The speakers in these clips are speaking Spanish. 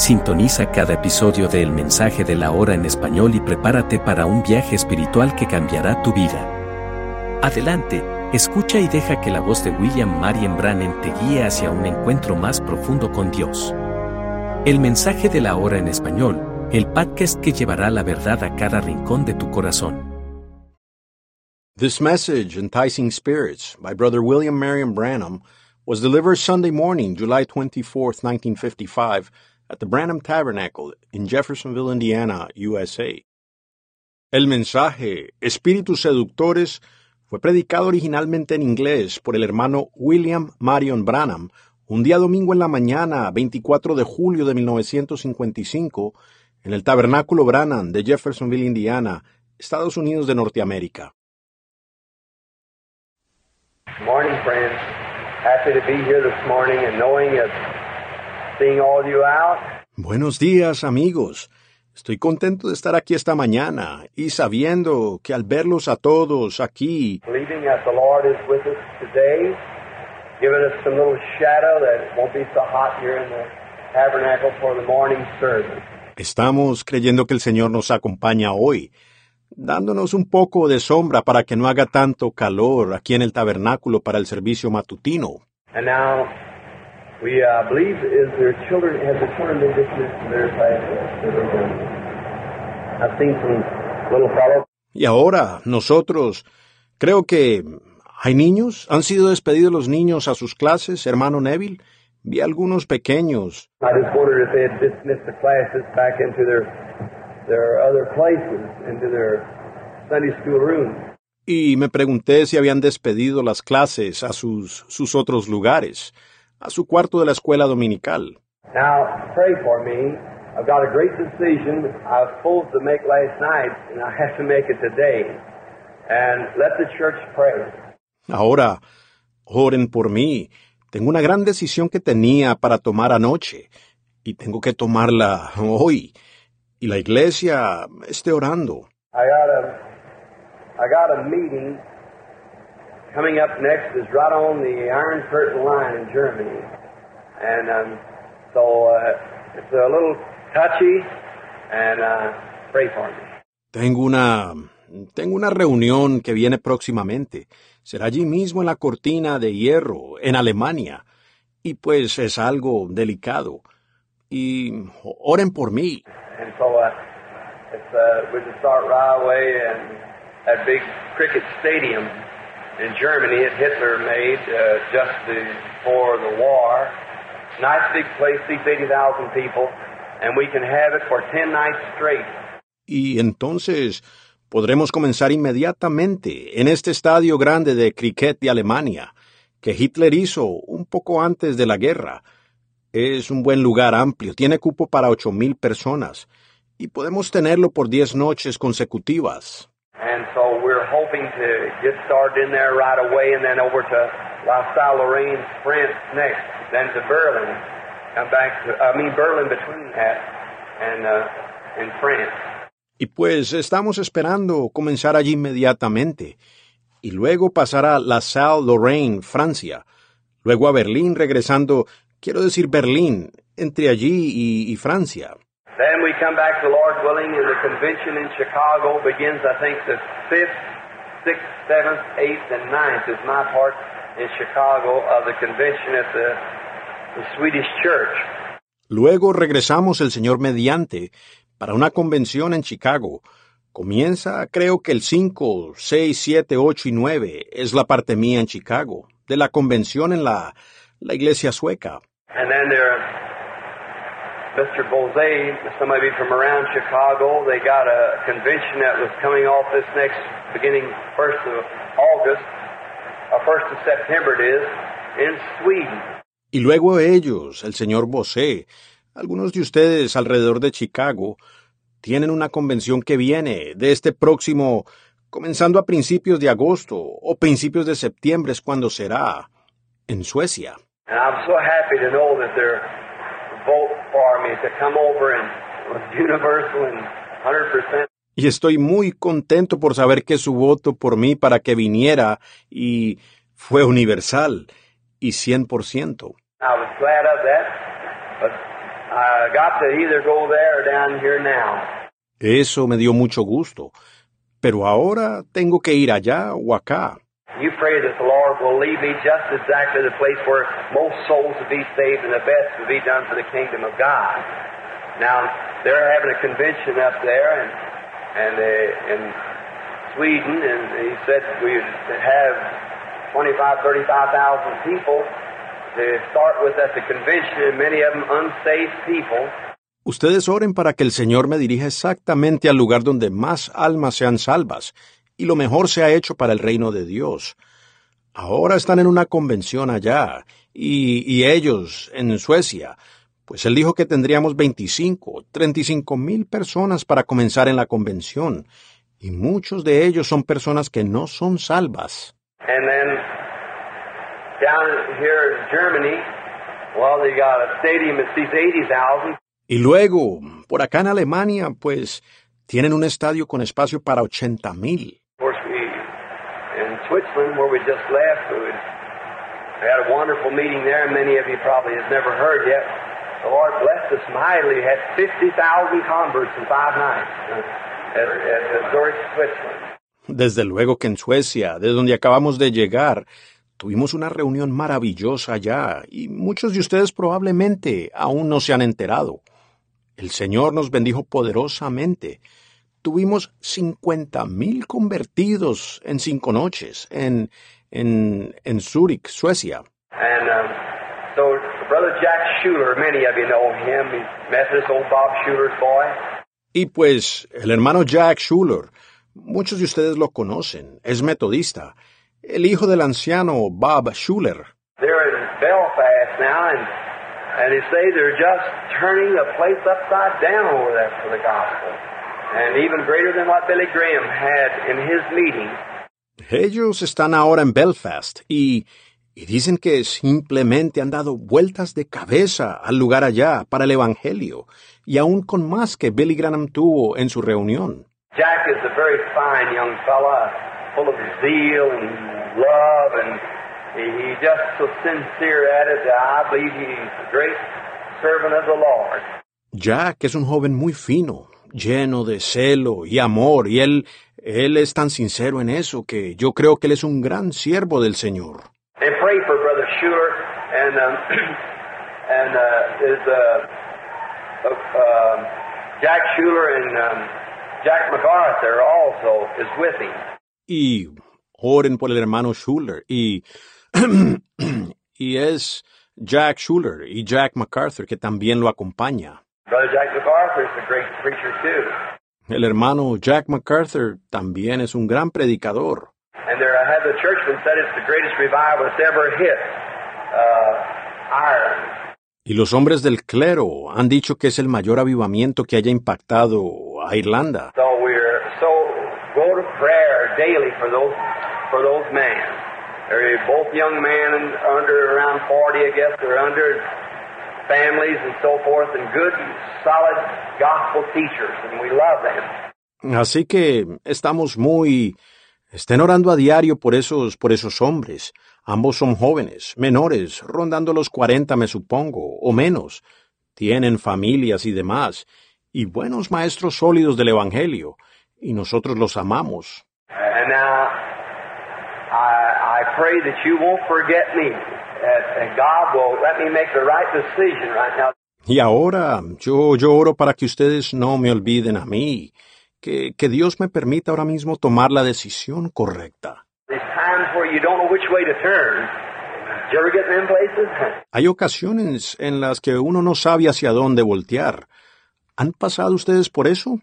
Sintoniza cada episodio de El Mensaje de la Hora en español y prepárate para un viaje espiritual que cambiará tu vida. Adelante, escucha y deja que la voz de William Marion Brannan te guíe hacia un encuentro más profundo con Dios. El Mensaje de la Hora en español, el podcast que llevará la verdad a cada rincón de tu corazón. This message, Enticing Spirits, by Brother William Marion Branham, was delivered Sunday morning, July 24th, 1955, at the Branham Tabernacle in Jeffersonville, Indiana, USA. El mensaje, Espíritus Seductores, fue predicado originalmente en inglés por el hermano William Marion Branham un día domingo en la mañana, 24 de julio de 1955, en el Tabernáculo Branham de Jeffersonville, Indiana, Estados Unidos de Norteamérica. Morning, friends. Happy to be here this morning and knowing of seeing all you out. Buenos días, amigos. Estoy contento de estar aquí esta mañana y sabiendo que al verlos a todos aquí, Believing that the Lord is with us today, giving us some little shadow that it won't be so hot here in the tabernacle for the morning service. estamos creyendo que el Señor nos acompaña hoy, dándonos un poco de sombra para que no haga tanto calor aquí en el tabernáculo para el servicio matutino. And now we uh, believe is there children has the children been dismissed from their side? I've seen some little fellows. Y ahora, nosotros, creo que hay niños, han sido despedidos los niños a sus clases, hermano Neville. Vi algunos pequeños. I just wondered if they had dismissed the classes back into their their other places, into their Sunday school rooms. Y me pregunté si habían despedido las clases a sus, sus otros lugares, a su cuarto de la escuela dominical. Now, pray for me. I've got a great decision I was supposed to make last night, and I have to make it today. And let the church pray. Ahora, oren por mí. Tengo una gran decisión que tenía para tomar anoche, y tengo que tomarla hoy. Y la iglesia esté orando. I got a, I got a meeting coming up next. is right on the Iron Curtain line in Germany, and um, so uh, it's a little touchy. And uh, pray for me. Tengo una, tengo una reunión que viene próximamente. Será allí mismo en la cortina de hierro, en Alemania. Y pues es algo delicado. Y oren por mí. And so uh, it's, uh, we just start right away and that big cricket stadium in Germany that Hitler made uh, just before the war. Nice big place, seats 80,000 people, and we can have it for 10 nights straight. Y entonces podremos comenzar inmediatamente en este estadio grande de cricket de Alemania, que Hitler hizo un poco antes de la guerra. Es un buen lugar amplio, tiene cupo para ocho mil personas, y podemos tenerlo por diez noches consecutivas. And so we're hoping to get started in there right away and then over to La Salle-Lorraine, France next, then to Berlin. Come back to, I mean, Berlin between that and, uh, and France. Y pues estamos esperando comenzar allí inmediatamente, y luego pasar a La Salle Lorraine, Francia, luego a Berlín, regresando, quiero decir Berlín, entre allí y, y Francia. Then we come back, the Lord willing, and the convention in Chicago begins, I think, the 5th, 6th, 7th, 8th, and 9th is my part in Chicago of the convention at the, the Swedish church. Luego regresamos el Señor mediante para una convención en Chicago, Comienza, creo que el 5, 6, 7, 8 y 9 es la parte mía en Chicago, de la convención en la, la iglesia sueca. And then there, Mr. Bose, some of you from around Chicago, they got a convention that was coming off this next beginning 1st of August, or 1st of September it is, in Sweden. Y luego ellos, el señor Bosé, algunos de ustedes alrededor de Chicago, tienen una convención que viene de este próximo, comenzando a principios de agosto o principios de septiembre es cuando será, en Suecia. And I'm so happy to know that they're vote for me to come over and was universal and 100%. Y estoy muy contento por saber que su voto por mí para que viniera y fue universal y 100%. I was glad of that, but I got to either go there or down here now. Eso me dio mucho gusto. Pero ahora tengo que ir allá o acá. You pray that the Lord will lead me just exactly the place where most souls will be saved and the best will be done for the kingdom of God. Now, they're having a convention up there and, and uh, in Sweden, and he said we have 25, 35,000 people to start with at the convention, and many of them unsaved people. Ustedes oren para que el Señor me dirija exactamente al lugar donde más almas sean salvas y lo mejor se ha hecho para el reino de Dios. Ahora están en una convención allá y, y ellos en Suecia. Pues él dijo que tendríamos 25, 35 mil personas para comenzar en la convención y muchos de ellos son personas que no son salvas. And then down here in Germany, well, they got a stadium that seats 80,000. Y luego, por acá en Alemania, pues tienen un estadio con espacio para 80 mil. Of course, we in Switzerland, where we just left, we had a wonderful meeting there. Many of you probably have never heard yet. The Lord blessed us mightily. Had 50,000 converts in five nights uh, at, Switzerland. Desde luego que en Suecia, de donde acabamos de llegar, tuvimos una reunión maravillosa allá y muchos de ustedes probablemente aún no se han enterado. El Señor nos bendijo poderosamente. Tuvimos 50 mil convertidos en cinco noches en, en, en Zurich, Suecia. And um, so, Brother Jack Schuler, many of you know him. He's Methodist, old Bob Schuler's boy. Y pues el hermano Jack Schuler, muchos de ustedes lo conocen, es metodista, el hijo del anciano Bob Schuler. They're in Belfast now, and and they say they're just turning the place upside down over there for the gospel, and even greater than what Billy Graham had in his meeting. Ellos están ahora en Belfast y, y dicen que simplemente han dado vueltas de cabeza al lugar allá para el Evangelio, y aún con más que Billy Graham tuvo en su reunión. Jack is a very fine young fella, full of zeal and love, and he, he just so sincere at it that I believe he's a great servant of the Lord. Jack es un joven muy fino, lleno de celo y amor, y él, él es tan sincero en eso que yo creo que él es un gran siervo del Señor. And pray for Brother Schuler and and is Jack Schuler and Jack MacArthur also is with him. Y oren por el hermano Schuler, y, y es Jack Schuler y Jack MacArthur que también lo acompaña. Brother Jack El hermano Jack MacArthur también es un gran predicador. And there, I had the churchman said it's the greatest revival that's ever hit uh, Ireland. Y los hombres del clero han dicho que es el mayor avivamiento que haya impactado a Irlanda. Families and so forth, and good, solid gospel teachers, and we love them. Así que estamos muy estén orando a diario por esos por esos hombres. Ambos son jóvenes, menores, rondando los 40 me supongo, o menos. Tienen familias y demás, y buenos maestros sólidos del Evangelio, y nosotros los amamos. And now, I, I pray that you won't forget me, Y ahora yo, yo oro para que ustedes no me olviden a mí, que, que Dios me permita ahora mismo tomar la decisión correcta. There's times where you don't know which way to turn. Did you ever get in them places? Hay ocasiones en las que uno no sabe hacia dónde voltear. ¿Han pasado ustedes por eso?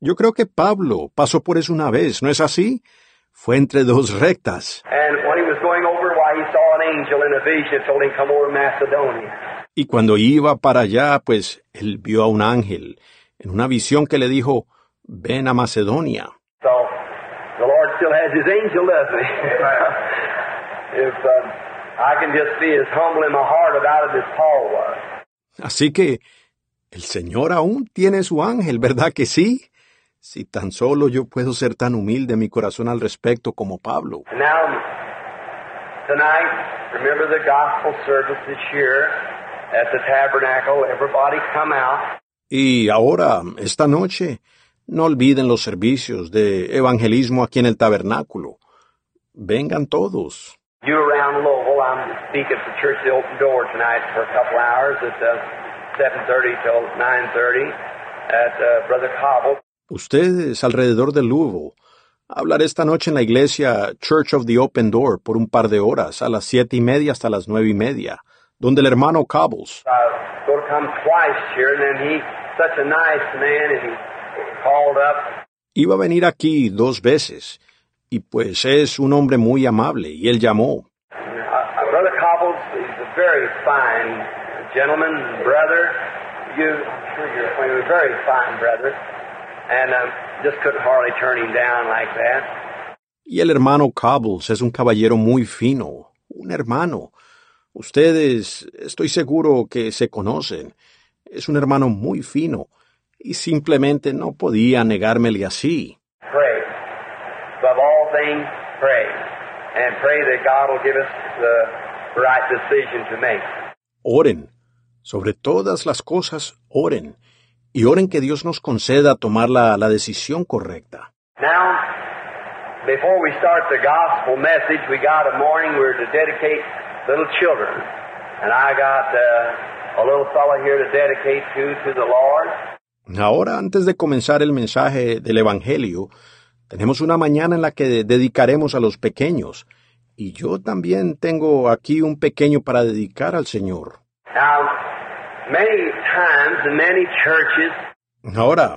Yo creo que Pablo pasó por eso una vez, ¿no es así? Fue entre dos rectas. And when he was going over, why he saw an angel in a vision that told him come over to Macedonia. Y cuando iba para allá, pues él vio a un ángel en una visión que le dijo, ven a Macedonia. So the Lord still has his angel, doesn't he? if I can just be as humble in my heart about it as Paul was. Así que el Señor aún tiene su ángel, ¿verdad que sí? Si tan solo yo puedo ser tan humilde en mi corazón al respecto como Pablo. Now, tonight, remember the gospel service this year at the tabernacle. Everybody come out. Y ahora, esta noche, no olviden los servicios de evangelismo aquí en el tabernáculo. Vengan todos. You around Louisville, I'm speaking the Church the Open Door tonight for a couple hours at uh, 7.30 till 9.30 at uh, Brother Cobble. Ustedes alrededor de Louisville. Hablaré esta noche en la iglesia Church of the Open Door por un par de horas, a las siete y media hasta las nueve y media, donde el hermano Cobbles. Uh. Iba a venir aquí dos veces, y pues es un hombre muy amable, y él llamó. Uh, uh, gentleman, brother. You, I'm sure you're acquainted very fine brother. And um, just couldn't hardly turn him down like that. Y el hermano Cobbles es un caballero muy fino, un hermano. Ustedes, estoy seguro que se conocen. Es un hermano muy fino, y simplemente no podía negármele así. Pray. Above all things, pray. And pray that God will give us the right decision to make. Oren. Sobre todas las cosas, oren. Y oren que Dios nos conceda tomar la, la decisión correcta. Now, before we start the gospel message, we got a morning we're to dedicate little children. And I got uh, a little fellow here to dedicate to to the Lord. Ahora, antes de comenzar el mensaje del Evangelio, tenemos una mañana en la que dedicaremos a los pequeños. Y yo también tengo aquí un pequeño para dedicar al Señor. Now, many times in many churches, Ahora,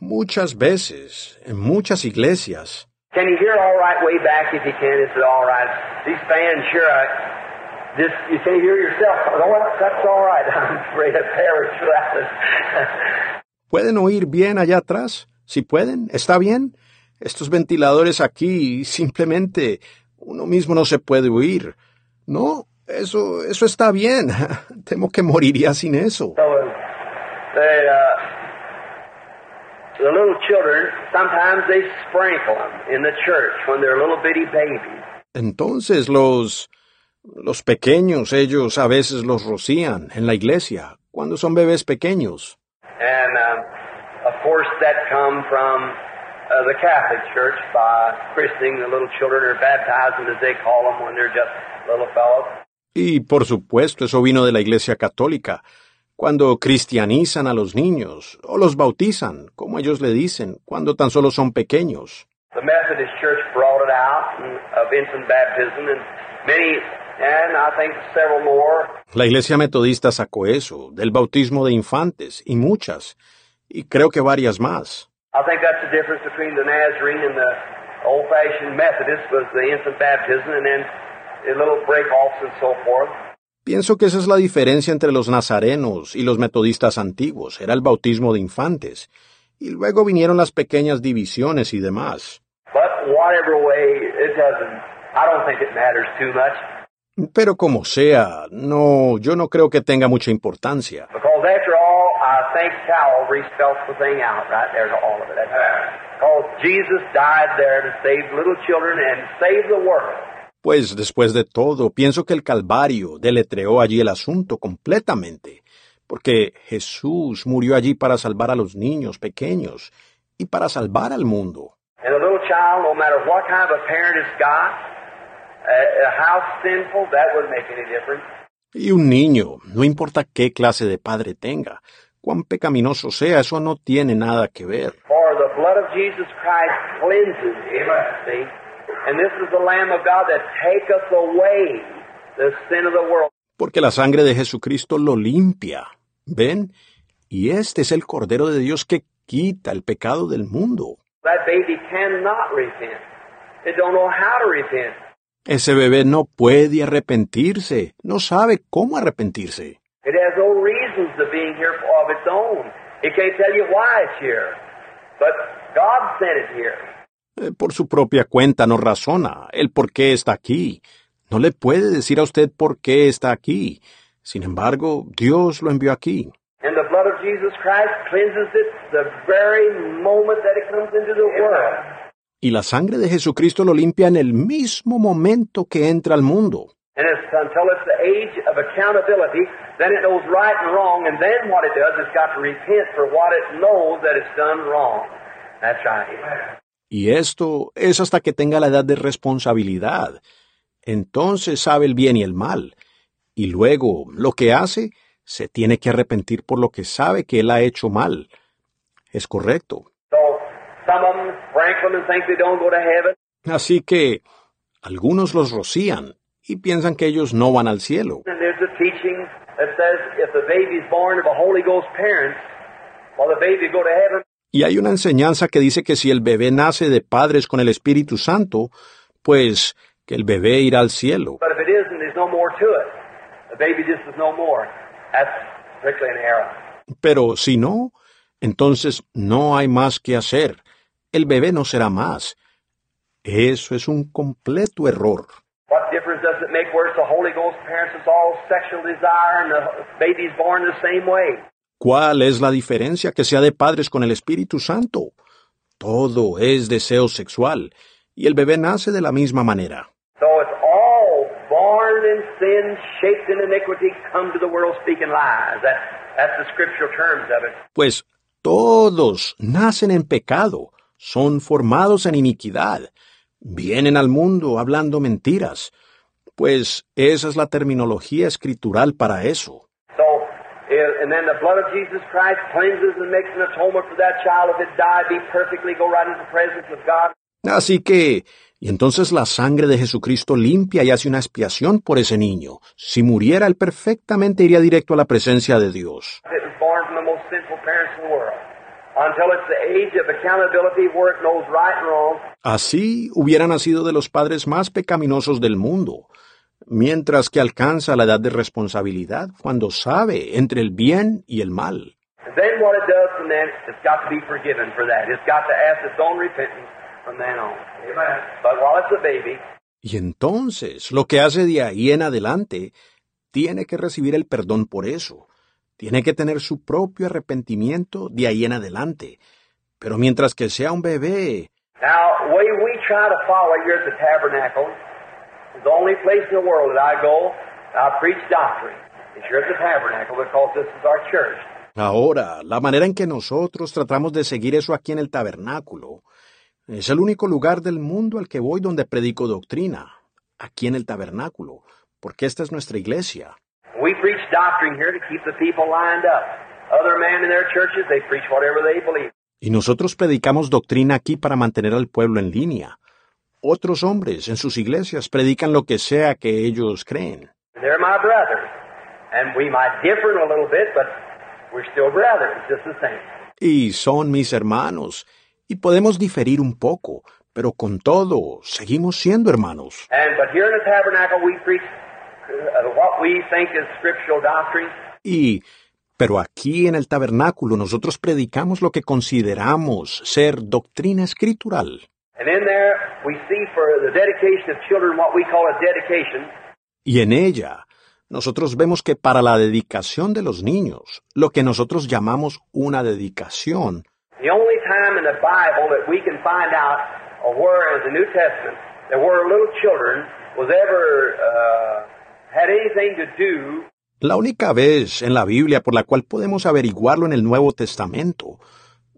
muchas veces, en muchas iglesias, can you hear all right way back if you can? Is it all right? These fans, sure, just, you can't hear yourself. Oh, that's all right. I'm afraid of. ¿pueden oír bien allá atrás? Si pueden, ¿está bien? Estos ventiladores aquí, simplemente, uno mismo no se puede oír. No, eso, eso está bien. Temo que moriría sin eso. So, uh, they, uh, the little children, sometimes they sprinkle them in the church when they're little bitty babies. Entonces los, los pequeños, ellos a veces los rocían en la iglesia, cuando son bebés pequeños. And um, of course, that come from uh, the Catholic Church by christening the little children or baptizing, as they call them, when they're just little fellows. Y por supuesto, eso vino de la iglesia católica, cuando cristianizan a los niños, o los bautizan, como ellos le dicen, cuando tan solo son pequeños. La iglesia metodista sacó eso, del bautismo de infantes, y muchas, y creo que varias más. Pienso que esa es la diferencia entre los nazarenos y los metodistas antiguos, era el bautismo de infantes, y luego vinieron las pequeñas divisiones y demás. Pero como sea, no, yo no creo que tenga mucha importancia. Jesus died there to save little children and save the world. Pues después de todo, pienso que el Calvario deletreó allí el asunto completamente, porque Jesús murió allí para salvar a los niños pequeños y para salvar al mundo. Y un niño, no importa qué clase de padre tenga, cuán pecaminoso sea, eso no tiene nada que ver. And this is the Lamb of God that taketh away the sin of the world. Porque la sangre de Jesucristo lo limpia. ¿Ven? Y este es el Cordero de Dios que quita el pecado del mundo. That baby cannot repent. It don't know how to repent. Ese bebé no puede arrepentirse, no sabe cómo arrepentirse. It has no reasons to being here of its own. It can't tell you why it's here. But God sent it here. Eh, Por su propia cuenta no razona el por qué está aquí. No le puede decir a usted por qué está aquí. Sin embargo, Dios lo envió aquí. Y la sangre de Jesucristo lo limpia en el mismo momento que entra al mundo. Y esto es hasta que tenga la edad de responsabilidad. Entonces sabe el bien y el mal. Y luego, lo que hace, se tiene que arrepentir por lo que sabe que él ha hecho mal. Es correcto. Así que algunos los rocían y piensan que ellos no van al cielo. Y hay una enseñanza que dice que si el bebé nace de padres con el Espíritu Santo, pues que el bebé irá al cielo. But if it isn't, there's no more to it. The baby just is no more. That's strictly an error. Pero si no, entonces no hay más que hacer. El bebé no será más. Eso es un completo error. ¿Cuál es la diferencia que sea de padres con el Espíritu Santo? Todo es deseo sexual, y el bebé nace de la misma manera. So it's all born in sin, shaped in iniquity, come to the world speaking lies. That, that's the scriptural terms of it. Pues todos nacen en pecado, son formados en iniquidad, vienen al mundo hablando mentiras. Pues esa es la terminología escritural para eso. So, and then the blood of Jesus Christ cleanses and makes an atonement for that child. If it died, be perfectly, go right into the presence of God. Así que, y entonces la sangre de Jesucristo limpia y hace una expiación por ese niño. Si muriera, él perfectamente iría directo a la presencia de Dios. Así hubiera nacido de los padres más pecaminosos del mundo, mientras que alcanza la edad de responsabilidad cuando sabe entre el bien y el mal. And then what it does from then, it's got to be forgiven for that. It's got to ask its own repentance from then on. Amen. But while it's a baby, Y entonces, lo que hace de ahí en adelante, tiene que recibir el perdón por eso. Tiene que tener su propio arrepentimiento de ahí en adelante. Pero mientras que sea un bebé, Now, way we try to follow here at the tabernacle the only place in the world that I go, I preach doctrine. It's here at the tabernacle because this is our church. Ahora, la manera en que nosotros tratamos de seguir eso aquí en el tabernáculo es el único lugar del mundo al que voy donde predico doctrina, aquí en el tabernáculo, porque esta es nuestra iglesia. We preach doctrine here to keep the people lined up. Other men in their churches, they preach whatever they believe. Y nosotros predicamos doctrina aquí para mantener al pueblo en línea. Otros hombres en sus iglesias predican lo que sea que ellos creen. Y son mis hermanos, y podemos diferir un poco, pero con todo, seguimos siendo hermanos. Uh. Y, pero aquí en el tabernáculo nosotros predicamos lo que consideramos ser doctrina escritural. And in there, we see for the dedication of children what we call a dedication. Y en ella, nosotros vemos que para la dedicación de los niños, lo que nosotros llamamos una dedicación, The only time in the Bible that we can find out, or where in the New Testament, that where little children was ever uh, had anything to do la única vez en la Biblia por la cual podemos averiguarlo en el Nuevo Testamento,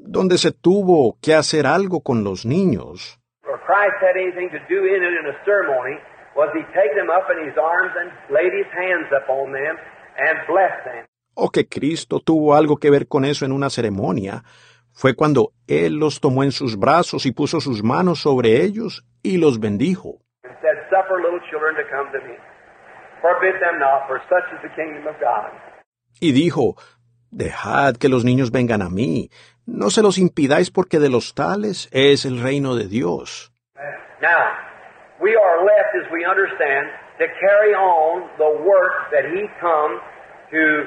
donde se tuvo que hacer algo con los niños, or Christ had anything to do in it in a ceremony was he take them up in his arms and laid his hands upon them and blessed them. O que Cristo tuvo algo que ver con eso en una ceremonia fue cuando Él los tomó en sus brazos y puso sus manos sobre ellos y los bendijo. and said, Suffer little children to come to me. Forbid them not, for such is the kingdom of God. Y dijo, Dejad que los niños vengan a mí, no se los impidáis porque de los tales es el reino de Dios. Now, we are left, as we understand, to carry on the work that he come to,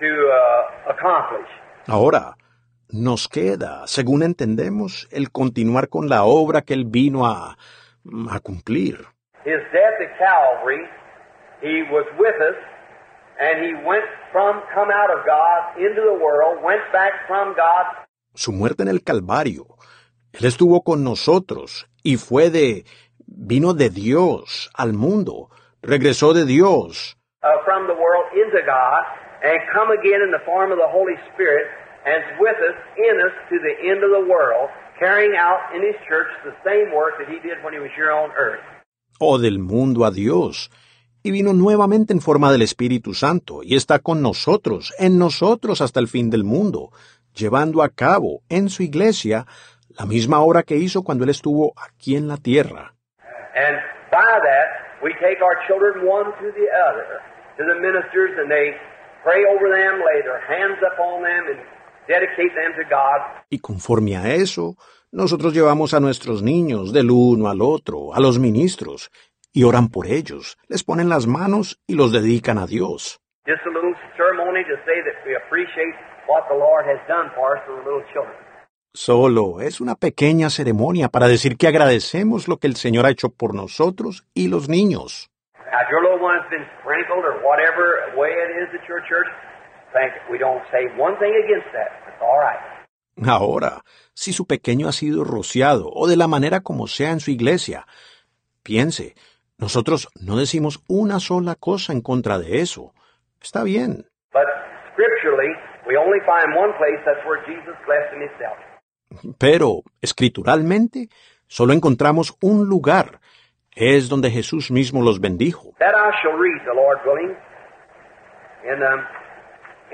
to uh, accomplish. Ahora, nos queda, según entendemos, el continuar con la obra que Él vino a, a cumplir. His death at Calvary, he was with us, and he went from, come out of God into the world, went back from God Su muerte en el Calvario. Él estuvo con nosotros y fue de, vino de Dios al mundo, regresó de Dios, uh, from the world into God and come again in the form of the Holy Spirit and with us, in us, to the end of the world, carrying out in His church the same work that He did when He was here on earth. o del mundo a Dios, y vino nuevamente en forma del Espíritu Santo, y está con nosotros, en nosotros hasta el fin del mundo, llevando a cabo en su iglesia la misma obra que hizo cuando Él estuvo aquí en la tierra. And by that, we take our children one to the other, to the ministers, and they pray over them, lay their hands upon them, and dedicate them to God. Y conforme a eso, nosotros llevamos a nuestros niños del uno al otro, a los ministros, y oran por ellos, les ponen las manos y los dedican a Dios. Just a little ceremony to say that we appreciate what the Lord has done for us for the little children. Solo es una pequeña ceremonia para decir que agradecemos lo que el Señor ha hecho por nosotros y los niños. Now, if your little one has been sprinkled or whatever way it is at your church, think we don't say one thing against that. It's all right. Ahora, si su pequeño ha sido rociado o de la manera como sea en su iglesia, piense, nosotros no decimos una sola cosa en contra de eso. Está bien. But scripturally, we only find one place that's where Jesus blessed him himself. Pero, escrituralmente, solo encontramos un lugar. Es donde Jesús mismo los bendijo. That I shall read, the Lord willing. In the,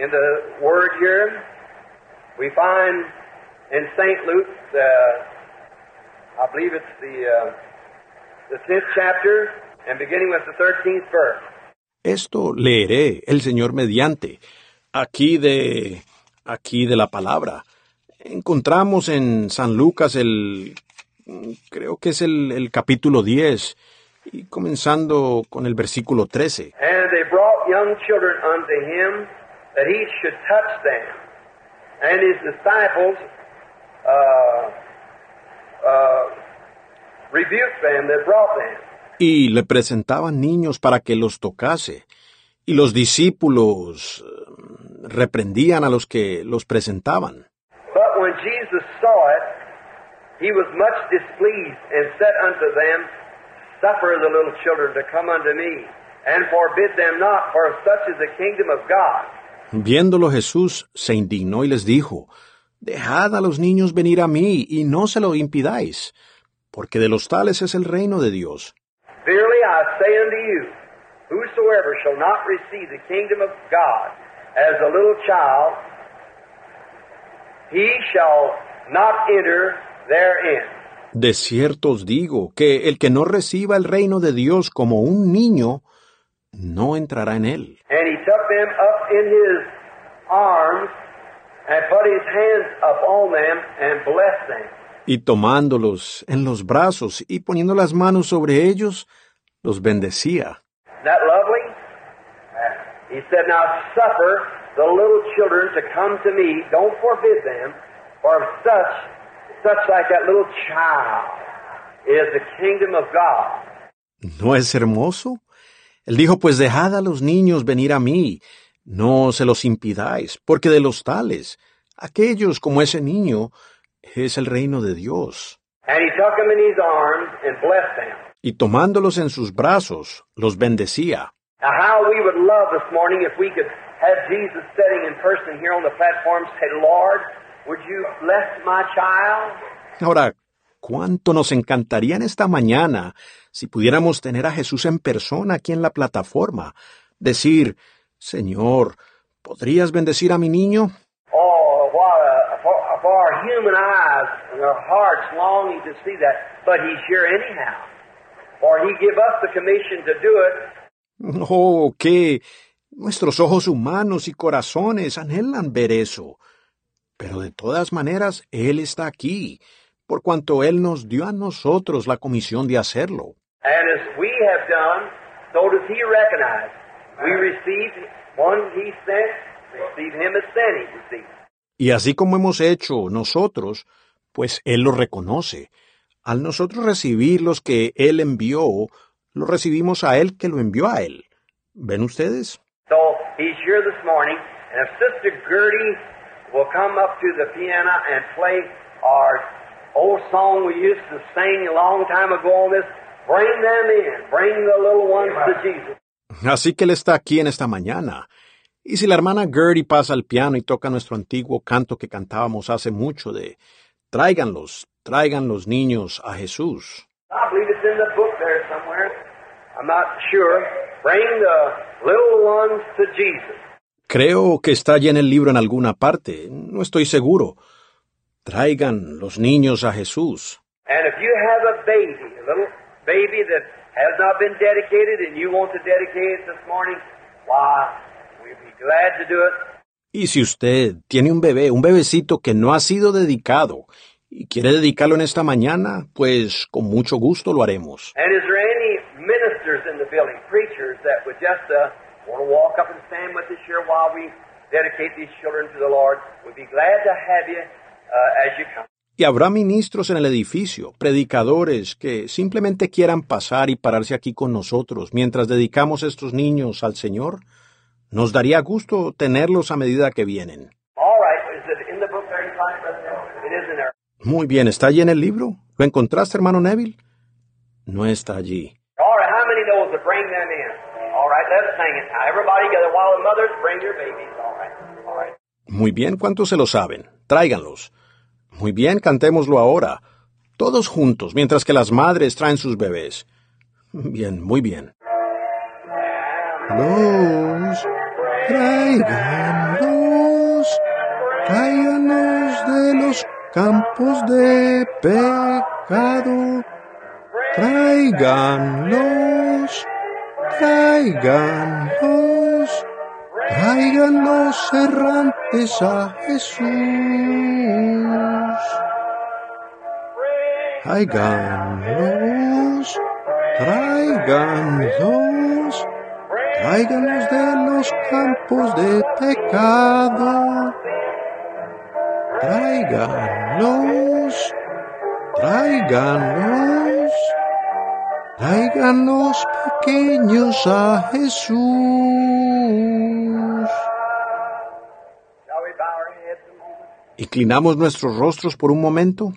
in the word here, we find in St. Luke, the, I believe it's the, the 10th chapter, and beginning with the 13th verse. Esto leeré el Señor mediante. Aquí de, aquí de la palabra. Encontramos en San Lucas el, creo que es el, el capítulo 10, y comenzando con el versículo 13. And they brought young children unto him that he should touch them. And his disciples uh, uh, rebuked them that brought them. Y le presentaban niños para que los tocase. Y los discípulos reprendían a los que los presentaban. But when Jesus saw it, he was much displeased and said unto them, Suffer the little children to come unto me, and forbid them not, for such is the kingdom of God. Viéndolo Jesús se indignó y les dijo, Dejad a los niños venir a mí y no se lo impidáis, porque de los tales es el reino de Dios. Verily I say unto you, whosoever shall not receive the kingdom of God as a little child, he shall not enter therein. De cierto os digo que el que no reciba el reino de Dios como un niño, no entrará en él. And he took them up in his arms and put his hands upon them and blessed them. Y tomándolos en los brazos y poniendo las manos sobre ellos, los bendecía. That? He said, Now suffer the little children to come to me. Don't forbid them, for such, such like that little child is the kingdom of God. ¿No es hermoso? Él dijo, pues dejad a los niños venir a mí, no se los impidáis, porque de los tales, aquellos como ese niño, es el reino de Dios. And he took them in his arms and blessed them. Y tomándolos en sus brazos, los bendecía. Now, how we would love this morning if we could have Jesus sitting in person here on the platform say, Lord, would you bless my child? Ahora, cuánto nos encantaría en esta mañana si pudiéramos tener a Jesús en persona aquí en la plataforma. Decir, Señor, ¿podrías bendecir a mi niño? Oh, what a, for, for our human eyes and our hearts longing to see that, but He's here anyhow. For He give us the commission to do it. Oh, que nuestros ojos humanos y corazones anhelan ver eso. Pero de todas maneras, Él está aquí, por cuanto Él nos dio a nosotros la comisión de hacerlo. And as we have done, so does He recognize. We receive one He sent, receive Him as sent, He received. Y así como hemos hecho nosotros, pues Él lo reconoce. Al nosotros recibir los que Él envió, lo recibimos a Él que lo envió a Él. ¿Ven ustedes? So He's here this morning, and if Sister Gertie will come up to the piano and play our old song we used to sing a long time ago on this, bring them in, bring the little ones to Jesus. Así que Él está aquí en esta mañana. Y si la hermana Gertie pasa al piano y toca nuestro antiguo canto que cantábamos hace mucho de Tráiganlos, traigan los niños a Jesús. Creo que está allí en el libro en alguna parte, no estoy seguro. Traigan los niños a Jesús. And if you have a baby, a little baby that has not been dedicated and you want to dedicate it this morning, why, we'd be glad to do it. Y si usted tiene un bebé, un bebecito que no ha sido dedicado y quiere dedicarlo en esta mañana, pues con mucho gusto lo haremos. And is there any ministers in the building, preachers that would just uh, want to walk up and stand with us here while we dedicate these children to the Lord? We'd be glad to have you uh, as you come. Y habrá ministros en el edificio, predicadores que simplemente quieran pasar y pararse aquí con nosotros mientras dedicamos estos niños al Señor. Nos daría gusto tenerlos a medida que vienen. Muy bien, ¿está allí en el libro? ¿Lo encontraste, hermano Neville? No está allí. All right, how many knows to bring them in? Muy bien, ¿cuántos se lo saben? Tráiganlos. Muy bien, cantémoslo ahora. Todos juntos, mientras que las madres traen sus bebés. Bien, muy bien. Los, tráiganlos, tráiganlos de los campos de pecado. Tráiganlos, tráiganlos, tráiganlos errantes a Jesús. Tráiganlos, tráiganlos, tráiganlos de los campos de pecado. Tráiganlos, tráiganlos, tráiganlos pequeños a Jesús. Inclinamos nuestros rostros por un momento.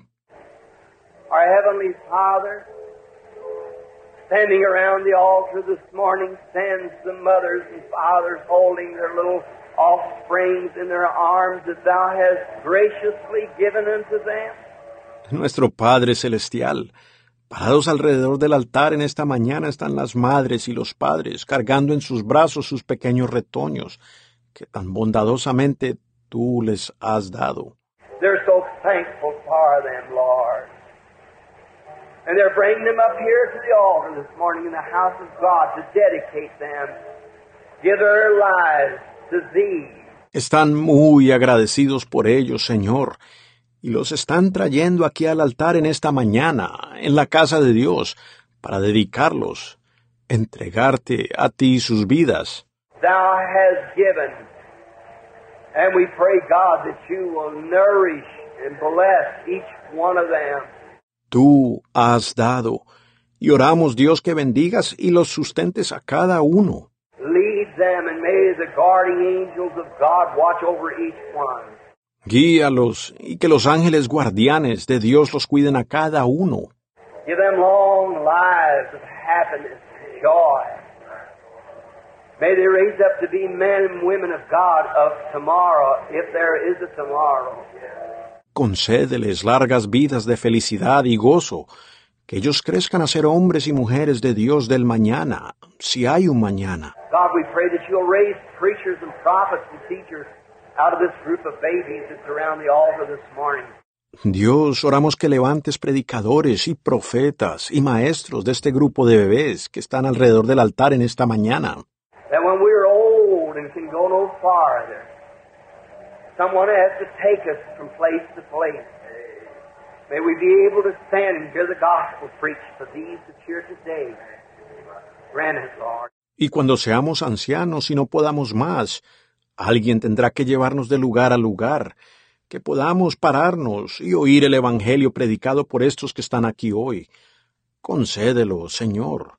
Standing around the altar this morning, stands the mothers and fathers holding their little offsprings in their arms that Thou hast graciously given unto them. Nuestro Padre Celestial. Parados alrededor del altar en esta mañana están las madres y los padres cargando en sus brazos sus pequeños retoños que tan bondadosamente tú les has dado. They're so thankful for them, Lord. And they're bringing them up here to the altar this morning in the house of God to dedicate them, give their lives to Thee. Están muy agradecidos por ellos, Señor, y los están trayendo aquí al altar en esta mañana, en la casa de Dios, para dedicarlos, entregarte a ti sus vidas. Thou hast given. And we pray, God, that you will nourish and bless each one of them. Tú has dado, y oramos, Dios, que bendigas y los sustentes a cada uno. Lead them, and may the guardian angels of God watch over each one. Guíalos y que los ángeles guardianes de Dios los cuiden a cada uno. Give them long lives of happiness and joy. May they raise up to be men and women of God of tomorrow, if there is a tomorrow. concédeles largas vidas de felicidad y gozo, que ellos crezcan a ser hombres y mujeres de Dios del mañana, si hay un mañana. God, we pray that you'll raise preachers and prophets and teachers out of this group of babies that's around the altar this morning. Dios, oramos que levantes predicadores y profetas y maestros de este grupo de bebés que están alrededor del altar en esta mañana. That when we're old and can go no farther, someone has to take us from place to place. May we be able to stand and hear the gospel preached for these that's here today. Grant it, Lord. Y cuando seamos ancianos y no podamos más, alguien tendrá que llevarnos de lugar a lugar, que podamos pararnos y oír el Evangelio predicado por estos que están aquí hoy. Concédelo, Señor.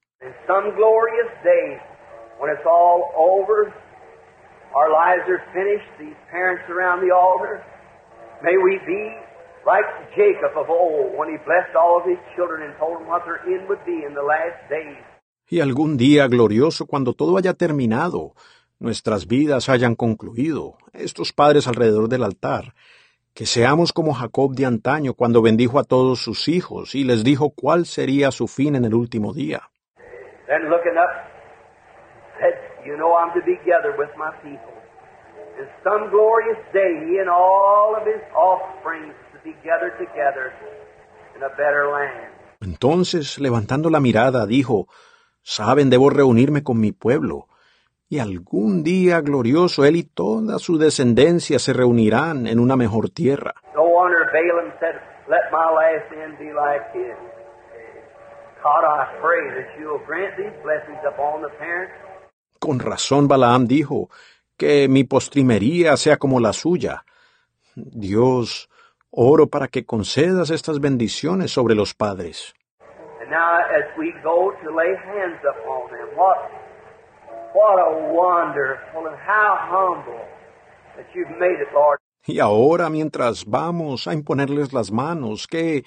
May we be like Jacob of old when he blessed all of his children and told them what their end would be in the last days. Y algún día glorioso, cuando todo haya terminado, nuestras vidas hayan concluido, estos padres alrededor del altar, que seamos como Jacob de antaño cuando bendijo a todos sus hijos y les dijo cuál sería su fin en el último día. Then looking up, said, You know I'm to be gathered with my people. In some glorious day, he and all of his offspring to be gathered together in a better land. Entonces, levantando la mirada, dijo, Saben, debo reunirme con mi pueblo, y algún día glorioso él y toda su descendencia se reunirán en una mejor tierra. No wonder Balaam said, Let my last end be like his. God, I pray that you'll grant these blessings upon the parents Con razón Balaam dijo, que mi postrimería sea como la suya. Dios, oro para que concedas estas bendiciones sobre los padres. And now, as we go to lay hands upon them, what, Y ahora, mientras vamos a imponerles las manos, qué,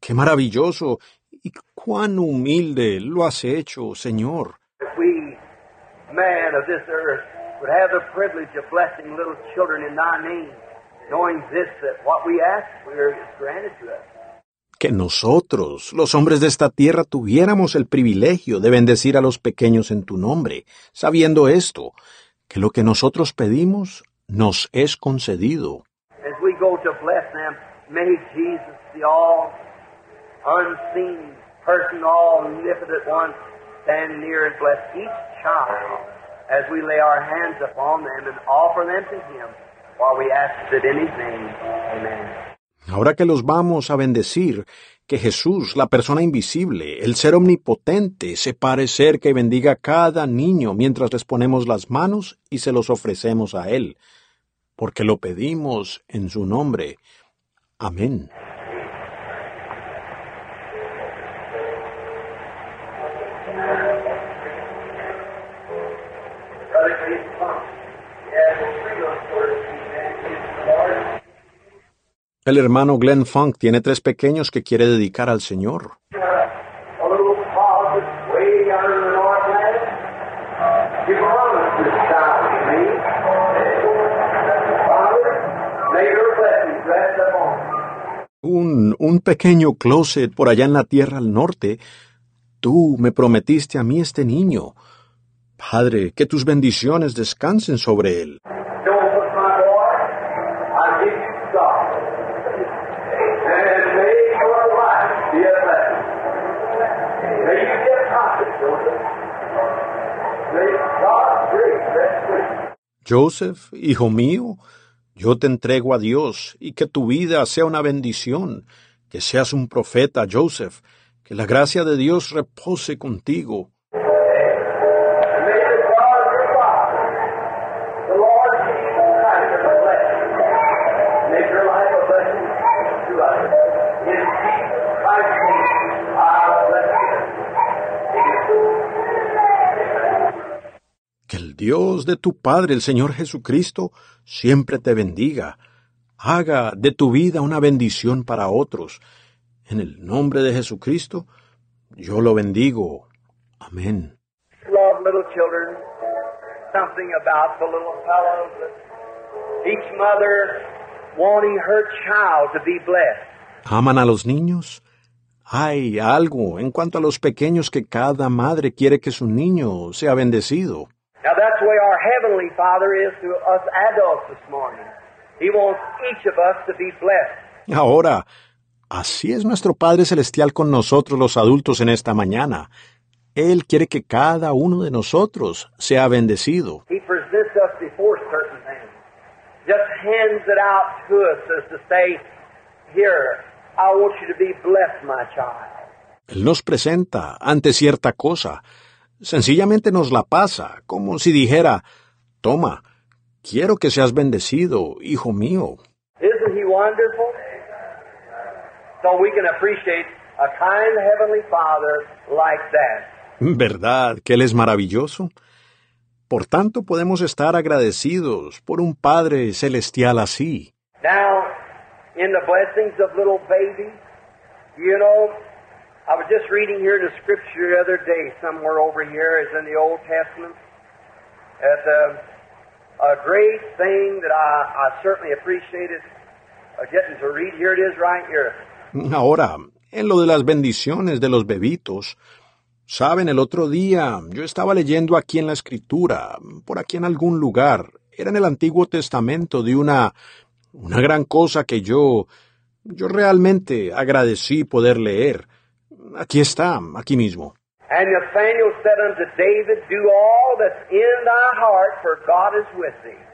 qué maravilloso y cuán humilde lo has hecho, Señor. Knowing this, that what we ask for is granted to us. Que nosotros, los hombres de esta tierra, tuviéramos el privilegio de bendecir a los pequeños en tu nombre, sabiendo esto, que lo que nosotros pedimos nos es concedido. As we go to bless them, may Jesus, the all unseen person, all omnipotent one, stand near and bless each child as we lay our hands upon them and offer them to Him while we ask it in His name. Amen. Ahora que los vamos a bendecir, que Jesús, la persona invisible, el ser omnipotente, se pare y bendiga a cada niño mientras les ponemos las manos y se los ofrecemos a Él, porque lo pedimos en su nombre. Amén. Brother Chris Funk, yes, three of those words he dedicated to the Lord. El hermano Glenn Funk tiene tres pequeños que quiere dedicar al Señor. Un, un pequeño closet por allá en la tierra al norte. Tú me prometiste a mí este niño. Padre, que tus bendiciones descansen sobre él. Joseph, my boy, I give you God. And may your life be a blessing. May you be a prophet, Joseph. May God's grace rest with you. Joseph, hijo mío, yo te entrego a Dios y que tu vida sea una bendición, que seas un profeta, Joseph, que la gracia de Dios repose contigo. El Dios de tu Padre, el Señor Jesucristo, siempre te bendiga. Haga de tu vida una bendición para otros. En el nombre de Jesucristo, yo lo bendigo. Amén. Love little children. Something about the little fellows that each mother wanting her child to be blessed. ¿Aman a los niños? Hay algo en cuanto a los pequeños que cada madre quiere que su niño sea bendecido. Now that's the way our Heavenly Father is to us adults this morning. He wants each of us to be blessed. Ahora, así es nuestro Padre Celestial con nosotros los adultos en esta mañana. Él quiere que cada uno de nosotros sea bendecido. He presents us before certain things. Just hands it out to us as to say, here, I want you to be blessed, my child. Él nos presenta ante cierta cosa. Sencillamente nos la pasa, como si dijera, toma, quiero que seas bendecido, hijo mío. ¿Verdad que Él es maravilloso? Por tanto, podemos estar agradecidos por un Padre celestial así. Now, in the blessings of little babies, you know, I was just reading here the scripture the other day, somewhere over here, is in the Old Testament. At uh, a great thing that I, I certainly appreciated uh, getting to read. Here it is, right here. Ahora, en lo de las bendiciones de los bebitos, saben, el otro día yo estaba leyendo aquí en la escritura, por aquí en algún lugar, era en el Antiguo Testamento de una, una gran cosa que yo, yo realmente agradecí poder leer. Aquí está, aquí mismo. And Nathaniel said unto David, Do all that's in thy heart, for God is with thee.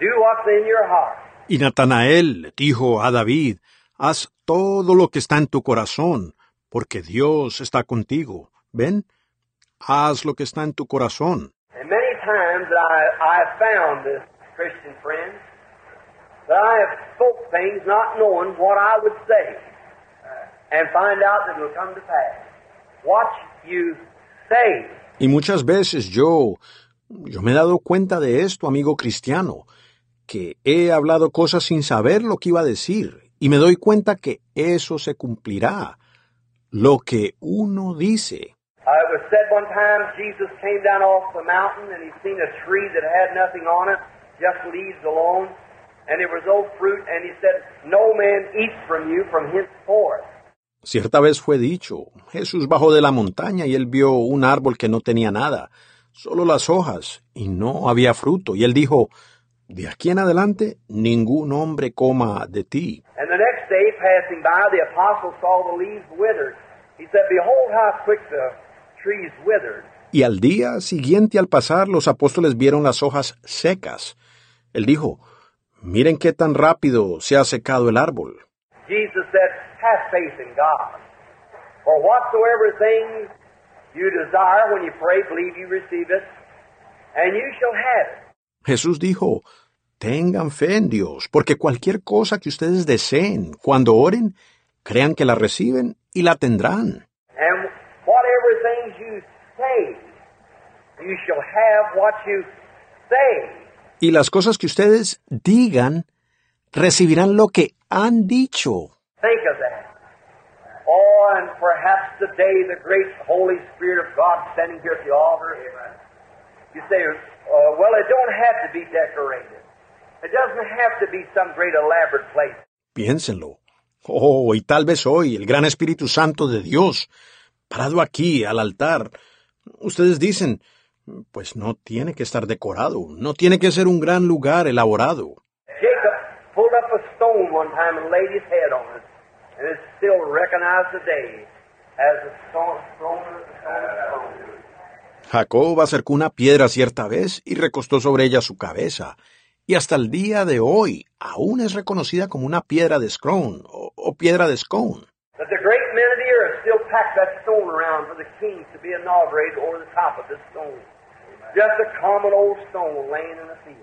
Do what's in your heart. Y Natanael dijo a David, haz todo lo que está en tu corazón, porque Dios está contigo. ¿Ven? Haz lo que está en tu corazón. And many times I have found this, Christian friends, that I have spoke things not knowing what I would say, Y muchas veces yo, yo me he dado cuenta de esto, amigo cristiano, que he hablado cosas sin saber lo que iba a decir, y me doy cuenta que eso se cumplirá, lo que uno dice. It was said one time Jesus came down off the mountain and he seen a tree that had nothing on it, just leaves alone, and there was no fruit, and he said, No man eats from you from henceforth. Cierta vez fue dicho, Jesús bajó de la montaña y él vio un árbol que no tenía nada, solo las hojas, y no había fruto, y él dijo, de aquí en adelante ningún hombre coma de ti. Y al día siguiente al pasar los apóstoles vieron las hojas secas. Él dijo, miren qué tan rápido se ha secado el árbol. Jesus said, Have faith in God. For whatsoever things you desire when you pray, believe you receive it, and you shall have it. Jesús dijo, tengan fe en Dios, porque cualquier cosa que ustedes deseen cuando oren, crean que la reciben y la tendrán. And whatever things you say, you shall have what you say. Y las cosas que ustedes digan, recibirán lo que han dicho. Think of that. Oh, and perhaps today the great Holy Spirit of God standing here at the altar. You say, uh, well, it don't have to be decorated. It doesn't have to be some great elaborate place. Piénsenlo. Oh, y tal vez hoy el gran Espíritu Santo de Dios, parado aquí al altar, ustedes dicen, pues no tiene que estar decorado, no tiene que ser un gran lugar elaborado. Jacob pulled up a stone one time and laid his head on it, and it's still recognized today as stone, stone. Jacob acercó una piedra cierta vez y recostó sobre ella su cabeza, y hasta el día de hoy aún es reconocida como una piedra de scone o, o piedra de scone. But the great men of the earth still pack that stone around for the king to be inaugurated over the top of this stone. Just a common old stone laying in the field.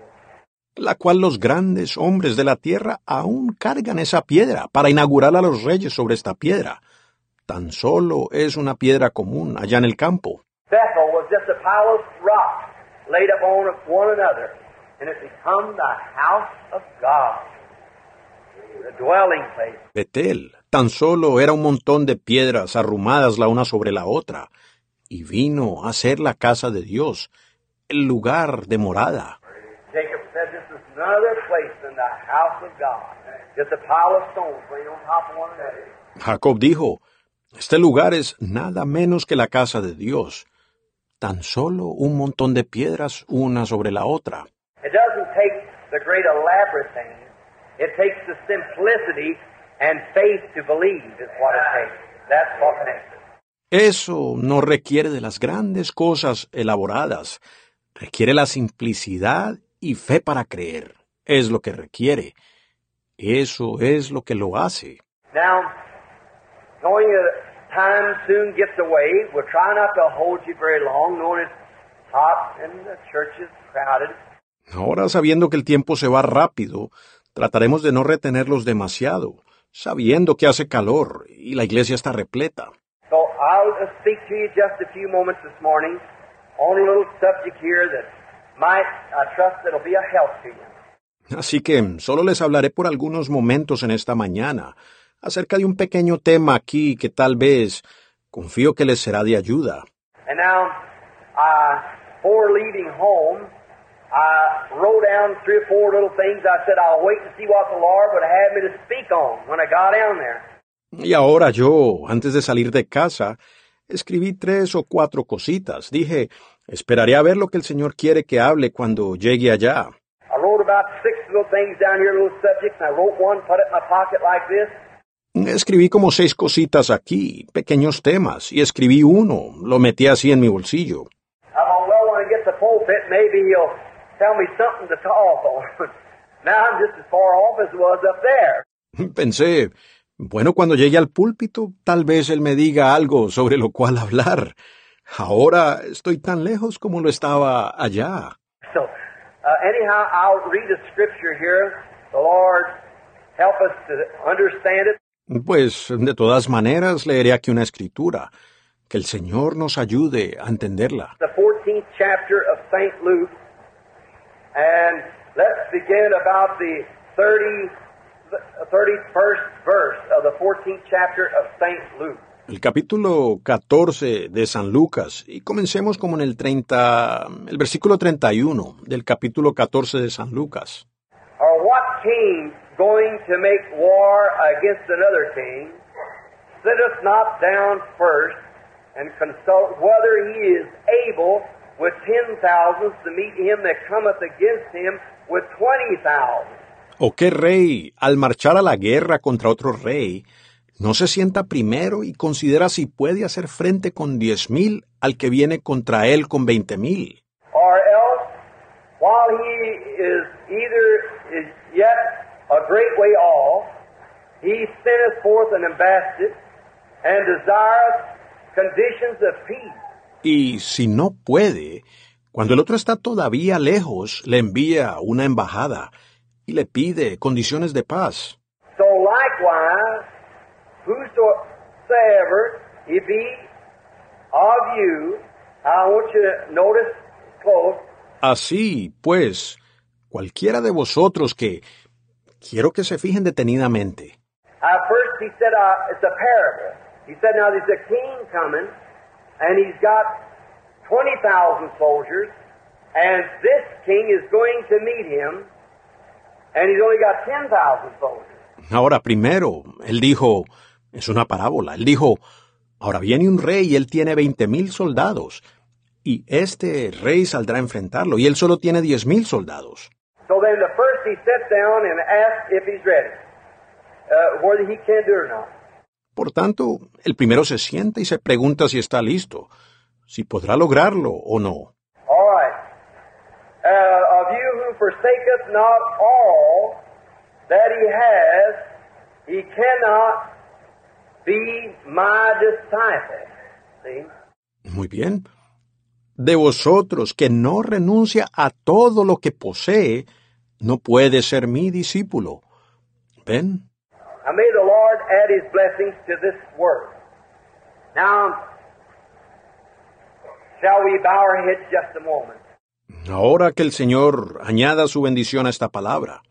La cual los grandes hombres de la tierra aún cargan esa piedra para inaugurar a los reyes sobre esta piedra. Tan solo es una piedra común allá en el campo. Betel tan solo era un montón de piedras arrumadas la una sobre la otra, y vino a ser la casa de Dios, el lugar de morada. Jacob said, This is there's none other place than the house of God. Just a pile of stones laying on top of one another. Jacob dijo, Este lugar es nada menos que la casa de Dios, tan solo un montón de piedras una sobre la otra. It doesn't take the great elaborate things. It takes the simplicity and faith to believe is what it takes. That's what makes it. Eso no requiere de las grandes cosas elaboradas, requiere la simplicidad y fe para creer. Es lo que requiere. Eso es lo que lo hace. Now, knowing that time soon gets away, we'll try not to hold you very long, knowing it's hot and the church is crowded. Ahora, sabiendo que el tiempo se va rápido, trataremos de no retenerlos demasiado, sabiendo que hace calor y la iglesia está repleta. So I'll speak to you just a few moments this morning on a little subject here that might, I trust, that'll be a help to you. Así que solo les hablaré por algunos momentos en esta mañana acerca de un pequeño tema aquí que tal vez confío que les será de ayuda. And now, uh, leaving home, I wrote down three or four little things. I said I'll wait and see what the Lord would have me to speak on when I got down there. Y ahora yo, antes de salir de casa, escribí tres o cuatro cositas. Dije, esperaré a ver lo que el Señor quiere que hable cuando llegue allá. Escribí como seis cositas aquí, pequeños temas, y escribí uno, lo metí así en mi bolsillo. I thought, well, when I get to the pulpit, maybe he'll tell me something to talk on. now I'm just as far off as I was up there. Pensé, bueno, cuando llegue al púlpito, tal vez él me diga algo sobre lo cual hablar. Ahora estoy tan lejos como lo estaba allá. So, uh, anyhow, I'll read a scripture here. The Lord help us to understand it. Pues, de todas maneras, leeré aquí una escritura. Que el Señor nos ayude a entenderla. The 14th chapter of St. Luke. And let's begin about the 30, the 31st verse of the 14th chapter of St. Luke. El capítulo 14 de San Lucas. Y comencemos como en el 30, el versículo 31 del capítulo 14 de San Lucas. Or what king going to make war against another king sitteth not down first and consult whether he is able with ten thousands to meet him that cometh against him with twenty thousand? ¿O qué rey, al marchar a la guerra contra otro rey, no se sienta primero y considera si puede hacer frente con diez mil al que viene contra él con veinte mil? Or else, while he is either is yet a great way off, he sendeth forth an ambassador and desireth conditions of peace. Y si no puede, cuando el otro está todavía lejos, le envía una embajada y le pide condiciones de paz. So likewise, whosoever he be of you, I want you to notice close, Así, pues, cualquiera de vosotros que... Quiero que se fijen detenidamente. Uh, first, he said uh, it's a parable. He said, now there's a king coming, and he's got 20,000 soldiers, and this king is going to meet him, and he's only got 10,000 soldiers. Ahora, primero, él dijo, es una parábola, él dijo, ahora viene un rey y él tiene veinte mil soldados, y este rey saldrá a enfrentarlo, y él solo tiene diez mil soldados. So then the first he sits down and asks if he's ready, whether he can do it or not. Por tanto, el primero se sienta y se pregunta si está listo, si podrá lograrlo o no. He cannot be my disciple. See? Muy bien. De vosotros que no renuncia a todo lo que posee, no puede ser mi discípulo. ¿Ven? Now may the Lord add his blessings to this word. Now, shall we bow our heads just a moment? Ahora que el Señor añada su bendición a esta palabra.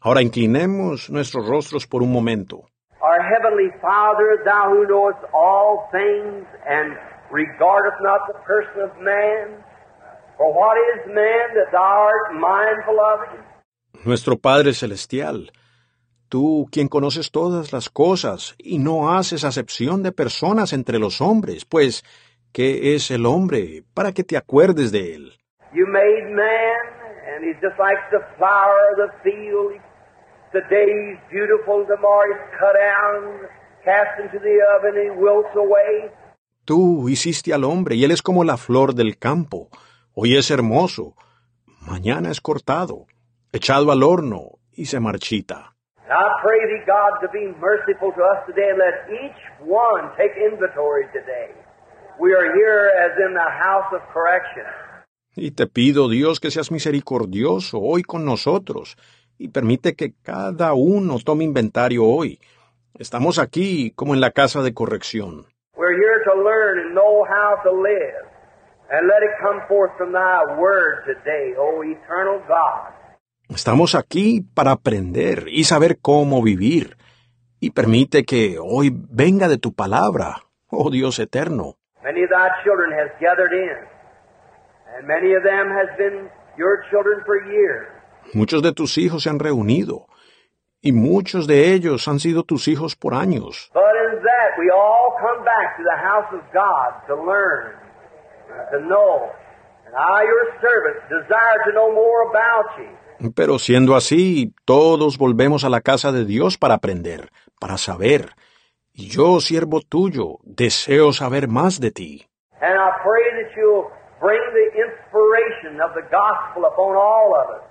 Ahora inclinemos nuestros rostros por un momento. Our heavenly Father, thou who knowest all things and regardest not the person of man, for what is man that thou art mindful of him? Nuestro Padre Celestial, tú quien conoces todas las cosas y no haces acepción de personas entre los hombres, pues, ¿qué es el hombre para que te acuerdes de él? You made man, and he's just like the flower of the field. Today he's beautiful, tomorrow he's cut down, cast into the oven, he wilts away. Tú hiciste al hombre y él es como la flor del campo. Hoy es hermoso, mañana es cortado, echado al horno y se marchita. And I pray thee, God, to be merciful to us today and let each one take inventory today. We are here as in the house of correction. Y te pido, Dios, que seas misericordioso hoy con nosotros y permite que cada uno tome inventario hoy. Estamos aquí como en la casa de corrección. We're here to learn and know how to live. And let it come forth from thy word today, O eternal God. Estamos aquí para aprender y saber cómo vivir. Y permite que hoy venga de tu palabra, oh Dios eterno. Many of thy children has gathered in, and many of them has been your children for years. Muchos de tus hijos se han reunido, y muchos de ellos han sido tus hijos por años. But in that, we all come back to the house of God to learn, and to know. And I, your servant, desire to know more about you. Pero siendo así, todos volvemos a la casa de Dios para aprender, para saber. Y yo, siervo tuyo, deseo saber más de ti. And I pray that you'll bring the inspiration of the gospel upon all of us.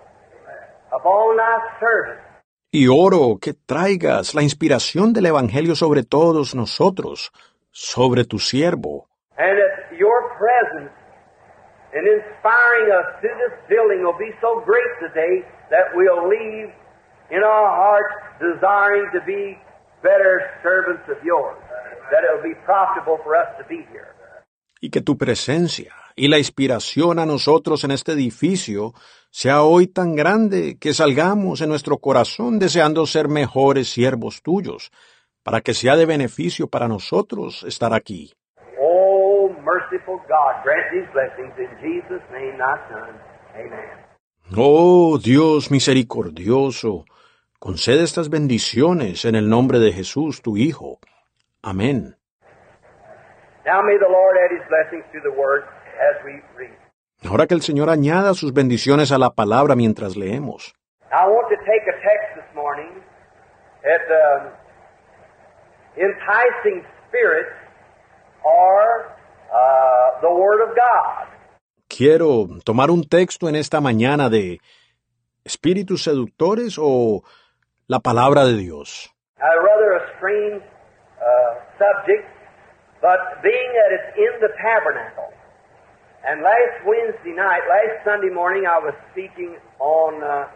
Y oro que traigas la inspiración del Evangelio sobre todos nosotros, sobre tu siervo. And that your presence in inspiring us through this building will be so great today that we'll leave in our hearts desiring to be better servants of yours, that it'll be profitable for us to be here. y que tu presencia y la inspiración a nosotros en este edificio sea hoy tan grande que salgamos en nuestro corazón deseando ser mejores siervos tuyos, para que sea de beneficio para nosotros estar aquí. Oh, merciful God, grant these blessings in Jesus' name, thy Son. Amen. Oh Dios misericordioso, concede estas bendiciones en el nombre de Jesús, tu Hijo. Amén. Now may the Lord add his blessings to the word. Ahora que el Señor añada sus bendiciones a la palabra mientras leemos. I want to take a text this morning at um, enticing spirits or uh, the Word of God. Quiero tomar un texto en esta mañana de espíritus seductores o la palabra de Dios. A rather a strange uh, subject, but being that it's in the tabernacle. And last Wednesday night, last Sunday morning, I was speaking on uh,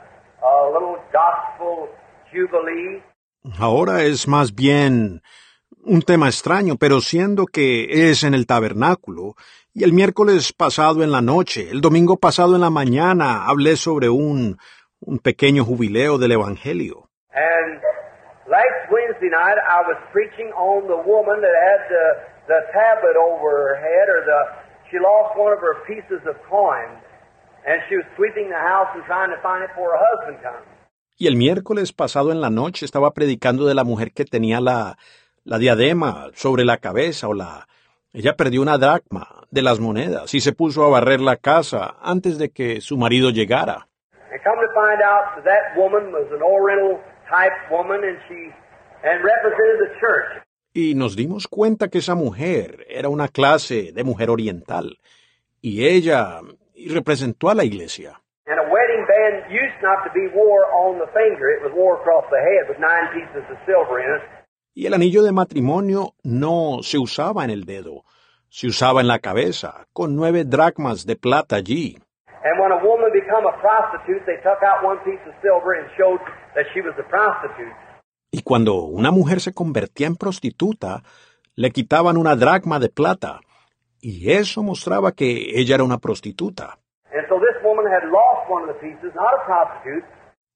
a little gospel jubilee. Ahora es más bien un tema extraño, pero siendo que es en el tabernáculo, y el miércoles pasado en la noche, el domingo pasado en la mañana, hablé sobre un, un pequeño jubileo del Evangelio. And last Wednesday night, I was preaching on the woman that had the, the tablet over her head, or the she lost one of her pieces of coin, and she was sweeping the house and trying to find it before her husband comes. Y el miércoles pasado en la noche estaba predicando de la mujer que tenía la, la diadema sobre la cabeza o la... Ella perdió una dracma de las monedas y se puso a barrer la casa antes de que su marido llegara. And Y nos dimos cuenta que esa mujer era una clase de mujer oriental. Y ella representó a la iglesia. And a wedding band used not to be wore on the finger; it was wore across the head with nine pieces of silver in it. Y el anillo de matrimonio no se usaba en el dedo, se usaba en la cabeza, con nueve dracmas de plata allí. Y cuando una mujer se convertía en prostituta, le quitaban una dracma de plata, y eso mostraba que ella era una prostituta. And so this woman had lost one of the pieces, not a prostitute,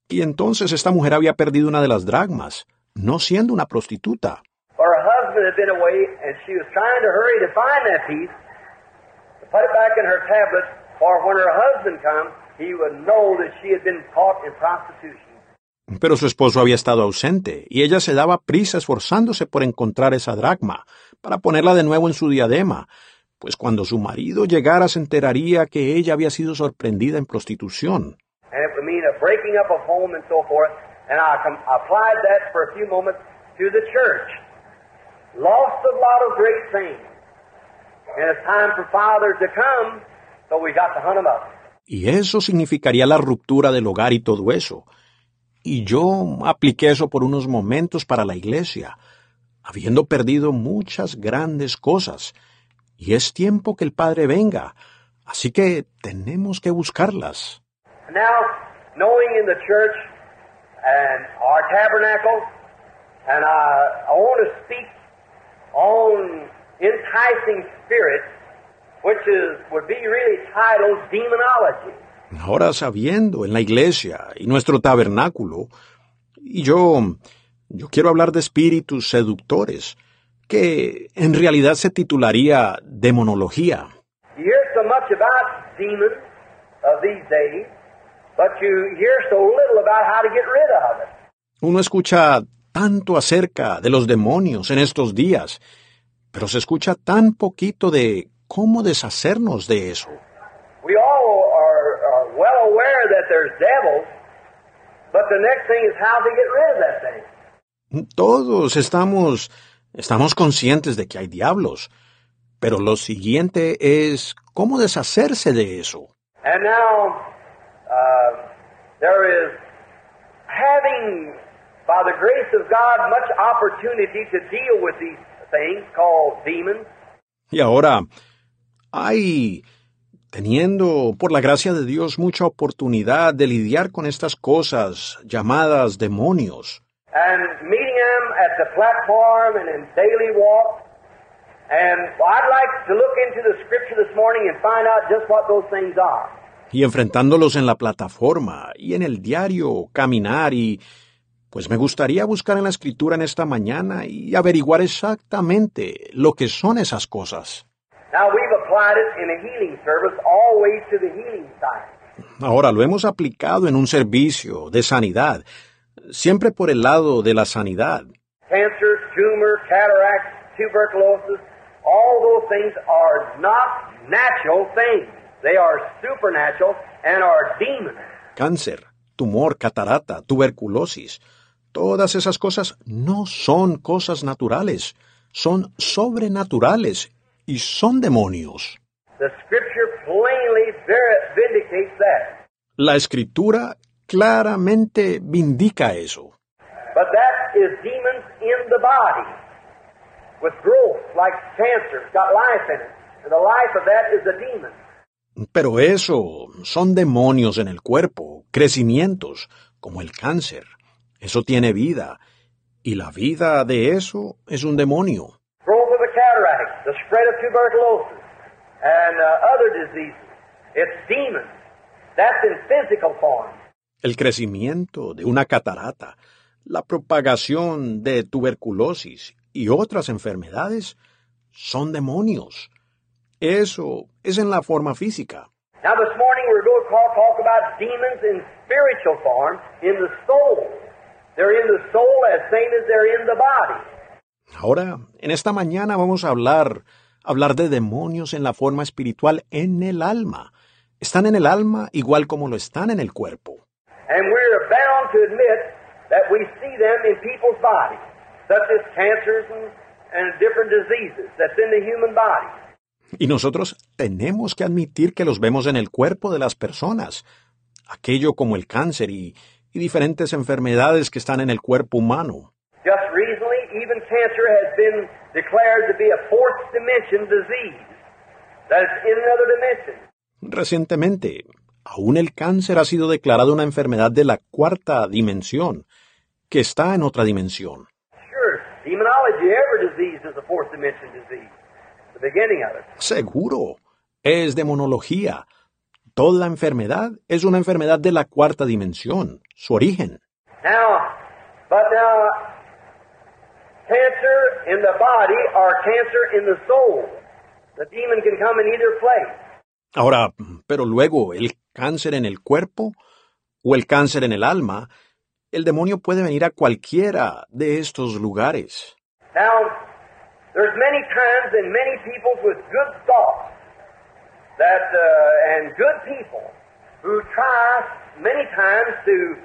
Y entonces esta mujer había perdido una de las dracmas, no siendo una prostituta. Pero su esposo había estado ausente, y ella se daba prisa esforzándose por encontrar esa dracma, para ponerla de nuevo en su diadema, pues cuando su marido llegara se enteraría que ella había sido sorprendida en prostitución. And it would mean a breaking up of home and so forth. And I com- applied that for a few moments to the church. Lost a lot of great things. And it's time for fathers to come, so we got to hunt them up. Y eso significaría la ruptura del hogar y todo eso. Y yo apliqué eso por unos momentos para la iglesia, habiendo perdido muchas grandes cosas. Y es tiempo que el Padre venga. Así que tenemos que buscarlas. Now, knowing in the church and our tabernacle, and I, I want to speak on enticing spirits, which is would be really titled demonology. Ahora sabiendo en la iglesia y nuestro tabernáculo, y yo, yo quiero hablar de espíritus seductores, que en realidad se titularía demonología. Uno escucha tanto acerca de los demonios en estos días, pero se escucha tan poquito de cómo deshacernos de eso. We all are, are well aware that there's devils, but the next thing is how to get rid of that thing. Todos estamos, estamos conscientes de que hay diablos, pero lo siguiente es cómo deshacerse de eso. And now uh, there is having, by the grace of God, much opportunity to deal with these things called demons. Y ahora hay, teniendo por la gracia de Dios mucha oportunidad de lidiar con estas cosas llamadas demonios. and meeting them at the platform and in daily walk. And I'd like to look into the scripture this morning and find out just what those things are. y enfrentándolos en la plataforma y en el diario, caminar y pues me gustaría buscar en la escritura en esta mañana y averiguar exactamente lo que son esas cosas. Now applied it in a healing service always to the healing side. Ahora lo hemos aplicado en un servicio de sanidad, siempre por el lado de la sanidad. Cancers, tumors, cataracts, tuberculosis, all those things are not natural things. They are supernatural and are demons. Cáncer, tumor, catarata, tuberculosis, todas esas cosas no son cosas naturales, son sobrenaturales y son demonios. The scripture plainly ver- vindicates that. La escritura claramente vindica eso. But that is demons in the body with growth like cancer. It's got life in it. And the life of that is a demon. Pero eso son demonios en el cuerpo, crecimientos, como el cáncer. Eso tiene vida. Y la vida de eso es un demonio. Growth of the cataract, the spread of tuberculosis, and uh, other diseases. It's demons. That's in physical form. El crecimiento de una catarata, la propagación de tuberculosis y otras enfermedades son demonios. Eso es en la forma física. Now this morning we're going to talk, talk about demons in spiritual form in the soul. They're in the soul as same as they're in the body. Ahora, en esta mañana vamos a hablar, hablar de demonios en la forma espiritual en el alma. Están en el alma igual como lo están en el cuerpo. And we're bound to admit that we see them in people's bodies, such as cancers and, and different diseases that's in the human body. Y nosotros tenemos que admitir que los vemos en el cuerpo de las personas. Aquello como el cáncer y, y diferentes enfermedades que están en el cuerpo humano. Cancer has been declared to be a fourth dimension disease. That it's in another dimension. Recientemente, aún el cáncer ha sido declarado una enfermedad de la cuarta dimensión, que está en otra dimensión. Sure, demonology, every disease is a fourth dimension disease. The beginning of it. Seguro, es demonología. Toda enfermedad es una enfermedad de la cuarta dimensión, su origen. Now, but now, cancer in the body or cancer in the soul. The demon can come in either place. Ahora, pero luego, el cáncer en el cuerpo o el cáncer en el alma, el demonio puede venir a cualquiera de estos lugares. Now, there's many times and many people with good thoughts that uh, and good people who try many times to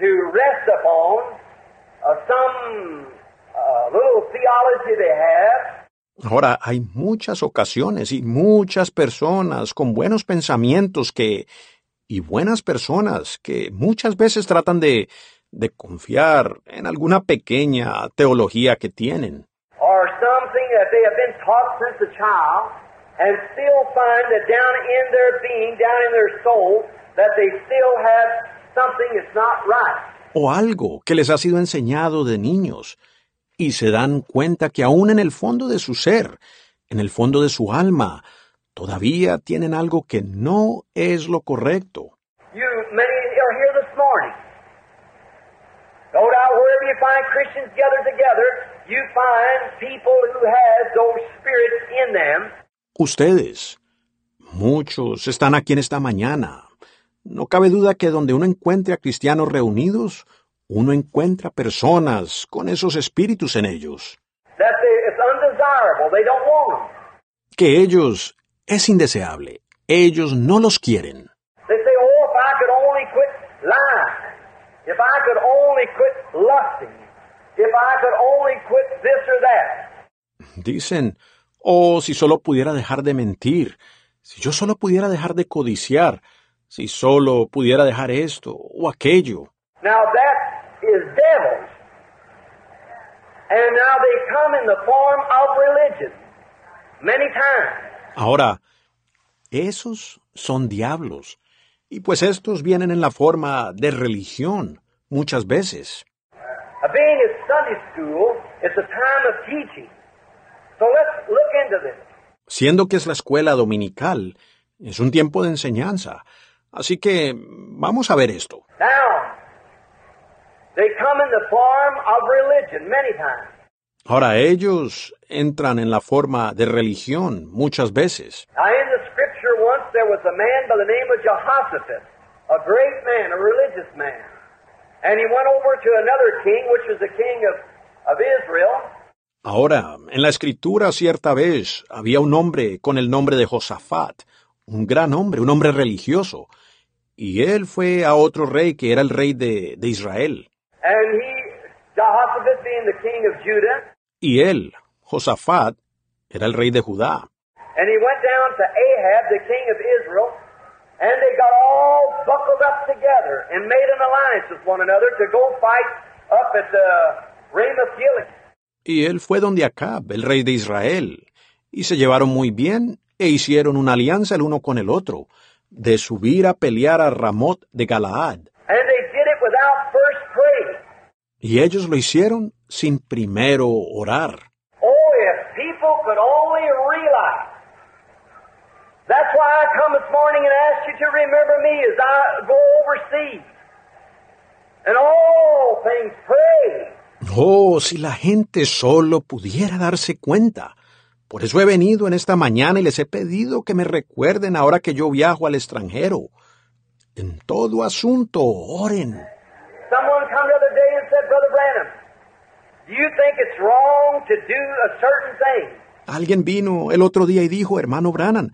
to rest upon uh, some Ahora, hay muchas ocasiones y muchas personas con buenos pensamientos que, y buenas personas que muchas veces tratan de, de confiar en alguna pequeña teología que tienen. or something that they have been taught since a child and still find that down in their being, down in their soul, that they still have something that's not right. o algo que les ha sido enseñado de niños, y se dan cuenta que aún en el fondo de su ser, en el fondo de su alma, todavía tienen algo que no es lo correcto. Ustedes, muchos están aquí en esta mañana. No cabe duda que donde uno encuentre a cristianos reunidos, uno encuentra personas con esos espíritus en ellos, que ellos es indeseable, ellos no los quieren. They say, if I could only quit lying, if I could only quit lusting, if I could only quit this or that. Dicen, oh, si solo pudiera dejar de mentir, si yo solo pudiera dejar de codiciar, si solo pudiera dejar esto o aquello. Now that is devils. And now they come in the form of religion many times. Ahora, esos son diablos, y pues estos vienen en la forma de religión muchas veces. Being at Sunday school, it's a time of teaching. So let's look into this. Siendo que es la escuela dominical, es un tiempo de enseñanza. Así que vamos a ver esto. Now, they come in the form of religion many times. Ahora, ellos entran en la forma de religión muchas veces. Ahora, en la escritura cierta vez había un hombre con el nombre de Josafat, un gran hombre, un hombre religioso, y él fue a otro rey que era el rey de, de Israel. And he, Jehoshaphat being the king of Judah, Y él, Josafat, era el rey de Judá. and he went down to Ahab, the king of Israel, and they got all buckled up together and made an alliance with one another to go fight up at Ramoth Gilead. Y él fue donde Acab, el rey de Israel, y se llevaron muy bien e hicieron una alianza el uno con el otro, de subir a pelear a Ramot de Galaad. And they did it without first praying. Y ellos lo hicieron sin primero orar. Oh, if people could only realize. That's why I come this morning and ask you to remember me as I go overseas. And all things pray. Oh, si la gente solo pudiera darse cuenta. Por eso he venido en esta mañana y les he pedido que me recuerden ahora que yo viajo al extranjero. En todo asunto, oren. Someone come the other day and said, Brother Branham, do you think it's wrong to do a certain thing? Alguien vino el otro día y dijo, hermano Brannan,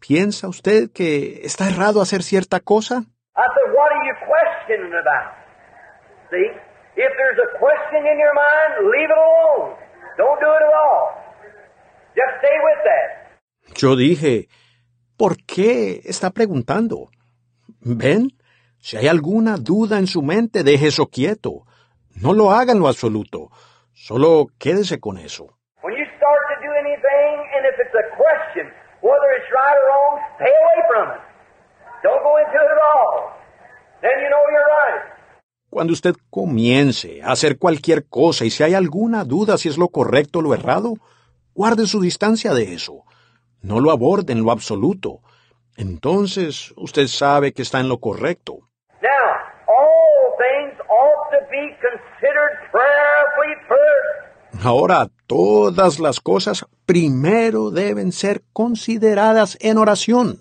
¿piensa usted que está errado hacer cierta cosa? I said, what are you questioning about? See? If there's a question in your mind, leave it alone. Don't do it at all. Just stay with that. Yo dije, ¿por qué está preguntando? ¿Ven? Si hay alguna duda en su mente, deje eso quieto. No lo haga en lo absoluto. Solo quédese con eso. Cuando usted comience a hacer cualquier cosa y si hay alguna duda si es lo correcto o lo errado, guarde su distancia de eso. No lo aborde en lo absoluto. Entonces usted sabe que está en lo correcto. Now, all things ought to be considered prayerfully first. Ahora, todas las cosas primero deben ser consideradas en oración.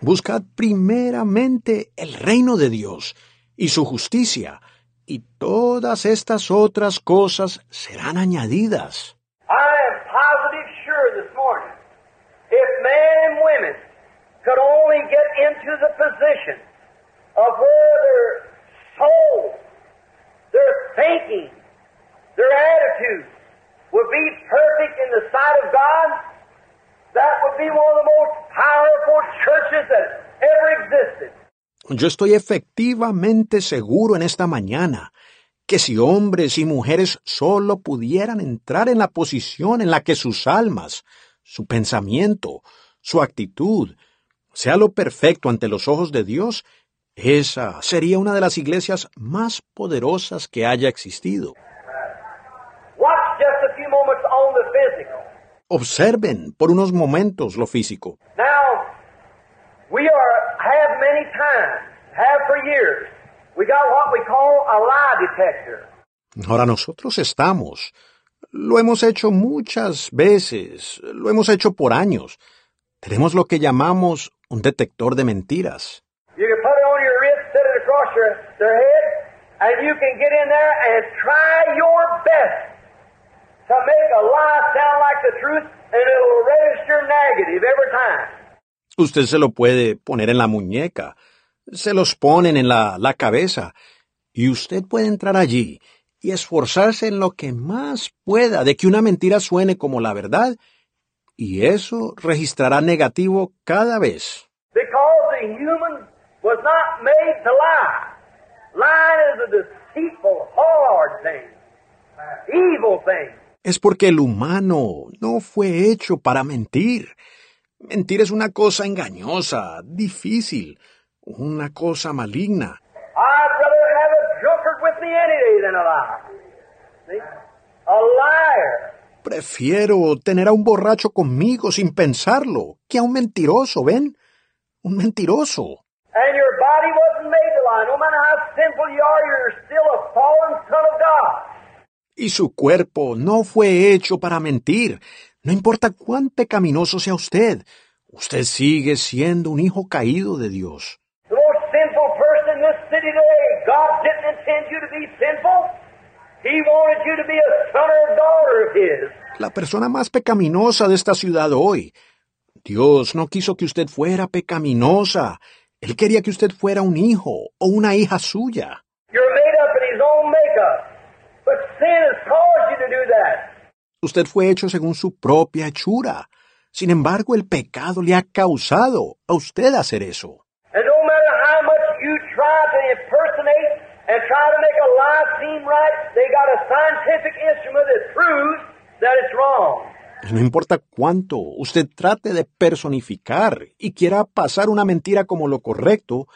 Buscad primeramente el reino de Dios y su justicia, y todas estas otras cosas serán añadidas. I am positive sure this morning, if and women could only get into the position of where their soul, their thinking, their attitude would be perfect in the sight of God, that would be one of the most powerful churches that ever existed. Yo estoy efectivamente seguro en esta mañana que si hombres y mujeres solo pudieran entrar en la posición en la que sus almas, su pensamiento, su actitud, sea lo perfecto ante los ojos de Dios, esa sería una de las iglesias más poderosas que haya existido. Observen por unos momentos lo físico. Ahora nosotros estamos. Lo hemos hecho muchas veces, lo hemos hecho por años. Tenemos lo que llamamos un detector de mentiras. Usted se lo puede poner en la muñeca, se los ponen en la, la cabeza, y usted puede entrar allí y esforzarse en lo que más pueda de que una mentira suene como la verdad, y eso registrará negativo cada vez. Because the human was not made to lie. Lying is a deceitful, hard thing, evil thing. Es porque el humano no fue hecho para mentir. Mentir es una cosa engañosa, difícil, una cosa maligna. A liar. Prefiero tener a un borracho conmigo sin pensarlo que a un mentiroso, ¿ven? Un mentiroso. Y su cuerpo no fue hecho para mentir. No importa cuán pecaminoso sea usted, usted sigue siendo un hijo caído de Dios. The most sinful person in this city today, God didn't intend you to be sinful. La persona más pecaminosa de esta ciudad hoy. Dios no quiso que usted fuera pecaminosa. Él quería que usted fuera un hijo o una hija suya. You're made up in His own makeup. But sin has caused you to do that. Usted fue hecho según su propia hechura. Sin embargo, el pecado le ha causado a usted hacer eso. And no matter how much you try to impersonate and try to make seem right, they got a scientific instrument that proves that it's wrong. Y no importa cuánto usted trate de personificar y quiera pasar una mentira como lo correcto,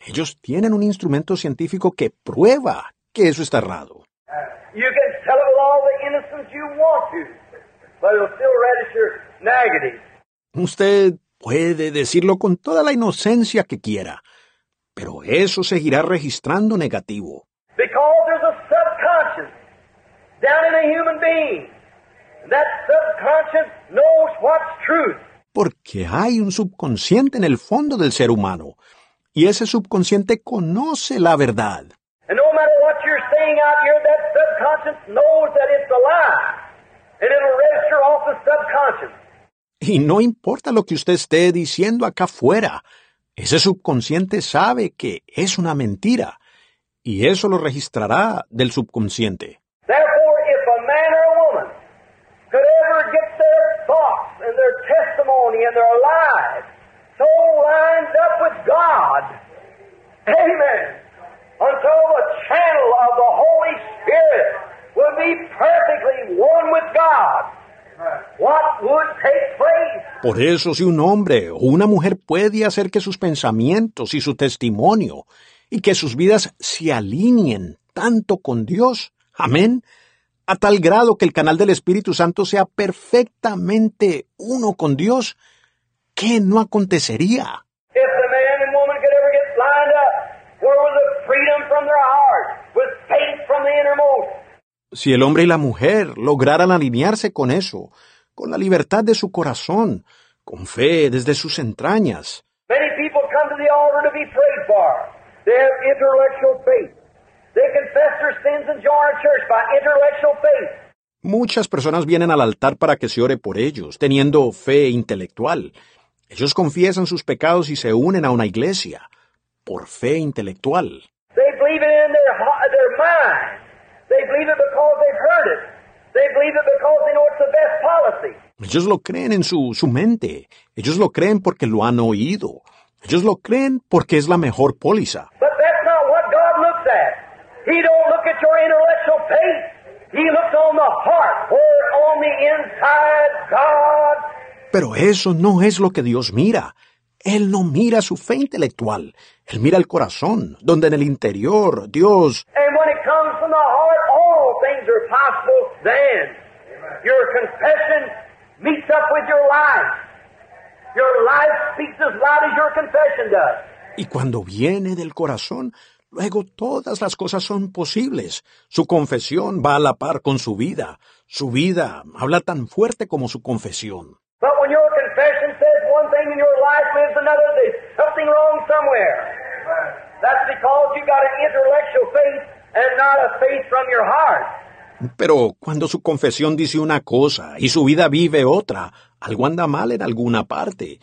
ellos tienen un instrumento científico que prueba que eso está errado. You can tell it with all the innocence you want to, but it'll still register negative. Usted puede decirlo con toda la inocencia que quiera, pero eso seguirá registrando negativo. Because there's a subconscious down in a human being. And that subconscious knows what's truth. Porque hay un subconsciente en el fondo del ser humano, y ese subconsciente conoce la verdad. And no matter what you're saying out here, that subconscious knows that it's a lie. And it'll register off the subconscious. Y no importa lo que usted esté diciendo acá afuera, ese subconsciente sabe que es una mentira, y eso lo registrará del subconsciente. Therefore, if a man or a woman could ever get their thoughts and their testimony and their lives so lined up with God, amen, until the channel of the Holy Spirit would be perfectly one with God? Por eso si un hombre o una mujer puede hacer que sus pensamientos y su testimonio y que sus vidas se alineen tanto con Dios, amén, a tal grado que el canal del Espíritu Santo sea perfectamente uno con Dios, ¿qué no acontecería? Si el hombre y la mujer lograran alinearse con eso, con la libertad de su corazón, con fe desde sus entrañas. Many people come to the altar to be prayed for. They have intellectual faith. Muchas personas vienen al altar para que se ore por ellos, teniendo fe intelectual. Ellos confiesan sus pecados y se unen a una iglesia por fe intelectual. They believe it in their, heart- their mind. They believe it because they've heard it. They believe it because they know it's the best policy. Ellos lo creen en su, su mente. Ellos lo creen porque lo han oído. Ellos lo creen porque es la mejor póliza. But that's not what God looks at. He don't look at your intellectual faith. He looks on the heart, where on the inside God Pero eso no es lo que Dios mira. Él no mira su fe intelectual. Él mira el corazón, donde en el interior Dios And when it comes from the heart, all things are possible then. Your confession meets up with your life. Your life speaks as loud as your confession does. Y cuando viene del corazón, luego todas las cosas son posibles. Su confesión va a la par con su vida. Su vida habla tan fuerte como su confesión. Pero cuando su confesión dice una cosa y su vida vive otra, algo anda mal en alguna parte.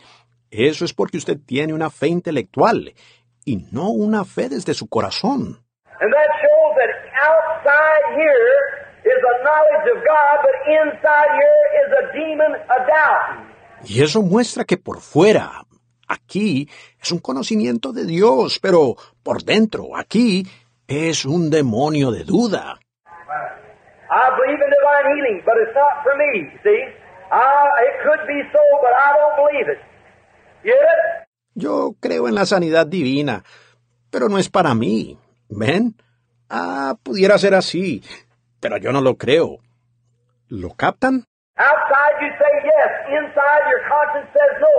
Eso es porque usted tiene una fe intelectual y no una fe desde su corazón. And that shows that outside here is a knowledge of God, but inside here is a demon, a doubting. Y eso muestra que por fuera, aquí, es un conocimiento de Dios, pero por dentro, aquí, es un demonio de duda. I believe in divine healing, but it's not for me, see? I, it could be so, but I don't believe it. Get it? Yo creo en la sanidad divina, pero no es para mí. ¿Ven? Ah, pudiera ser así, pero yo no lo creo. ¿Lo captan? Outside you say yes, inside your conscience says no.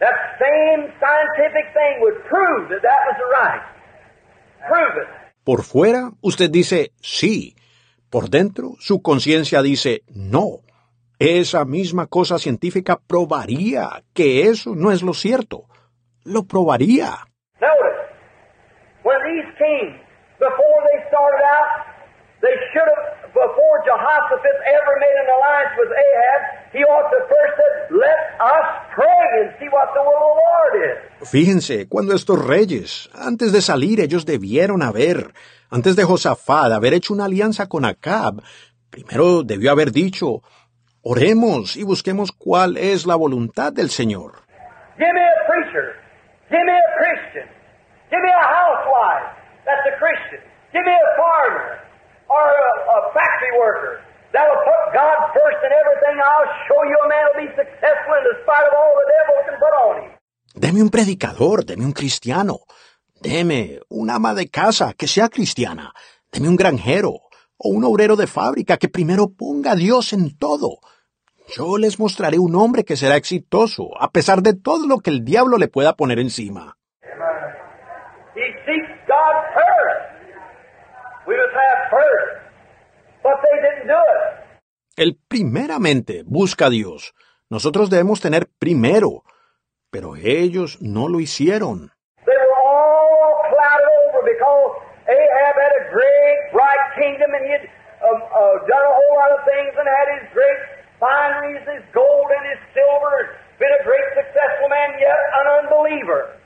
That same scientific thing would prove that that was the right. Prove it. Por fuera, usted dice sí. Por dentro, su conciencia dice no. Esa misma cosa científica probaría que eso no es lo cierto. Lo probaría. Notice, when these kings, before they started out, they should have, before Jehoshaphat ever made an alliance with Ahab, he ought to first said, let us pray and see what the will of the Lord is. Fíjense, cuando estos reyes, antes de salir, ellos debieron haber, antes de Josafat haber hecho una alianza con Acab, primero debió haber dicho, oremos y busquemos cuál es la voluntad del Señor. Give me a preacher. Give me a Christian. Give me a housewife. That's a Christian. Give me a farmer or a, a factory worker. That'll put God first in everything. I'll show you a man will be successful in spite of all the devil can put on him. Deme un predicador, deme un cristiano, deme una ama de casa que sea cristiana, deme un granjero o un obrero de fábrica que primero ponga a Dios en todo. Yo les mostraré un hombre que será exitoso, a pesar de todo lo que el diablo le pueda poner encima. Él primeramente busca a Dios. Nosotros debemos tener primero, pero ellos no lo hicieron. Ahab had a great, bright kingdom and he had um, uh, done a whole lot of things and had his great fineries, his gold and his silver, been a great successful man, yet an unbeliever.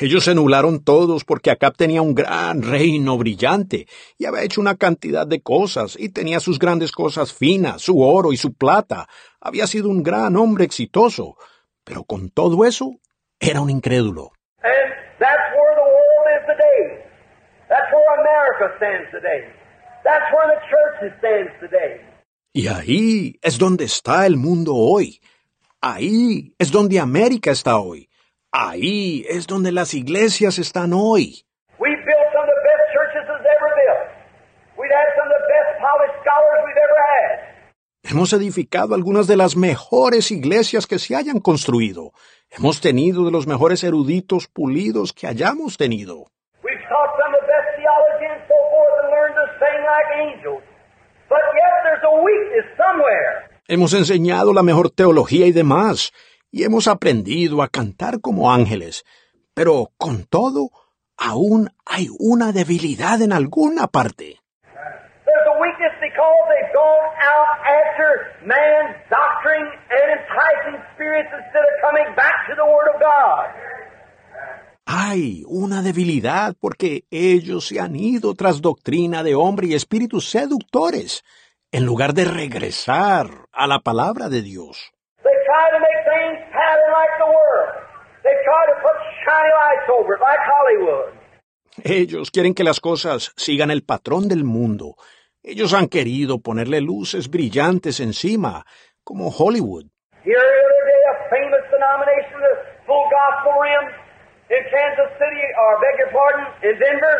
Ellos se nublaron todos porque Acab tenía un gran reino brillante y había hecho una cantidad de cosas y tenía sus grandes cosas finas, su oro y su plata. Había sido un gran hombre exitoso, pero con todo eso era un incrédulo. And that's where the world is today. That's where America stands today. That's where the church stands today. Y ahí es donde está el mundo hoy. Ahí es donde América está hoy. Ahí es donde las iglesias están hoy. Hemos edificado algunas de las mejores iglesias que se hayan construido. Hemos tenido de los mejores eruditos pulidos que hayamos tenido. Hemos enseñado la mejor teología y demás, y hemos aprendido a cantar como ángeles, pero con todo, aún hay una debilidad en alguna parte. There's a weakness because they've gone out after man's doctrine and enticing spirits instead of coming back to the Word of God. Hay una debilidad porque ellos se han ido tras doctrina de hombre y espíritus seductores, en lugar de regresar a la palabra de Dios. They try to make things pattern like the world. They try to put shiny lights over it like Hollywood. Ellos quieren que las cosas sigan el patrón del mundo. Ellos han querido ponerle luces brillantes encima, como Hollywood. Kansas City, or beg your pardon, in Denver,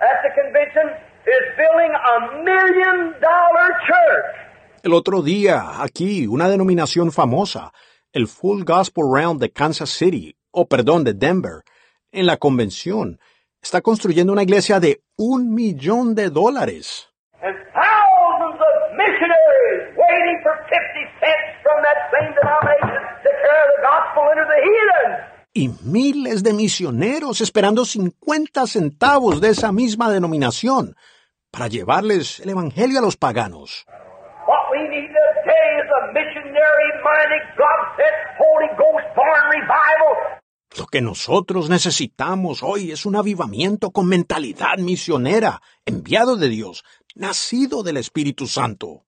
at the convention, is building a million dollar church. El otro día, aquí, una denominación famosa, el Full Gospel Round de Kansas City, o perdón, de Denver, en la convención, está construyendo una iglesia de un millón de dólares. And thousands of missionaries waiting for 50 cents from that same denomination to carry the gospel into the heathen. Y miles de misioneros esperando 50 centavos de esa misma denominación para llevarles el Evangelio a los paganos. Lo que nosotros necesitamos hoy es un avivamiento con mentalidad misionera, enviado de Dios, nacido del Espíritu Santo.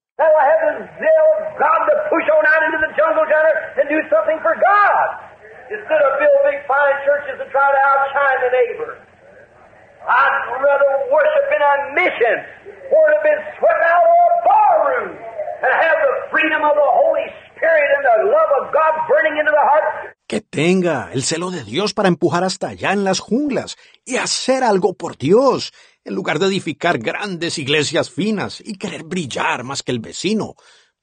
instead of build big fine churches and try to outshine the neighbor. I'd rather worship in a mission. Or to have been swept out of a barroom and have the freedom of the Holy Spirit and the love of God burning into the heart. Que tenga el celo de Dios para empujar hasta allá en las junglas y hacer algo por Dios, en lugar de edificar grandes iglesias finas y querer brillar más que el vecino.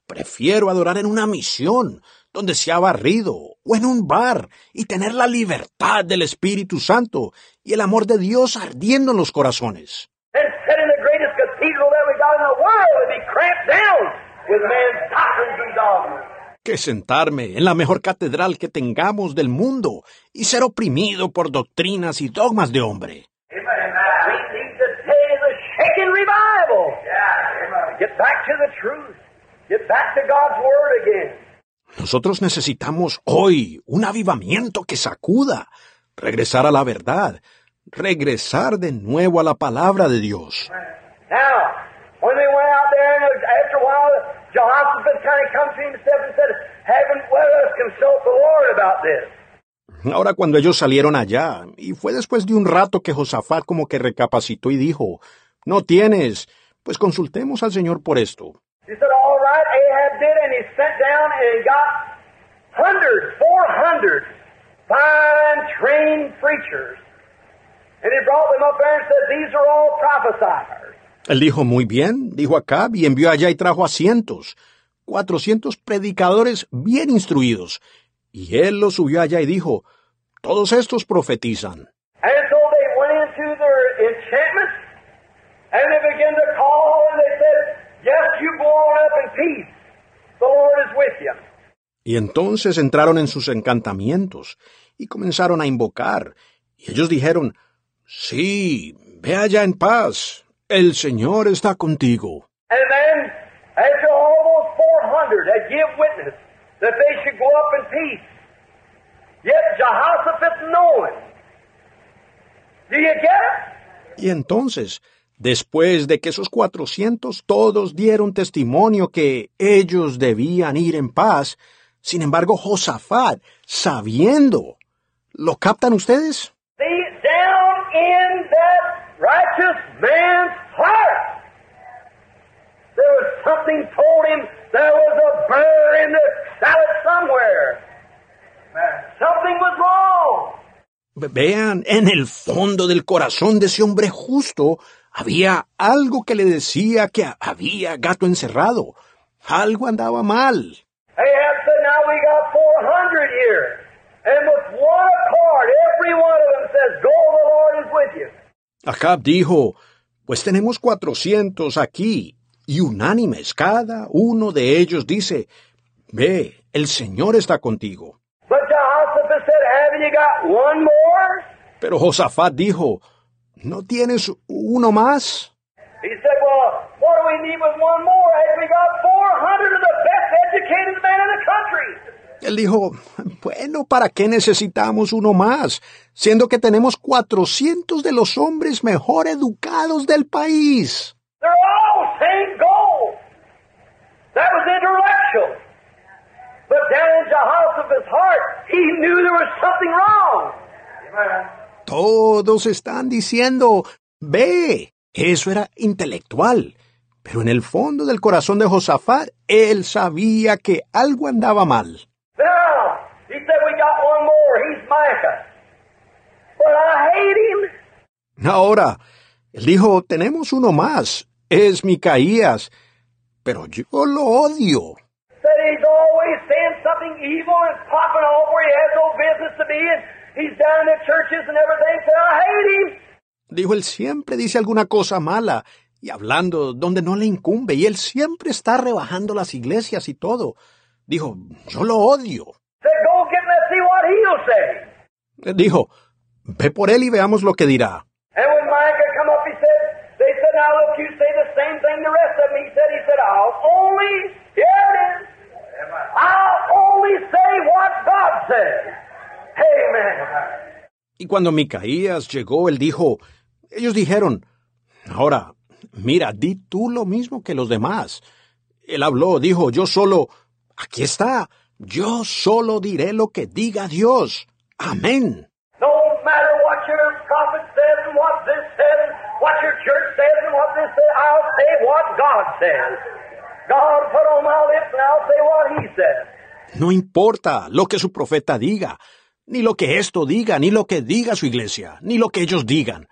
Prefiero adorar en una misión, donde se ha barrido, o en un bar, y tener la libertad del Espíritu Santo y el amor de Dios ardiendo en los corazones. and sit in the greatest cathedral that we got in the world and be cramped down with man's doctrines and dogmas. que sentarme en la mejor catedral que tengamos del mundo y ser oprimido por doctrinas y dogmas de hombre. We need today the shaking revival. Get back to the truth. Get back to God's Word again. Nosotros necesitamos hoy un avivamiento que sacuda, regresar a la verdad, regresar de nuevo a la palabra de Dios. Ahora cuando ellos salieron allá, y fue después de un rato que Josafat como que recapacitó y dijo, no tienes, pues consultemos al Señor por esto. He said, All right, Ahab did, and he sent down and got hundreds, four hundred fine trained preachers. Él dijo, muy bien, dijo Acab, y envió allá y trajo a cientos, cuatrocientos predicadores bien instruidos. Y él los subió allá y dijo, todos estos profetizan. And so they went into their enchantments, and they began to call, and they said, Yes, you go on up in peace. The Lord is with you. Y entonces entraron en sus encantamientos y comenzaron a invocar. Y ellos dijeron, sí, ve allá en paz, el Señor está contigo. After 400 had give witness that they should go up in peace, yet Jehoshaphat knowing. Do you get it? Y entonces, después de que esos cuatrocientos todos dieron testimonio que ellos debían ir en paz, sin embargo Josafat, sabiendo, ¿lo captan ustedes? In that righteous man's heart, there was something told him there was a burr in the salad somewhere. Something was wrong. Ve- Vean, en el fondo del corazón de ese hombre justo había algo que le decía que había gato encerrado. Algo andaba mal. Ahab said, now we got 400 here. And with one accord, every one of them says, go, the Lord is with you. Ahab dijo, pues tenemos cuatrocientos aquí, y unánimes, cada uno de ellos dice, Ve, el Señor está contigo. But Jehoshaphat said, Haven't you got one more? Pero Josafat dijo, ¿no tienes uno más? He said, Well, what do we need with one more? Hey, we got 400 of the best educated men in the country. Él dijo, bueno, ¿para qué necesitamos uno más? Siendo que tenemos 400 de los hombres mejor educados del país. They're all same goal. That was intellectual. But down in Jehoshaphat's heart, he knew there was something wrong. Amen. Todos están diciendo, ve, eso era intelectual. Pero en el fondo del corazón de Josafat, él sabía que algo andaba mal. Said, We got one more. He's Micah. But I hate him. Ahora, él dijo, tenemos uno más, es Micaías, pero yo lo odio. He's always saying something evil and popping off where he has no business to be, and he's down in the churches and everything. Said, I hate him. Dijo, él siempre dice alguna cosa mala y hablando donde no le incumbe, y él siempre está rebajando las iglesias y todo. Dijo, yo lo odio. Said, Go get him and see what he'll say. Dijo, ve por él y veamos lo que dirá. And when Micah come up, he said, they said, now look, you say the same thing the rest of them. He said, he said, I'll only, here it is, I'll only say what God says. Amen. Y cuando Micaías llegó, él dijo, ellos dijeron, ahora, mira, di tú lo mismo que los demás. Él habló, dijo, yo solo, aquí está, yo solo diré lo que diga Dios. Amén. No matter what your prophet says and what this says, what your church says and what this says, I'll say what God says. God put on my lips and I'll say what He says. No importa lo que su profeta diga, ni lo que esto diga, ni lo que diga su iglesia, ni lo que ellos digan.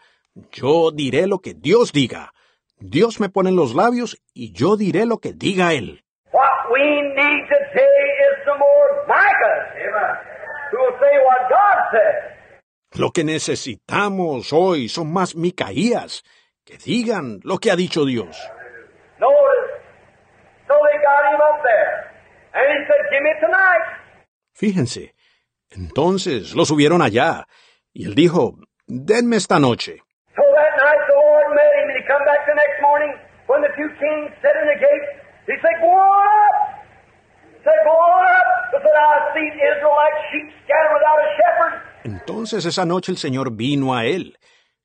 Yo diré lo que Dios diga. Dios me pone en los labios y yo diré lo que diga Él. What we need today is some more. Amen. Who will say what God says. Lo que necesitamos hoy son más Micaías, que digan lo que ha dicho Dios. Fíjense, entonces lo subieron allá, y él dijo, denme esta noche. He said, Go Entonces esa noche el Señor vino a él,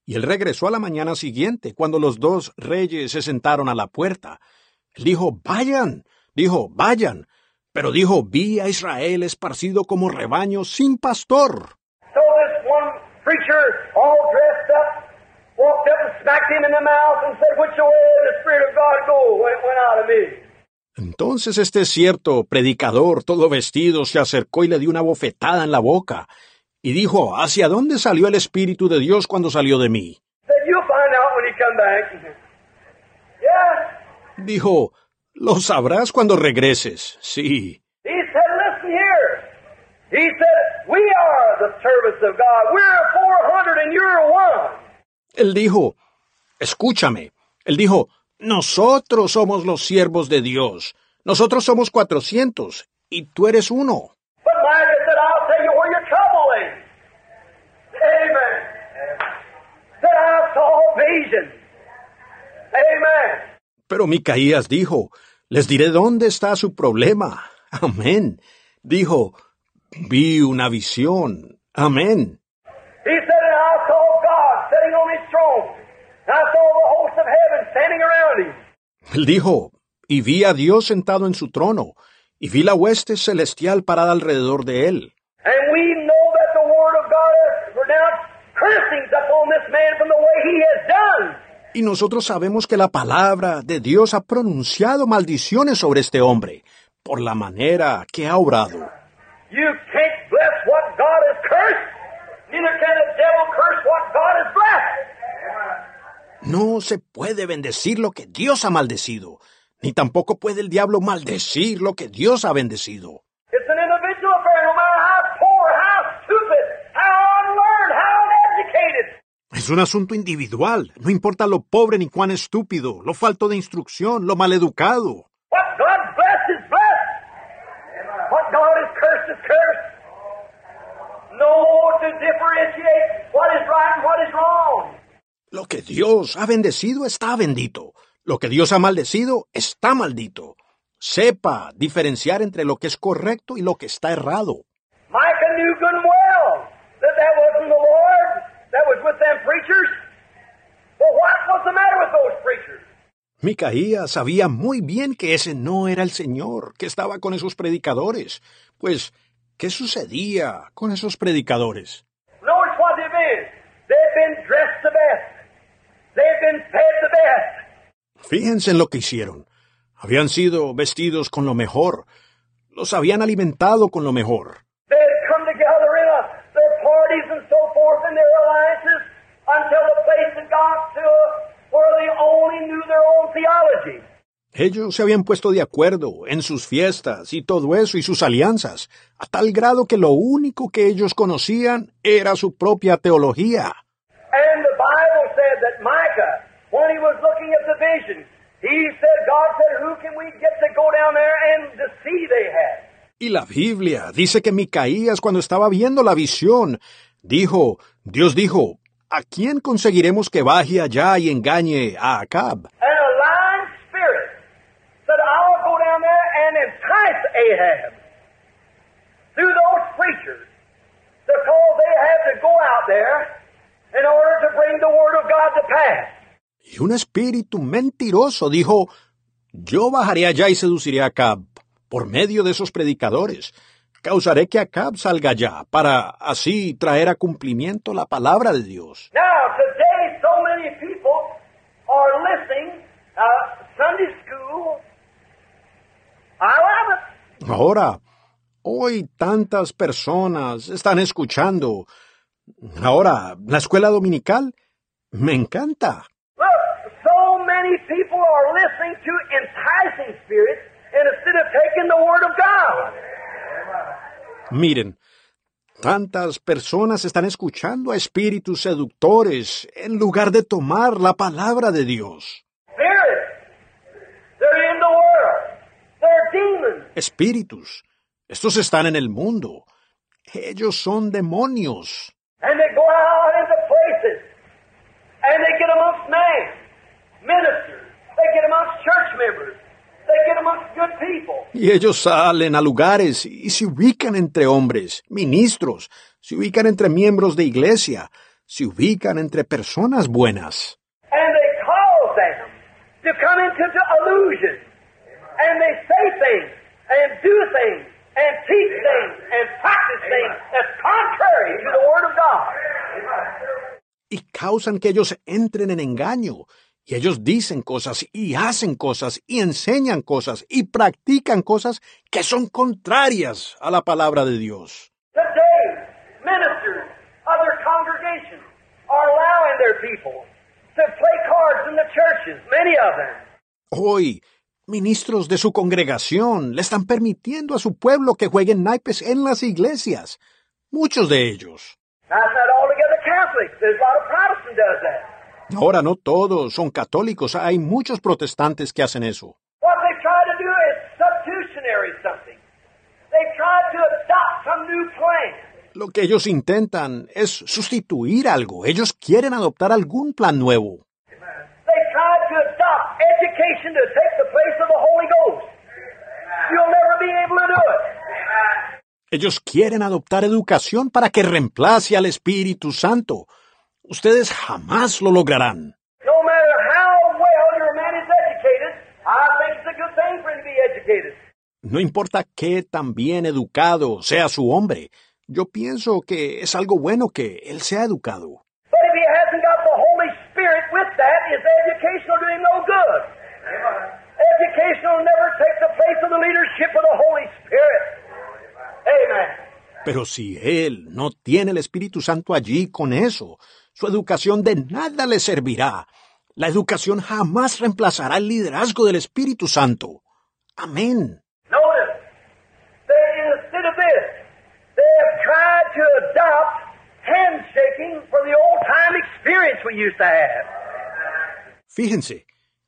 y él regresó a la mañana siguiente, cuando los dos reyes se sentaron a la puerta. Él dijo, vayan, dijo, vayan, pero dijo, vi a Israel esparcido como rebaño sin pastor. So Entonces este cierto predicador, todo vestido, se acercó y le dio una bofetada en la boca, y dijo, ¿hacia dónde salió el Espíritu de Dios cuando salió de mí? Dijo, lo sabrás cuando regreses. Sí. He said, Listen here. He said, We are the servants of God. We're 400 and you're one. Él dijo, escúchame. Él dijo, nosotros somos los siervos de Dios. Nosotros somos cuatrocientos y tú eres uno. Pero Micaías dijo, les diré dónde está su problema. Amén. Dijo, vi una visión. Amén. He said, and I saw God sitting on his throne. And I saw the host of heaven standing around him. Él dijo, y vi a Dios sentado en su trono, y vi la hueste celestial parada alrededor de él. Y nosotros sabemos que la palabra de Dios ha pronunciado maldiciones sobre este hombre, por la manera que ha obrado. You No se puede bendecir lo que Dios ha maldecido, ni tampoco puede el diablo maldecir lo que Dios ha bendecido. Es un asunto individual. No importa lo pobre ni cuán estúpido, lo falto de instrucción, lo maleducado. No to differentiate what is right and what is wrong. Lo que Dios ha bendecido está bendito. Lo que Dios ha maldecido está maldito. Sepa diferenciar entre lo que es correcto y lo que está errado. Micah knew good and well that that wasn't the Lord that was with them preachers. Well, what was the matter with those preachers? Micaías sabía muy bien que ese no era el Señor, que estaba con esos predicadores. Pues, ¿qué sucedía con esos predicadores? Notice what they've been. They've been dressed the best. They've been fed the best. Fíjense en lo que hicieron. Habían sido vestidos con lo mejor. Los habían alimentado con lo mejor. Ellos se habían puesto de acuerdo en sus fiestas y todo eso y sus alianzas, a tal grado que lo único que ellos conocían era su propia teología. And Micah, when he was looking at the vision, he said, God said, who can we get to go down there and to see they had? Y la Biblia dice que Micaías cuando estaba viendo la visión, dijo, Dios dijo, ¿a quién conseguiremos que baje allá y engañe a Acab? And a lying spirit said, I'll go down there and entice Ahab through those preachers they had to go out there in order to bring the word of God to pass. Y un espíritu mentiroso dijo, yo bajaré allá y seduciré a Acab por medio de esos predicadores. Causaré que Acab salga allá para así traer a cumplimiento la palabra de Dios. Now, today, so many people are listening, uh, Sunday school. I love it. Ahora, hoy tantas personas están escuchando. Ahora, la escuela dominical me encanta. Miren, tantas personas están escuchando a espíritus seductores en lugar de tomar la palabra de Dios. Espíritus, estos están en el mundo. Ellos son demonios. And they go out into places and they get amongst men, ministers. They get amongst church members. They get amongst good people. Y ellos salen a lugares y se ubican entre hombres, ministros, se ubican entre miembros de iglesia, se ubican entre personas buenas. And they cause them to come into the illusion. And they say things and do things and teach things and practice things that's contrary to the Word of God. Y causan que ellos entren en engaño. Y ellos dicen cosas y hacen cosas y enseñan cosas y practican cosas que son contrarias a la palabra de Dios. Today, ministers of their congregations are allowing their people to play cards in the churches, many of them. Hoy, ministros de su congregación le están permitiendo a su pueblo que jueguen naipes en las iglesias. Muchos de ellos. Ahora no todos son católicos, hay muchos protestantes que hacen eso. What they try to do is substitutionary something. They try to adopt some new plan. Lo que ellos intentan es sustituir algo, ellos quieren adoptar algún plan nuevo. They try to adopt education to take the place of the Holy Ghost. You'll never be able to do it. Ellos quieren adoptar educación para que reemplace al Espíritu Santo. Ustedes jamás lo lograrán. No importa qué tan bien educado sea su hombre, yo pienso que es algo bueno que él sea educado. Pero si él no tiene el Espíritu Santo allí con eso, su educación de nada le servirá. La educación jamás reemplazará el liderazgo del Espíritu Santo. Amén. Fíjense,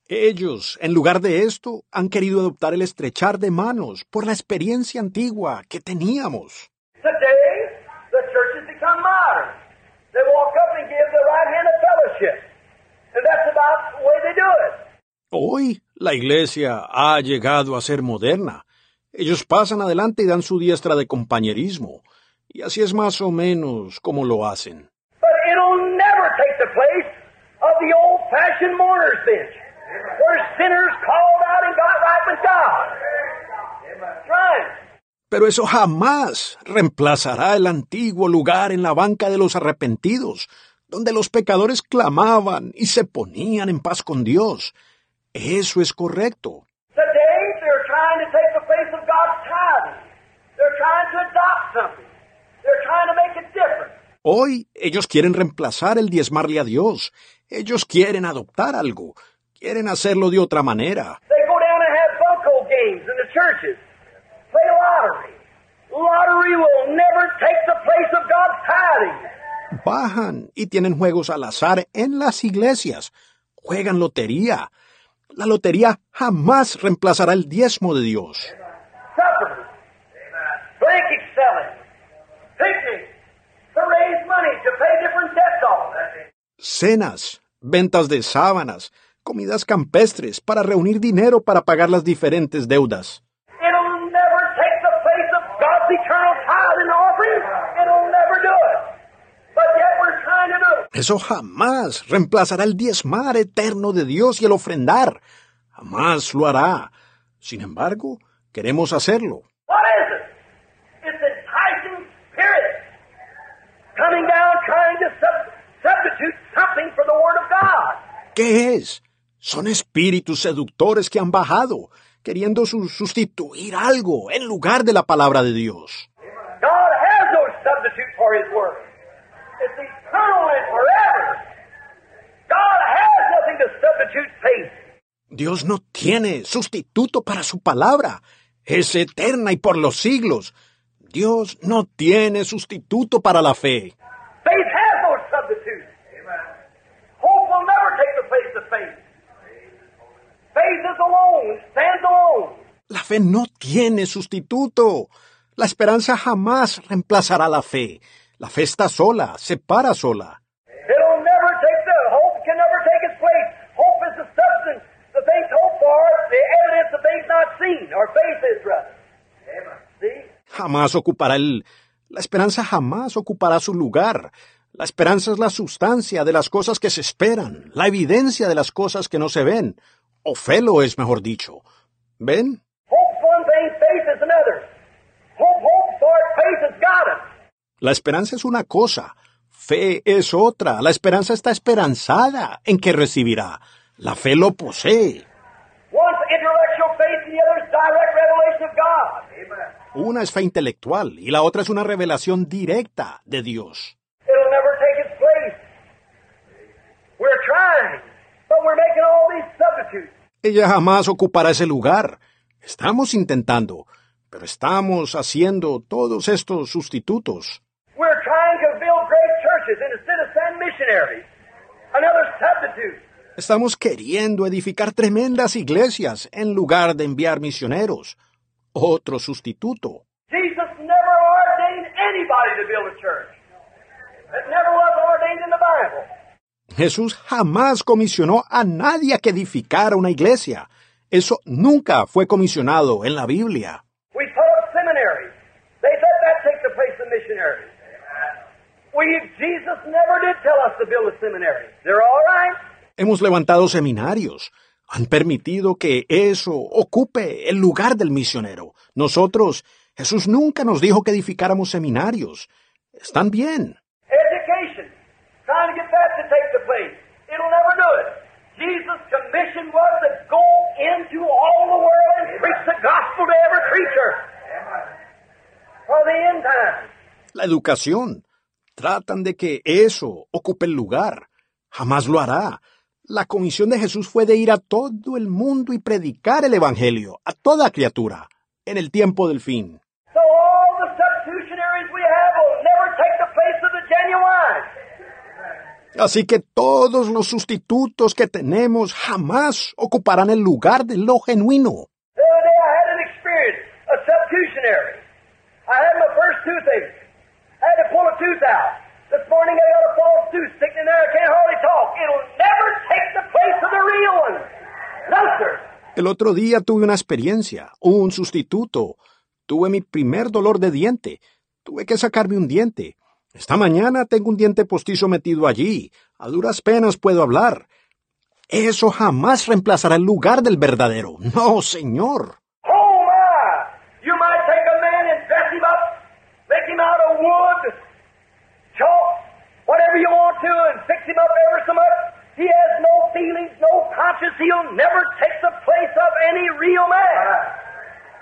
ellos, en lugar de esto, han querido adoptar el estrechar de manos por la experiencia antigua que teníamos. Today, the church has become modern. They walk up and give the right hand of fellowship. And that's about the way they do it. Hoy, la iglesia ha llegado a ser moderna. Ellos pasan adelante y dan su diestra de compañerismo. Y así es más o menos como lo hacen. But it'll never take the place of the old-fashioned mourner's bench, where sinners called out and got right with God. Right. Pero eso jamás reemplazará el antiguo lugar en la banca de los arrepentidos, donde los pecadores clamaban y se ponían en paz con Dios. Eso es correcto. Hoy ellos quieren reemplazar el diezmarle a Dios. Ellos quieren adoptar algo. Quieren hacerlo de otra manera. They go down and have bunco games in the churches. Play lottery. Lottery will never take the place of God's tithing. Bajan y tienen juegos al azar en las iglesias. Juegan lotería. La lotería jamás reemplazará el diezmo de Dios. Cenas, ventas de sábanas, comidas campestres para reunir dinero para pagar las diferentes deudas. It'll never take the place of God's eternal tithe and offering. It'll never do it. But yet we're trying to do it. Eso jamás reemplazará el diezmar eterno de Dios y el ofrendar. Jamás lo hará. Sin embargo, queremos hacerlo. ¿Qué es? Son espíritus seductores que han bajado, queriendo su- sustituir algo en lugar de la palabra de Dios. God has no substitute for His Word. It's eternal and forever. God has nothing to substitute faith. Dios no tiene sustituto para su palabra. Es eterna y por los siglos. Dios no tiene sustituto para la fe. La fe no tiene sustituto. La esperanza jamás reemplazará la fe. La fe está sola, se para sola. It'll never take the hope can never take its place. Hope is the substance, the things hoped for, the evidence of things not seen, or faith is rather. See? Jamás ocupará el... La esperanza jamás ocupará su lugar. La esperanza es la sustancia de las cosas que se esperan, la evidencia de las cosas que no se ven. O fe lo es, mejor dicho. ¿Ven? Hope's one thing, faith is another. Hope hopes for it, faith has got it. La esperanza es una cosa, fe es otra. La esperanza está esperanzada en que recibirá. La fe lo posee. One's intellectual faith and the other's direct revelation of God. Amen. Una es fe intelectual y la otra es una revelación directa de Dios. It'll never take its place. We're trying, but we're making all these substitutes. Ella jamás ocupará ese lugar. Estamos intentando, pero estamos haciendo todos estos sustitutos. We're trying to build great churches and instead of send missionaries. Another substitute. Estamos queriendo edificar tremendas iglesias en lugar de enviar misioneros. Otro sustituto. Jesús jamás comisionó a nadie a que edificara una iglesia. Eso nunca fue comisionado en la Biblia. We put up seminaries. They let that take the place of missionaries. We, Jesus never did tell us to build a seminary. They're all right. Hemos levantado seminarios. Han permitido que eso ocupe el lugar del misionero. Nosotros, Jesús nunca nos dijo que edificáramos seminarios. Están bien. Education. Trying to get that to take the place. It'll never do it. Jesus' commission was to go into all the world and preach the gospel to every creature. For the end time. La educación. Tratan de que eso ocupe el lugar. Jamás lo hará. La comisión de Jesús fue de ir a todo el mundo y predicar el Evangelio a toda criatura en el tiempo del fin. Así que todos los sustitutos que tenemos jamás ocuparán el lugar de lo genuino. I had my first toothache. I had to pull a tooth out. This morning I got a false tooth sticking in there. I can't hardly talk. It'll never take the place of the real one. No, sir. El otro día tuve una experiencia, un sustituto. Tuve mi primer dolor de diente. Tuve que sacarme un diente. Esta mañana tengo un diente postizo metido allí. A duras penas puedo hablar. Eso jamás reemplazará el lugar del verdadero. No, señor. Oh my! You might take a man and dress him up, make him out of wood, chalk, you want to, and fix him up ever so much. He has no feelings, no conscience. He'll never take the place of any real man.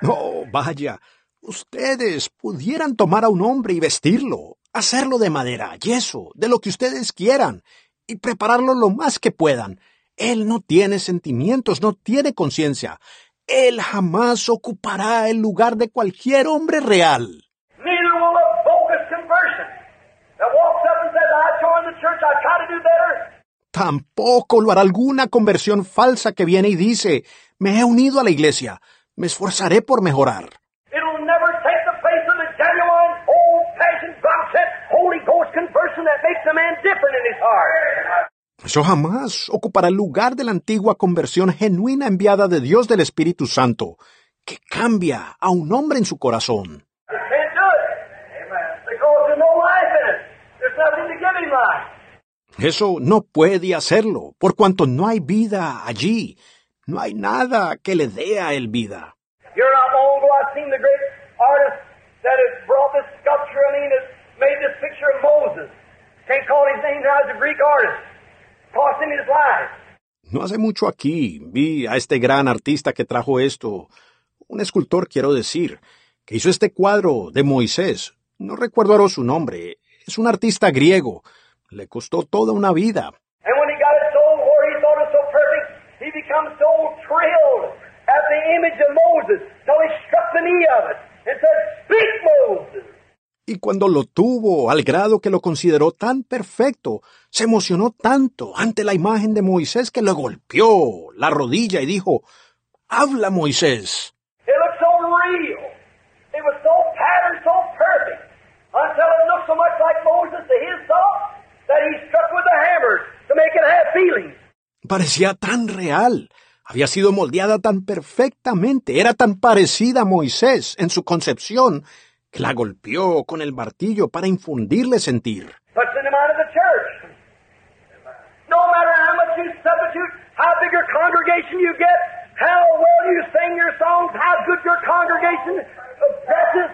No, vaya. Ustedes pudieran tomar a un hombre y vestirlo, hacerlo de madera, yeso, de lo que ustedes quieran, y prepararlo lo más que puedan. Él no tiene sentimientos, no tiene conciencia. Él jamás ocupará el lugar de cualquier hombre real. Neither will a bogus conversion that walks up and says, I joined the church, I try to do better. Tampoco lo hará alguna conversión falsa que viene y dice, me he unido a la iglesia, me esforzaré por mejorar. It'll never take the place of the genuine, old-fashioned, God-sent, Holy Ghost conversion that makes a man different in his heart. Eso jamás ocupará el lugar de la antigua conversión genuina enviada de Dios del Espíritu Santo, que cambia a un hombre en su corazón. Eso no puede hacerlo, por cuanto no hay vida allí. No hay nada que le dé a él vida. No hace mucho aquí vi a este gran artista que trajo esto, un escultor quiero decir, que hizo este cuadro de Moisés. No recuerdo ahora su nombre. Es un artista griego. Le costó toda una vida. And when he got it sold where he thought it so perfect, he becomes so thrilled at the image of Moses till he struck the knee of it and said, Speak, Moses. Y cuando lo tuvo, al grado que lo consideró tan perfecto, se emocionó tanto ante la imagen de Moisés que le golpeó la rodilla y dijo, Habla, Moisés. It was so patterned, so perfect, until it looked so much like Moses to his thought that he struck with the hammer to make it have feelings. Parecía tan real. Había sido moldeada tan perfectamente. Era tan parecida a Moisés en su concepción que la golpeó con el martillo para infundirle sentir. But in the mind of the church, no matter how much you substitute, how big your congregation you get, how well you sing your songs, how good your congregation dresses,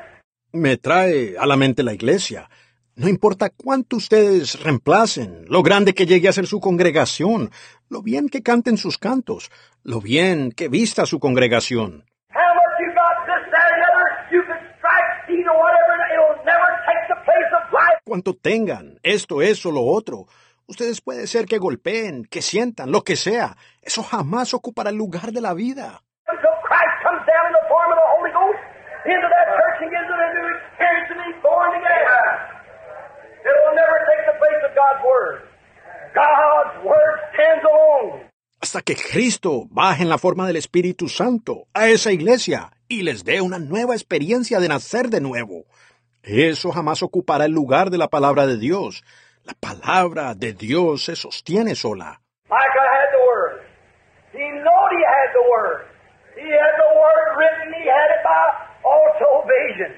Me trae a la mente la iglesia. No importa cuánto ustedes reemplacen, lo grande que llegue a ser su congregación, lo bien que canten sus cantos, lo bien que vista su congregación. Cuanto tengan esto, eso, lo otro, ustedes puede ser que golpeen, que sientan, lo que sea, eso jamás ocupará el lugar de la vida. until Christ comes down in the form of the Holy Ghost into that church and gives it a new experience and he's born again. It will never take the place of God's Word. God's Word stands alone. Hasta que Cristo baje en la forma del Espíritu Santo a esa iglesia y les dé una nueva experiencia de nacer de nuevo. Eso jamás ocupará el lugar de la palabra de Dios. La palabra de Dios se sostiene sola. Micah had the Word. He knowed he had the Word. He had the Word written. He had it by also vision.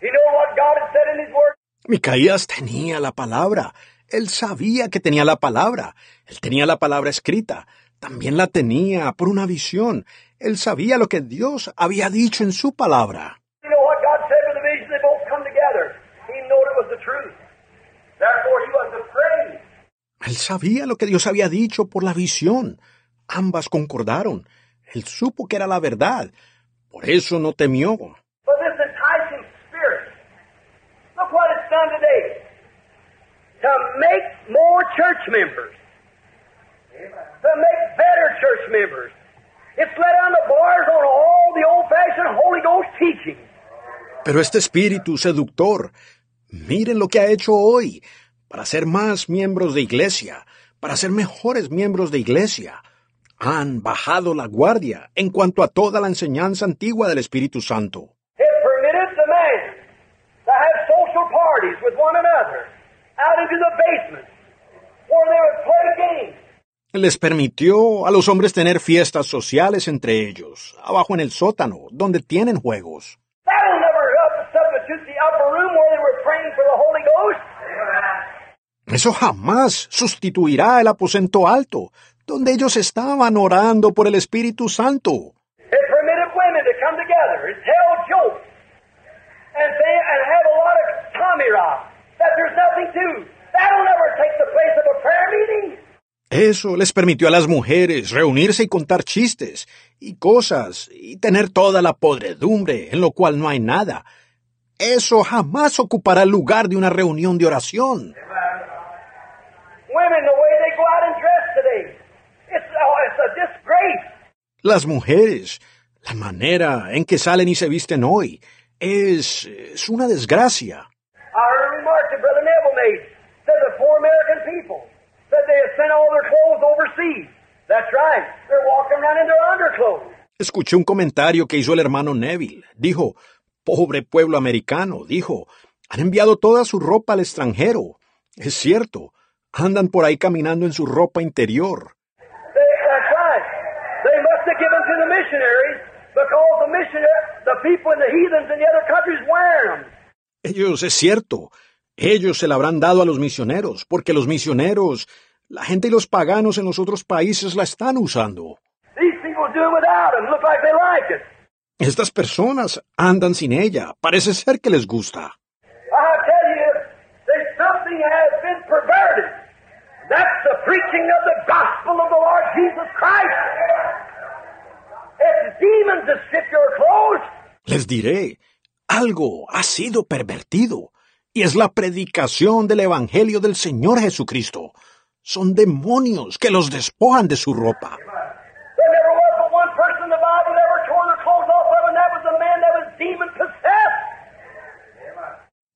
He knew what God had said in His Word. Micaías tenía la palabra. Él sabía que tenía la palabra. Él tenía la palabra escrita. También la tenía por una visión. Él sabía lo que Dios había dicho en su palabra. Él sabía lo que Dios había dicho por la visión. Ambas concordaron. Él supo que era la verdad. Por eso no temió. But this enticing spirit, look what it's done today. To make more church members. To make better church members. It's let down the bars on all the old-fashioned Holy Ghost teaching. Pero este espíritu seductor, miren lo que ha hecho hoy. para ser más miembros de iglesia, para ser mejores miembros de iglesia. Han bajado la guardia en cuanto a toda la enseñanza antigua del Espíritu Santo. It permitted the man to have social parties with one another out into the basement where they would play games. Les permitió a los hombres tener fiestas sociales entre ellos, abajo en el sótano, donde tienen juegos. They. Eso jamás sustituirá el aposento alto, donde ellos estaban orando por el Espíritu Santo. And say and have a lot of Tommy rock that there's nothing to. That'll never take the place of a prayer meeting. Eso les permitió a las mujeres reunirse y contar chistes y cosas y tener toda la podredumbre en lo cual no hay nada. Eso jamás ocupará el lugar de una reunión de oración. Women, the way they go out and dress today, it's, it's a disgrace. Las mujeres, la manera en que salen y se visten hoy, es, es una desgracia. I heard a remark that Brother Neville made. Said the poor American people said they had sent all their clothes overseas. That's right. They're walking around in their underclothes. Escuché un comentario que hizo el hermano Neville. Dijo, pobre pueblo americano, dijo, han enviado toda su ropa al extranjero. Es cierto, andan por ahí caminando en su ropa interior. They, that's right. They must have given to the missionaries because the missionary, the people in the heathens in the other countries wearing them. Ellos, es cierto, ellos se la habrán dado a los misioneros, porque los misioneros, la gente y los paganos en los otros países la están usando. Estas personas andan sin ella, parece ser que les gusta. Les diré, algo ha sido pervertido, y es la predicación del Evangelio del Señor Jesucristo. Son demonios que los despojan de su ropa.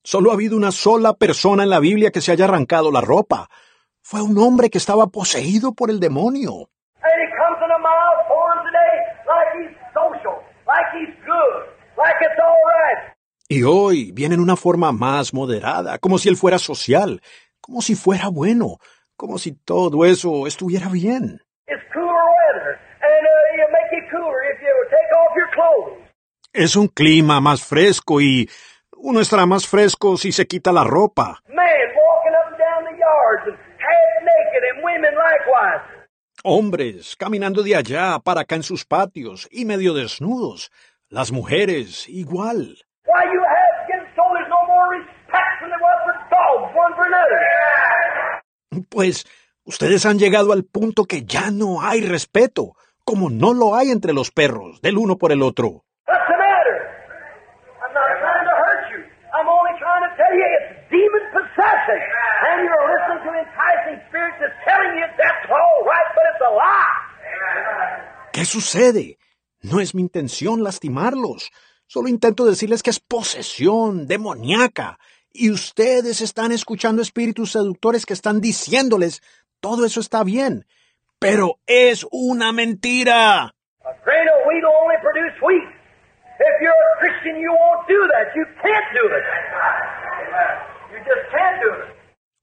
Solo ha habido una sola persona en la Biblia que se haya arrancado la ropa. Fue un hombre que estaba poseído por el demonio. And he comes in a mild form today like he's social, like he's good, like it's all right. Y hoy viene en una forma más moderada, como si él fuera social, como si fuera bueno, como si todo eso estuviera bien. Uh. Es un clima más fresco y uno estará más fresco si se quita la ropa. Hombres caminando de allá para acá en sus patios y medio desnudos. Las mujeres igual. Why you have so there's no more respect than there was for dogs, one for another. Pues ustedes han llegado al punto que ya no hay respeto, como no lo hay entre los perros, del uno por el otro. What's the matter? I'm not trying to hurt you. I'm only trying to tell you it's demon possession. And you're listening to enticing spirits that's telling you that's all right, but it's a lie. ¿Qué sucede? No es mi intención lastimarlos. Solo intento decirles que es posesión demoníaca. Y ustedes están escuchando espíritus seductores que están diciéndoles todo eso está bien. Pero es una mentira.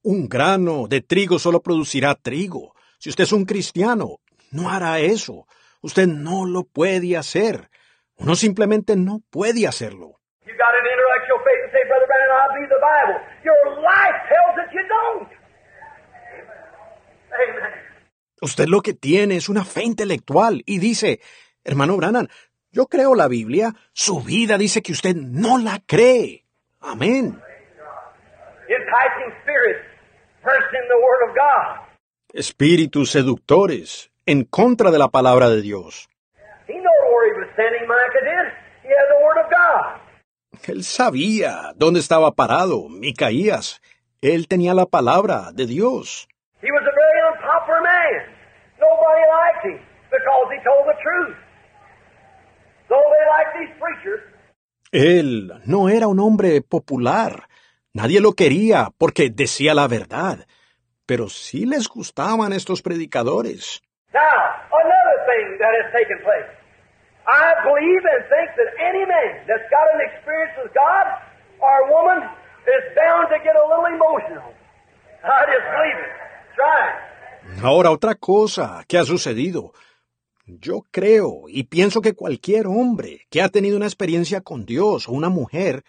Un grano de trigo solo producirá trigo. Si usted es un cristiano, no hará eso. Usted no lo puede hacer. Uno simplemente no puede hacerlo. Usted lo que tiene es una fe intelectual y dice, hermano Brannan, yo creo la Biblia, su vida dice que usted no la cree. Amén. Espíritus seductores en contra de la palabra de Dios. Él sabía dónde estaba parado, Micaías. Él tenía la palabra de Dios. He was a very unpopular man. Nobody liked him because he told the truth. Though they liked these preachers, Él no era un hombre popular. Nadie lo quería porque decía la verdad, pero sí les gustaban estos predicadores. Now, another thing that has taken place. I believe and think that any man that's got an experience with God or woman is bound to get a little emotional. I just believe it. Try it. Ahora otra cosa que ha sucedido. Yo creo y pienso que cualquier hombre que ha tenido una experiencia con Dios o una mujer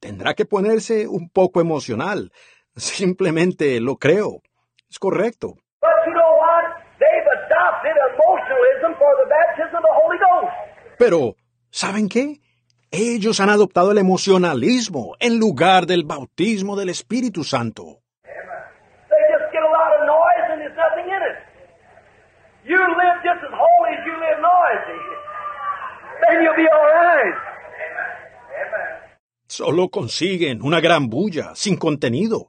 tendrá que ponerse un poco emocional. Simplemente lo creo. Es correcto. But you know what? They've adopted emotionalism for the baptism of the Holy Ghost. Pero, ¿saben qué? Ellos han adoptado el emocionalismo en lugar del bautismo del Espíritu Santo. Solo consiguen una gran bulla, sin contenido.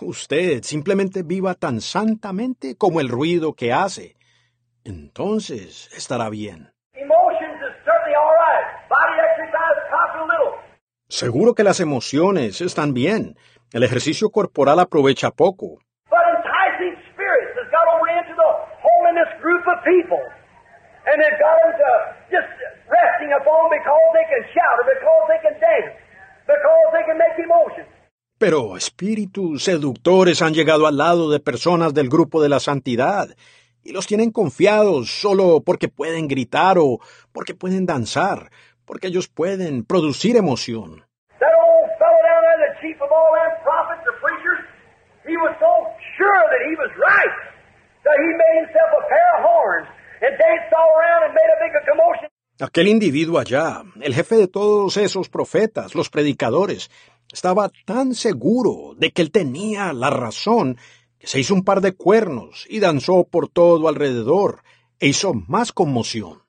Usted simplemente viva tan santamente como el ruido que hace. Entonces estará bien. Emotions is certainly all right. Body exercise costs a little. Seguro que las emociones están bien. El ejercicio corporal aprovecha poco. Pero espíritus seductores han llegado al lado de personas del grupo de la santidad y los tienen confiados solo porque pueden gritar o porque pueden danzar, porque ellos pueden producir emoción. Aquel individuo allá, el jefe de todos esos profetas, los predicadores, estaba tan seguro de que él tenía la razón que se hizo un par de cuernos y danzó por todo alrededor e hizo más conmoción.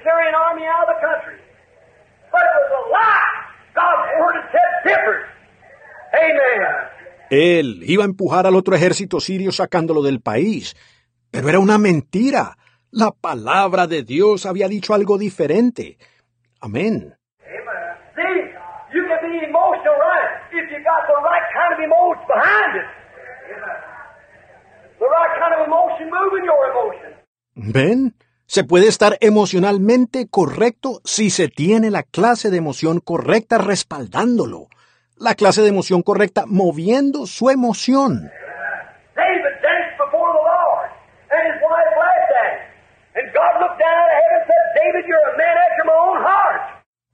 Assyrian army out of the country. But it was a lie. God's word said different. Amen. Él iba a empujar al otro ejército sirio sacándolo del país, pero era una mentira. La palabra de Dios había dicho algo diferente. Amén. See, you can be emotional right if you got the right kind of emotion behind it. The right kind of emotion moving your emotion. ¿Ven? Se puede estar emocionalmente correcto si se tiene la clase de emoción correcta respaldándolo. La clase de emoción correcta moviendo su emoción.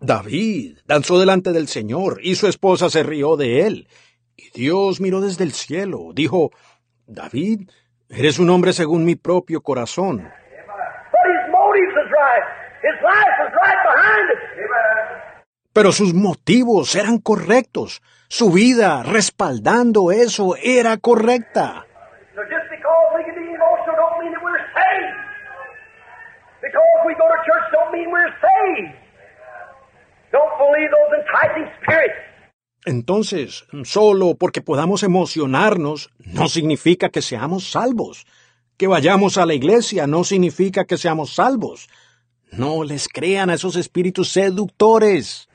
David danzó delante del Señor y su esposa se rió de él. Y Dios miró desde el cielo, dijo, David, eres un hombre según mi propio corazón. But his motives was right. His life was right behind it. Pero sus motivos eran correctos. Su vida respaldando eso era correcta. So just because we can be emotional don't mean that we're saved. Because we go to church don't mean we're saved. Don't believe those enticing spirits. Entonces, solo porque podamos emocionarnos no significa que seamos salvos. Que vayamos a la iglesia no significa que seamos salvos. No les crean a esos espíritus seductores.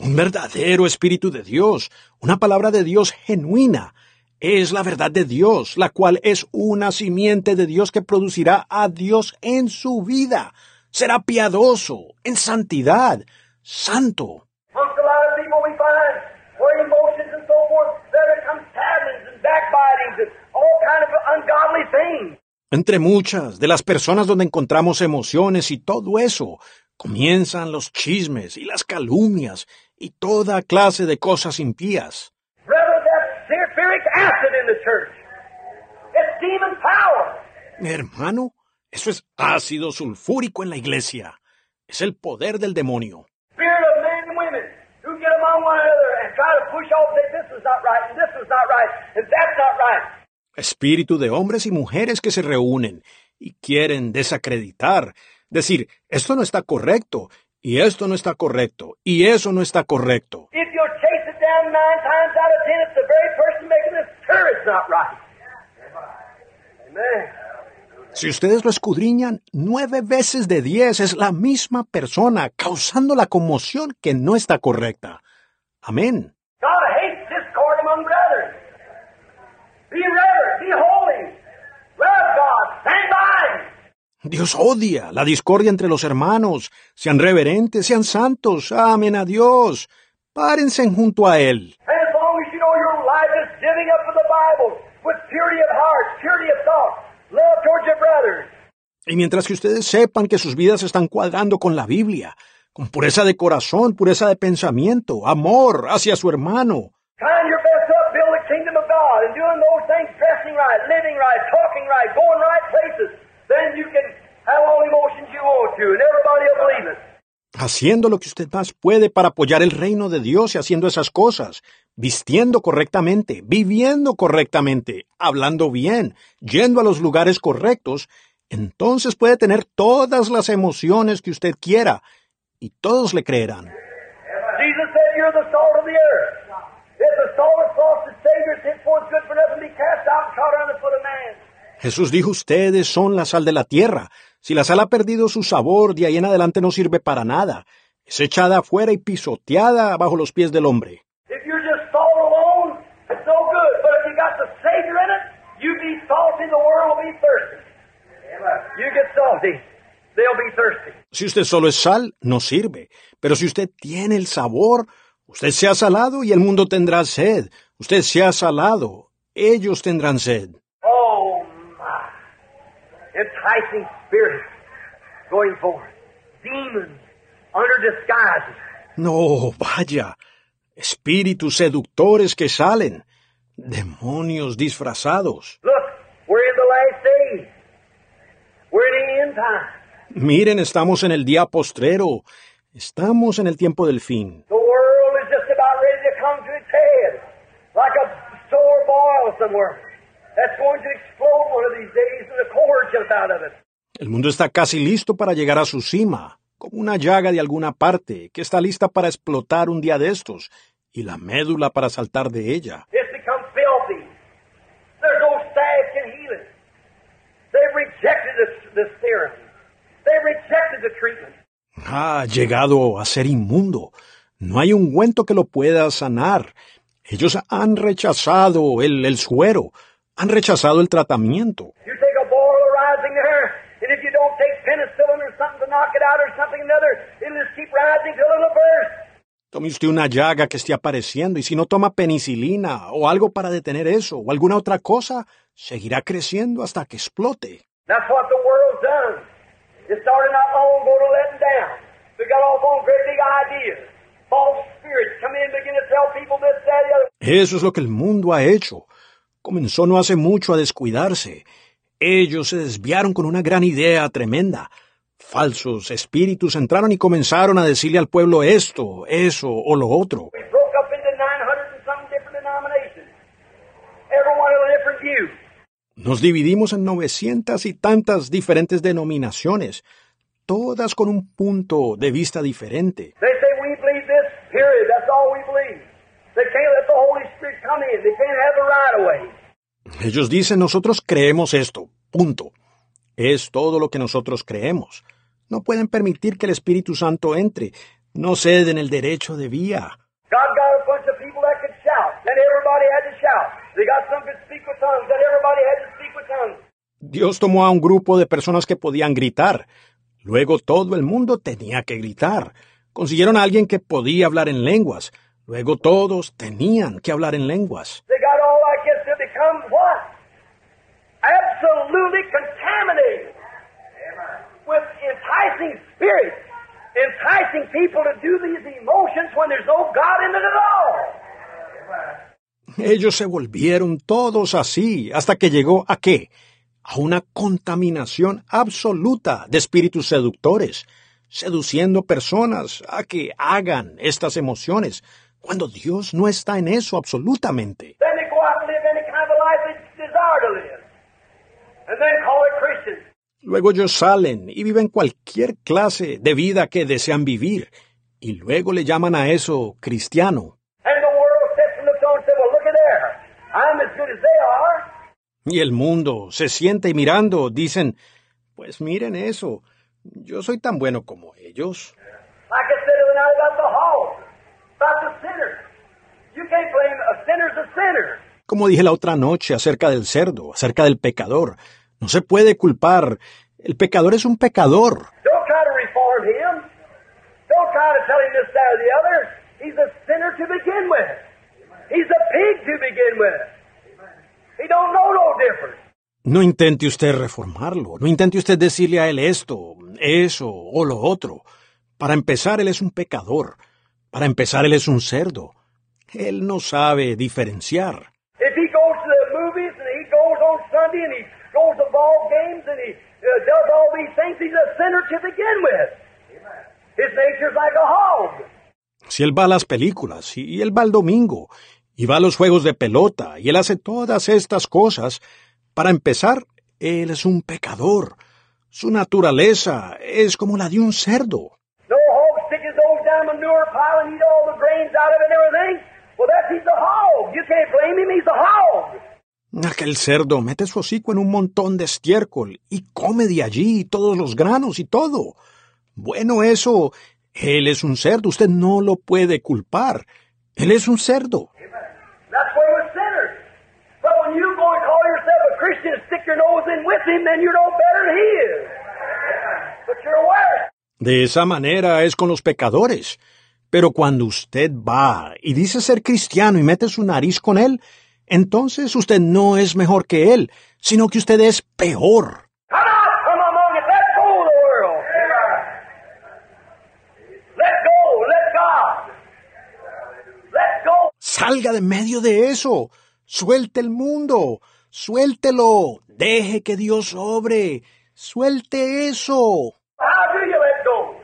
Un verdadero espíritu de Dios, una palabra de Dios genuina, es la verdad de Dios, la cual es una simiente de Dios que producirá a Dios en su vida. Será piadoso, en santidad, santo. Amongst a lot of people we find where emotions and so forth, there becomes stabbings and backbitings and all kind of ungodly things. Entre muchas de las personas donde encontramos emociones y todo eso, comienzan los chismes y las calumnias y toda clase de cosas impías. Hermano, eso es ácido sulfúrico en la iglesia. Es el poder del demonio. Spirit of men and women who get among one another and try to push off, say this is not right, and this is not right, and that's not right. Espíritu de hombres y mujeres que se reúnen y quieren desacreditar, decir, esto no está correcto, y esto no está correcto, y eso no está correcto. If you'll chase it down nine times out of ten, it's the very person making this sure it's not right. Amen. Si ustedes lo escudriñan, nueve veces de diez es la misma persona causando la conmoción que no está correcta. Amén. God hates discord among brethren. Be reverent, be holy. Love God, stand by. Dios odia la discordia entre los hermanos. Sean reverentes, sean santos, amen a Dios. Párense junto a Él. And as long as you know your life is giving up for the Bible with purity of heart, purity of thought, love towards your brothers, Y mientras que ustedes sepan que sus vidas están cuadrando con la Biblia, con pureza de corazón, pureza de pensamiento, amor hacia su hermano, haciendo lo que usted más puede para apoyar el reino de Dios y haciendo esas cosas, vistiendo correctamente, viviendo correctamente, hablando bien, yendo a los lugares correctos, entonces puede tener todas las emociones que usted quiera y todos le creerán. Jesús dijo, ustedes son la sal de la tierra. Si la sal ha perdido su sabor, de ahí en adelante no sirve para nada. Es echada afuera y pisoteada bajo los pies del hombre. If you're just salt alone, it's no good. But if you got the Savior in it, you be salty, the world will be thirsty. You get salty, they'll be thirsty. Si usted solo es sal, no sirve. Pero si usted tiene el sabor, usted sea salado y el mundo tendrá sed. Usted sea salado, ellos tendrán sed. Oh my. Enticing spirits going forth. Demons under disguises. No, vaya. Espíritus seductores que salen. Demonios disfrazados. Look, we're in the last days. We're in the end time. Miren, estamos en el día postrero. Estamos en el tiempo del fin. The world is just about ready to come to its head, like a sore boil somewhere. That's going to explode one of these days, and the core jump out of it. El mundo está casi listo para llegar a su cima, como una llaga de alguna parte que está lista para explotar un día de estos, y la médula para saltar de ella. It's become filthy. There's no staff can heal it. They've rejected this, this therapy. They've rejected the treatment. Ha llegado a ser inmundo. No hay ungüento que lo pueda sanar. Ellos han rechazado el, el suero, han rechazado el tratamiento. You take a boil arising there, and if you don't take penicillin or something to knock it out or something another, it'll just keep rising till it'll burst. Tome usted una llaga que esté apareciendo y si no toma penicilina o algo para detener eso o alguna otra cosa, seguirá creciendo hasta que explote. That's what the world's done. It started not long ago to let them down. They got off on great big ideas. False spirits come in and begin to tell people this, that, the other. Eso es lo que el mundo ha hecho. Comenzó no hace mucho a descuidarse. Ellos se desviaron con una gran idea tremenda. Falsos espíritus entraron y comenzaron a decirle al pueblo esto, eso o lo otro. We broke up into 900 and some different denominations. Everyone with a different view. Nos dividimos en novecientas y tantas diferentes denominaciones, todas con un punto de vista diferente. They say we believe this, period. That's all we believe. They can't let the Holy Spirit come in. They can't have the right of way. Ellos dicen nosotros creemos esto, punto. Es todo lo que nosotros creemos. No pueden permitir que el Espíritu Santo entre. No ceden el derecho de vía. They got some could speak with tongues. Then everybody had to speak with tongues. Dios tomó a un grupo de personas que podían gritar. Luego todo el mundo tenía que gritar. Consiguieron a alguien que podía hablar en lenguas. Luego todos tenían que hablar en lenguas. Ellos se volvieron todos así hasta que llegó a qué? A una contaminación absoluta de espíritus seductores, seduciendo personas a que hagan estas emociones, cuando Dios no está en eso absolutamente. Luego ellos salen y viven cualquier clase de vida que desean vivir, y luego le llaman a eso cristiano. And the world sits and looks on and says, well, look at there. I'm as good as they are. Y el mundo se siente y mirando, dicen, pues miren eso, yo soy tan bueno como ellos. Como dije la otra noche acerca del cerdo, acerca del pecador, no se puede culpar. El pecador es un pecador. He's a pig to begin with. No intente usted reformarlo, no intente usted decirle a él esto, eso o lo otro. Para empezar, él es un pecador. Para empezar, él es un cerdo. Él no sabe diferenciar. If he goes to the movies and he goes on Sunday and he goes to ball games and he does all these things, he's a sinner to begin with. His nature's like a hog. Si él va a las películas, y él va al domingo, y va a los juegos de pelota, y él hace todas estas cosas, para empezar, él es un pecador. Su naturaleza es como la de un cerdo. Aquel cerdo mete su hocico en un montón de estiércol y come de allí todos los granos y todo. Bueno, eso, él es un cerdo, usted no lo puede culpar. Él es un cerdo. That's why we're sinners. But when you go and call yourself a Christian and stick your nose in with him, then you're no better than he is. But you're worse. De esa manera es con los pecadores. Pero cuando usted va y dice ser cristiano y mete su nariz con él, entonces usted no es mejor que él, sino que usted es peor. Salga de medio de eso. Suelte el mundo. Suéltelo. Deje que Dios obre. Suelte eso. How do you let go?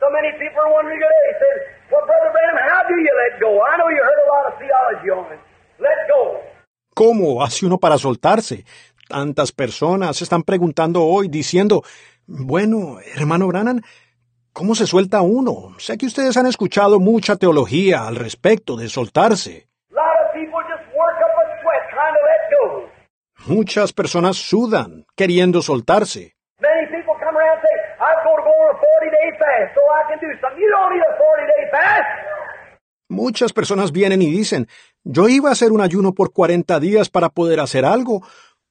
So many people are wondering today. Well, Brother Branham, how do you let go? I know you heard a lot of theology on it. Let go. ¿Cómo hace uno para soltarse? Tantas personas están preguntando hoy diciendo, bueno, hermano Branham, ¿cómo se suelta uno? Sé que ustedes han escuchado mucha teología al respecto de soltarse. Need a 40 day fast. Muchas personas vienen y dicen, yo iba a hacer un ayuno por 40 días para poder hacer algo.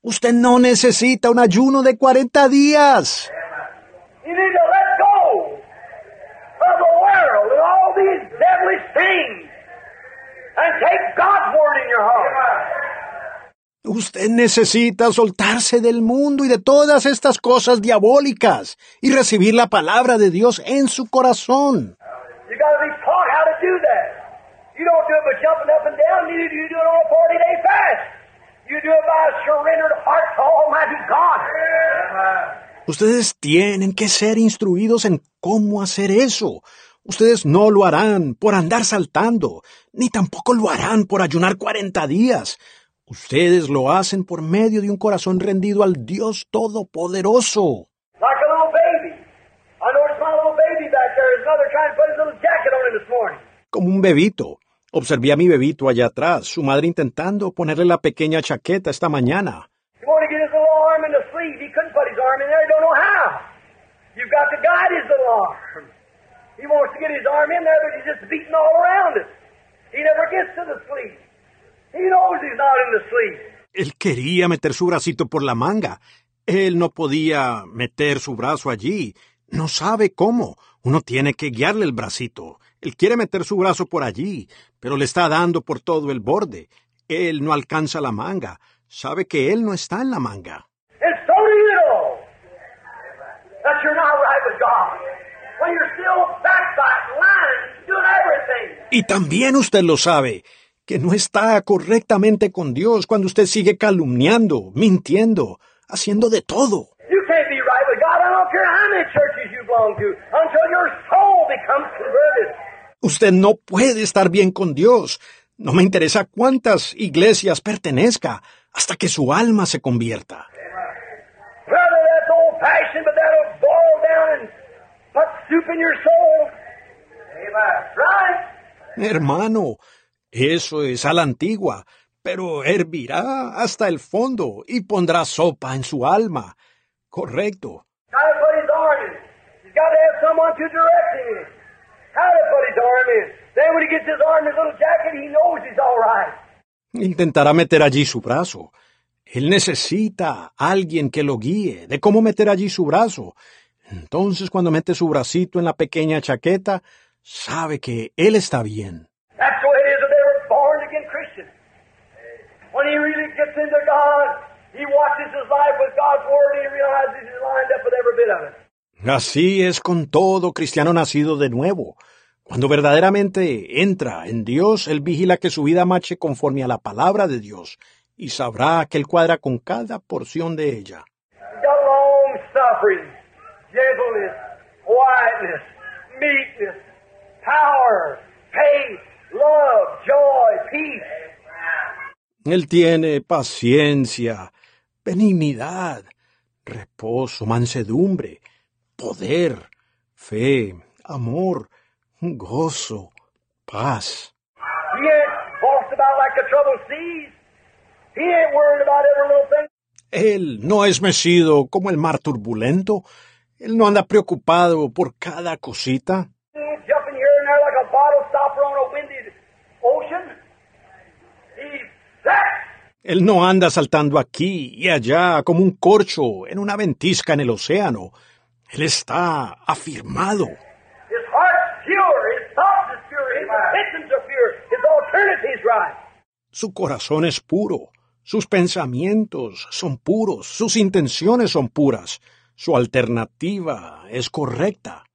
Usted no necesita un ayuno de 40 días. Usted necesita soltarse del mundo y de todas estas cosas diabólicas y recibir la palabra de Dios en su corazón. You got to be taught how to do that. You don't do it by jumping up and down, neither do you do it on a 40 day fast. You do it by a surrendered heart to Almighty God. Ustedes tienen que ser instruidos en cómo hacer eso. Ustedes no lo harán por andar saltando, ni tampoco lo harán por ayunar 40 días. Ustedes lo hacen por medio de un corazón rendido al Dios Todopoderoso. Como un bebito. Observé a mi bebito allá atrás, su madre intentando ponerle la pequeña chaqueta esta mañana. He wants to get his arm in there, but he's just beating all around it. He never gets to the sleeve. Él quería meter su bracito por la manga. Él no podía meter su brazo allí. No sabe cómo. Uno tiene que guiarle el bracito. Él quiere meter su brazo por allí, pero le está dando por todo el borde. Él no alcanza la manga. Sabe que él no está en la manga. Y también usted lo sabe, que no está correctamente con Dios cuando usted sigue calumniando, mintiendo, haciendo de todo. You can't be right with God. I don't care how many churches you belong to until your soul becomes converted. Usted no puede estar bien con Dios. No me interesa cuántas iglesias pertenezca hasta que su alma se convierta. Hermano, eso es a la antigua, pero hervirá hasta el fondo y pondrá sopa en su alma. Correcto. Intentará meter allí su brazo. Él necesita a alguien que lo guíe de cómo meter allí su brazo. Entonces cuando mete su bracito en la pequeña chaqueta, sabe que él está bien. That's the way it is with every born again Christian. When he really gets into God, he watches his life with God's Word and he realizes he's lined up with every bit of it. Así es con todo cristiano nacido de nuevo. Cuando verdaderamente entra en Dios, Él vigila que su vida marche conforme a la palabra de Dios y sabrá que Él cuadra con cada porción de ella. Power, faith, love, joy, peace. Él tiene paciencia, benignidad, reposo, mansedumbre, poder, fe, amor, gozo, paz. Él no es mecido como el mar turbulento. Él no anda preocupado por cada cosita. He ain't jumping here and there like a bottle stopper on a windy ocean. He's set. Él no anda saltando aquí y allá como un corcho en una ventisca en el océano. Él está afirmado. Su corazón es puro. Sus pensamientos son puros. Sus intenciones son puras. Su alternativa es correcta.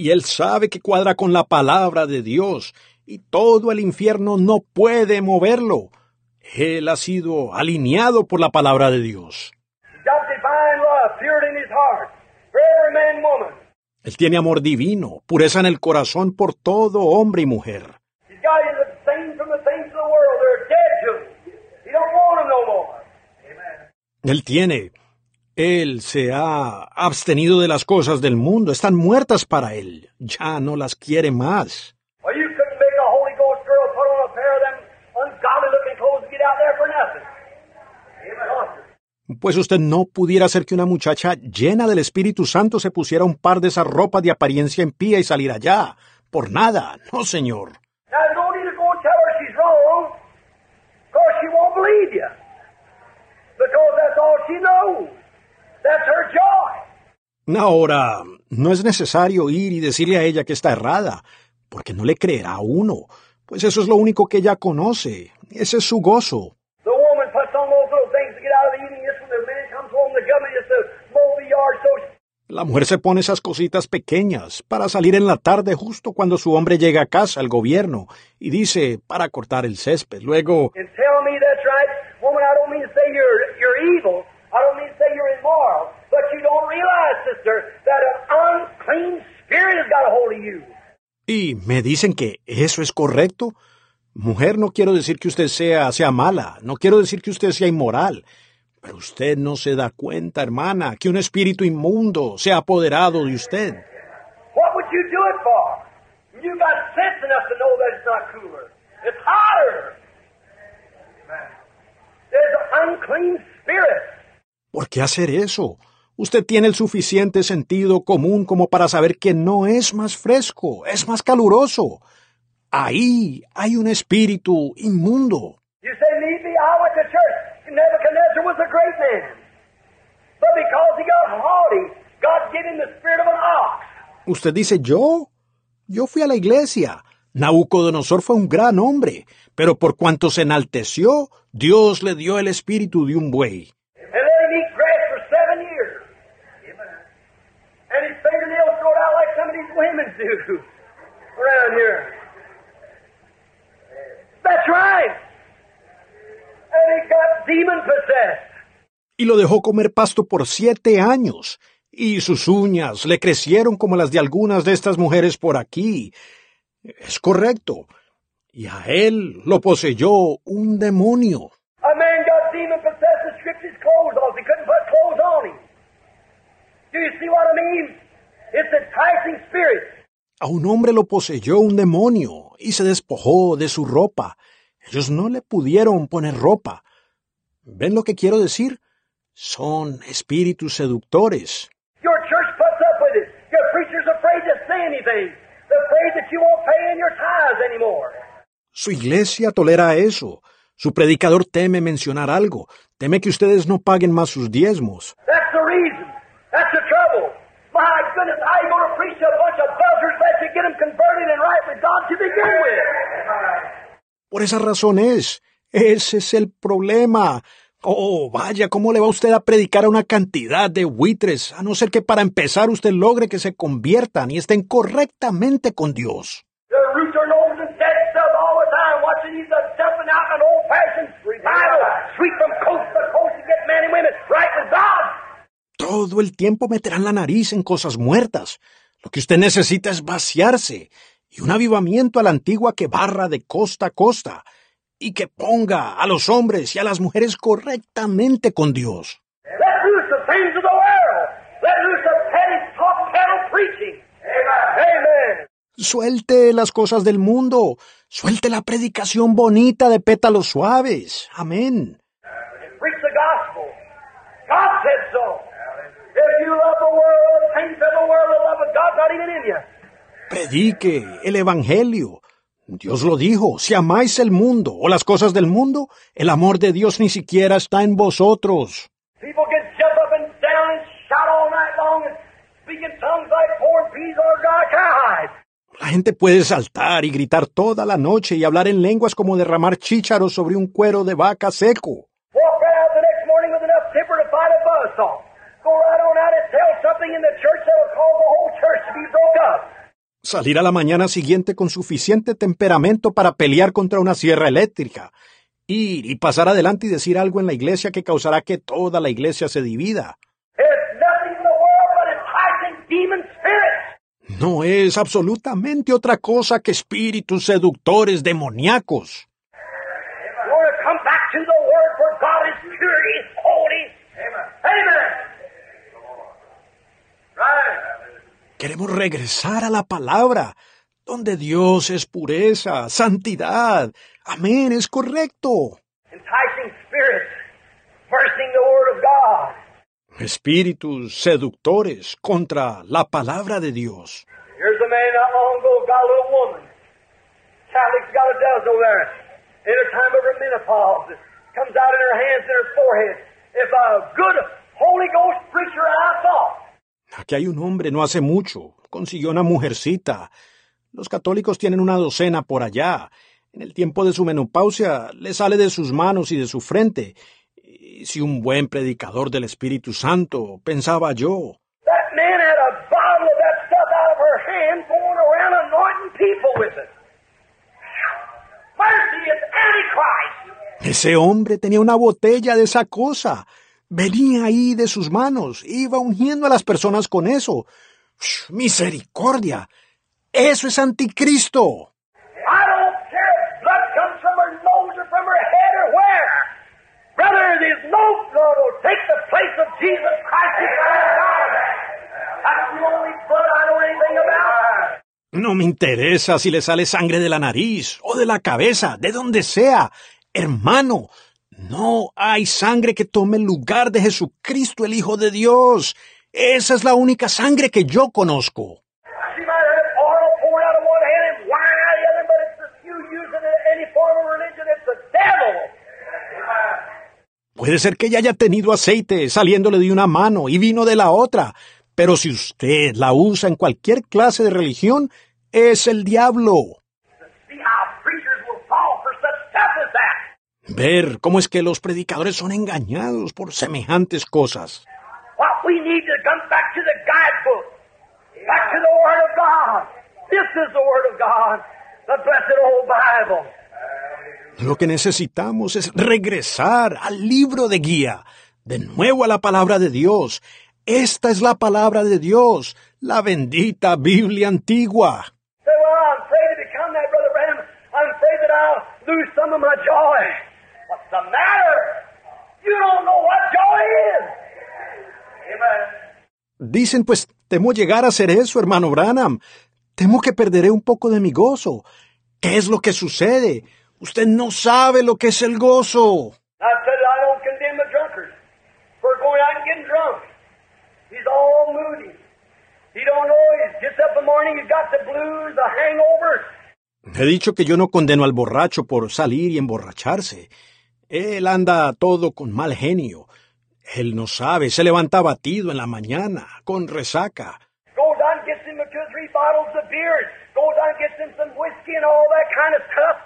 Y él sabe que cuadra con la palabra de Dios, y todo el infierno no puede moverlo. Él ha sido alineado por la palabra de Dios. Él tiene amor divino, pureza en el corazón por todo hombre y mujer. Él tiene. Él se ha abstenido de las cosas del mundo, están muertas para él, ya no las quiere más. Pues usted no pudiera hacer que una muchacha llena del Espíritu Santo se pusiera un par de esas ropas de apariencia impía y salir allá. Por nada, no señor. Now, Ahora, no es necesario ir y decirle a ella que está errada, porque no le creerá a uno, pues eso es lo único que ella conoce, ese es su gozo. The woman puts on those little things to get out of the evening just when the man comes home, the government just to mow the yard so La mujer se pone esas cositas pequeñas para salir en la tarde justo cuando su hombre llega a casa, al gobierno, y dice, para cortar el césped. Luego, and tell me that's right. Woman, I don't mean to say you're you're evil. I don't mean to say you're immoral. But you don't realize, sister, that an unclean spirit has got a hold of you. y me dicen que eso es correcto. Mujer, no quiero decir que usted sea, sea mala, no quiero decir que usted sea inmoral, pero usted no se da cuenta, hermana, que un espíritu inmundo se ha apoderado de usted. What would you do it for? You got sense enough to know that it's not cooler. It's hotter. There's an unclean spirit. ¿Por qué hacer eso? Usted tiene el suficiente sentido común como para saber que no es más fresco, es más caluroso. Ahí hay un espíritu inmundo. You say, need me? I went to church. Nebuchadnezzar was a great man. But because he got haughty, God gave him the spirit of an ox. Usted dice, ¿yo? Yo fui a la iglesia. Nabucodonosor fue un gran hombre, pero por cuanto se enalteció, Dios le dio el espíritu de un buey. And let him eat grass for seven years. And his fingernails growed out like some of these women do around here. That's right. And he got demon possessed. Y lo dejó comer pasto por siete años, y sus uñas le crecieron como las de algunas de estas mujeres por aquí. Es correcto. Y a él lo poseyó un demonio. A man got demon possessed and stripped his clothes off. He couldn't put clothes on him. Do you see what I mean? It's enticing spirits. A un hombre lo poseyó un demonio y se despojó de su ropa. Ellos no le pudieron poner ropa. ¿Ven lo que quiero decir? Son espíritus seductores. Your church puts up with it. Your preacher's afraid to say anything. They're afraid that you won't pay in your tithes anymore. Su iglesia tolera eso. Su predicador teme mencionar algo. Teme que ustedes no paguen más sus diezmos. That's the reason. That's the trouble. My goodness, how you going to preach to a bunch of buzzards that you get them converted and right with God to begin with? Por esa razón es. Ese es el problema. Oh, vaya, ¿cómo le va usted a predicar a una cantidad de buitres, a no ser que para empezar usted logre que se conviertan y estén correctamente con Dios? Todo el tiempo meterán la nariz en cosas muertas. Lo que usted necesita es vaciarse y un avivamiento a la antigua que barra de costa a costa y que ponga a los hombres y a las mujeres correctamente con Dios. Suelte las cosas del mundo. Suelte la predicación bonita de pétalos suaves. Amén. Predique el Evangelio. Dios lo dijo, si amáis el mundo o las cosas del mundo, el amor de Dios ni siquiera está en vosotros. People can jump up and down and shout all night long and speak in tongues like corn peas or dry cowhide. La gente puede saltar y gritar toda la noche y hablar en lenguas como derramar chícharos sobre un cuero de vaca seco. Go right on out and tell something in the church that will cause the whole church to be broke up. Salir a la mañana siguiente con suficiente temperamento para pelear contra una sierra eléctrica. Ir y pasar adelante y decir algo en la iglesia que causará que toda la iglesia se divida. No es absolutamente otra cosa que espíritus seductores demoníacos. You want to come back to the Word where God is purity, holy. Amen. Amen. Right. Queremos regresar a la palabra, donde Dios es pureza, santidad. Amén, es correcto. Espíritus seductores contra la palabra de Dios. Here's a man not long ago got a little woman. Catholic's got a dozen over there. In her time of her menopause, it comes out in her hands and her forehead. If a good Holy Ghost preacher I thought. Aquí hay un hombre no hace mucho. Consiguió una mujercita. Los católicos tienen una docena por allá. En el tiempo de su menopausia le sale de sus manos y de su frente. Y si un buen predicador del Espíritu Santo, pensaba yo. Ese hombre tenía una botella de esa cosa. Venía ahí de sus manos. Iba ungiendo a las personas con eso. Misericordia. Eso es anticristo. No me interesa si le sale sangre de la nariz o de la cabeza, de donde sea. Hermano, no hay sangre que tome el lugar de Jesucristo, el Hijo de Dios. Esa es la única sangre que yo conozco. Puede ser que ella haya tenido aceite saliéndole de una mano y vino de la otra, pero si usted la usa en cualquier clase de religión, es el diablo. See how preachers will fall for such stuff as that. Ver cómo es que los predicadores son engañados por semejantes cosas. What we need to come back to the guidebook, back to the Word of God. This is the Word of God, the blessed old Bible. Lo que necesitamos es regresar al libro de guía, de nuevo a la palabra de Dios. Esta es la palabra de Dios, la bendita Biblia antigua. I'm afraid that I'll lose some of my joy. The matter? You don't know what joy is. Amen. Dicen, pues Temo llegar a hacer eso, hermano Branham. Temo que perderé un poco de mi gozo. ¿Qué es lo que sucede? Usted no sabe lo que es el gozo. I said I don't condemn the drunkard for going out and getting drunk. He's all moody. He don't know. He gets up in the morning. He's got the blues, the hangover. He dicho que yo no condeno al borracho por salir y emborracharse. Él anda todo con mal genio. Él no sabe, se levanta batido en la mañana, con resaca. Goes out and gets him two or three bottles of beer. Goes out and gets him some whiskey and all that kind of stuff.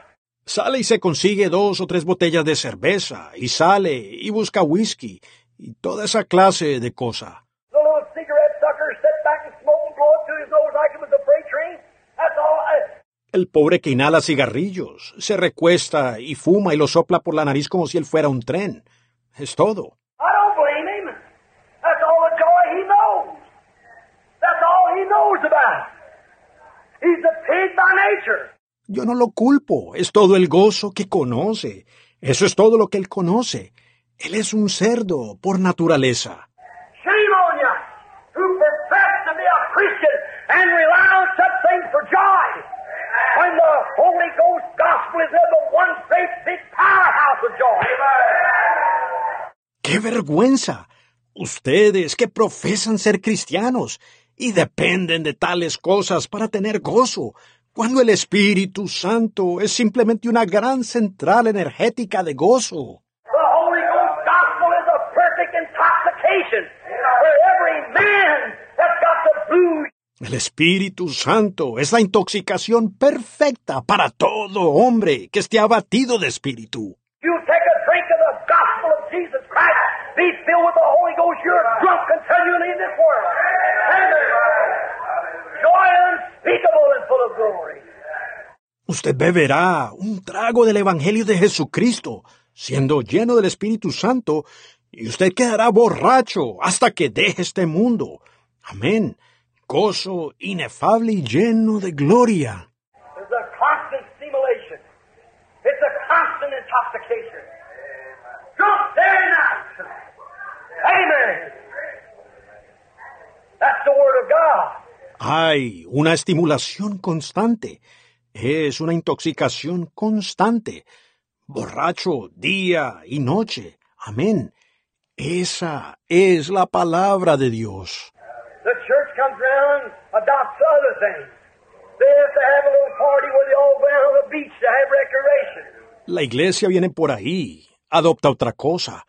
Sale y se consigue dos o tres botellas de cerveza, y sale y busca whisky, y toda esa clase de cosa. The little cigarette sucker sit back and smoke and blow it through his nose like it was a freight train. That's all. I, El pobre que inhala cigarrillos, se recuesta y fuma y lo sopla por la nariz como si él fuera un tren. Es todo. Yo no lo culpo, es todo el gozo que conoce. Eso es todo lo que él conoce. Él es un cerdo por naturaleza. Shame on you who profess to be a Christian and rely on such things for joy. When the Holy Ghost gospel is the one great big powerhouse of joy. ¡Qué vergüenza! Ustedes que profesan ser cristianos y dependen de tales cosas para tener gozo, cuando el Espíritu Santo es simplemente una gran central energética de gozo. The Holy Ghost gospel is a perfect intoxication for every man that's got the blues. El Espíritu Santo es la intoxicación perfecta para todo hombre que esté abatido de espíritu. Usted beberá un trago del Evangelio de Jesucristo, siendo lleno del Espíritu Santo, y usted quedará borracho hasta que deje este mundo. Amén. Gozo inefable y lleno de gloria. It's a constant stimulation. It's a constant intoxication. Drunk day and night. Amen. That's the Word of God. Hay una estimulación constante. Es una intoxicación constante. Borracho día y noche. Amén. Esa es la palabra de Dios. Comes around, adopts other things. They have to have a little party where they all go down on the beach to have recreation. La iglesia viene por ahí, adopta otra cosa.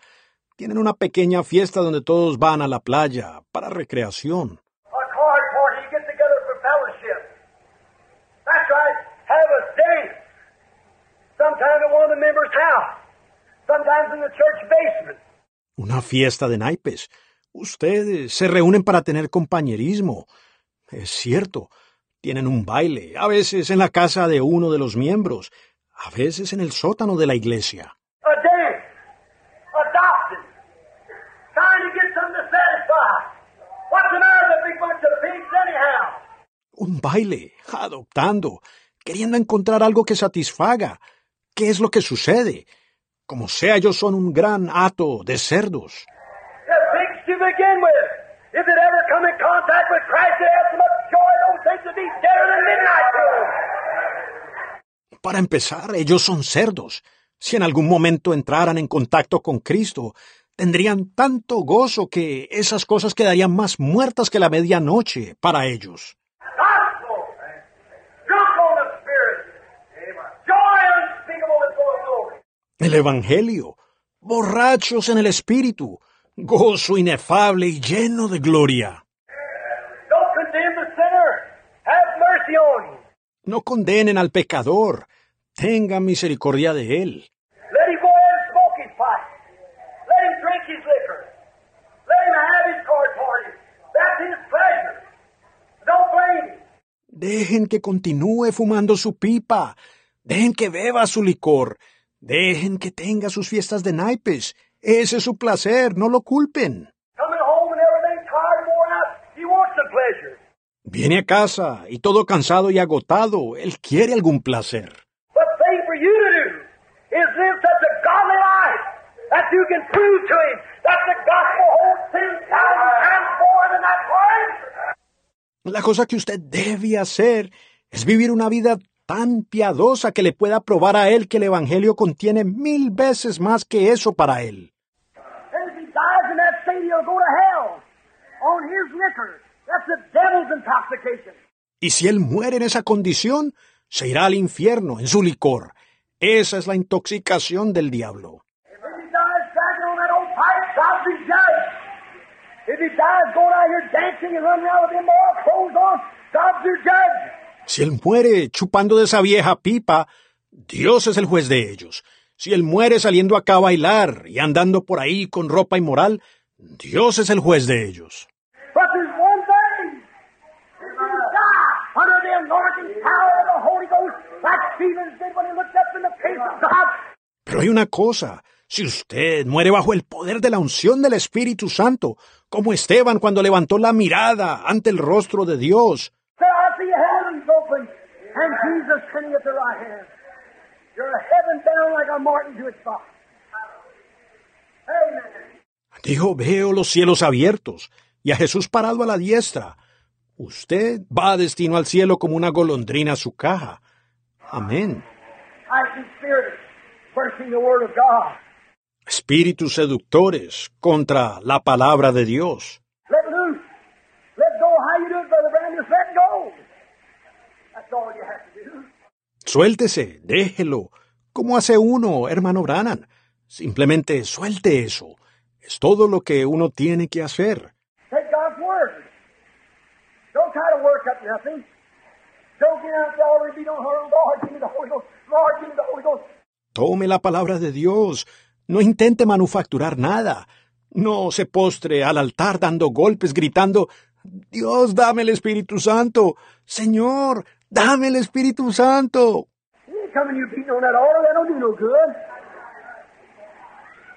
Tienen una pequeña fiesta donde todos van a la playa para recreación. A card party, you get together for fellowship. That's right. Have a dance. Sometimes at one of the members' house. Sometimes in the church basement. Una fiesta de naipes. Ustedes se reúnen para tener compañerismo. Es cierto, tienen un baile, a veces en la casa de uno de los miembros, a veces en el sótano de la iglesia. Un baile, adoptando, queriendo encontrar algo que satisfaga. ¿Qué es lo que sucede? Como sea, ellos son un gran hato de cerdos. They're pigs to begin with. If it ever come in contact with Christ, it has so much joy, don't think to be deader than midnight to them. Para empezar, ellos son cerdos. Si en algún momento entraran en contacto con Cristo, tendrían tanto gozo que esas cosas quedarían más muertas que la medianoche para ellos. El Evangelio, borrachos en el Espíritu, gozo inefable y lleno de gloria. Don't condemn the sinner. Have mercy on him. No condenen al pecador, tengan misericordia de él. Dejen que continúe fumando su pipa, dejen que beba su licor, dejen que tenga sus fiestas de naipes. Ese es su placer, no lo culpen. Coming home and everything tired and worn out, he wants some pleasure. Viene a casa y todo cansado y agotado, él quiere algún placer. La cosa que usted debe hacer es vivir una vida tan piadosa que le pueda probar a él que el Evangelio contiene mil veces más que eso para él. Y si él muere en esa condición, se irá al infierno en su licor. Esa es la intoxicación del diablo. Si él muere chupando de esa vieja pipa, Dios es el juez de ellos. Si él muere saliendo acá a bailar y andando por ahí con ropa inmoral, Dios es el juez de ellos. But there's one thing. If you die under the anointing power of the Holy Ghost, like Stephen did when he looked up in the face of God, Pero hay una cosa, si usted muere bajo el poder de la unción del Espíritu Santo, como Esteban cuando levantó la mirada ante el rostro de Dios, dijo, veo los cielos abiertos y a Jesús parado a la diestra. Usted va a destino al cielo como una golondrina a su caja. Amén. I see spirits quenching the word of God. Espíritus seductores contra la palabra de Dios. Let loose. Let go. How you do it, Brother Brand? Just let go. That's all you have to do. Suéltese, déjelo. ¿Cómo hace uno, hermano Brannan? Simplemente suelte eso. Es todo lo que uno tiene que hacer. Take God's word. Don't try to work up nothing. Tome la palabra de Dios. No intente manufacturar nada. No se postre al altar dando golpes, gritando, Dios, dame el Espíritu Santo. Señor, dame el Espíritu Santo.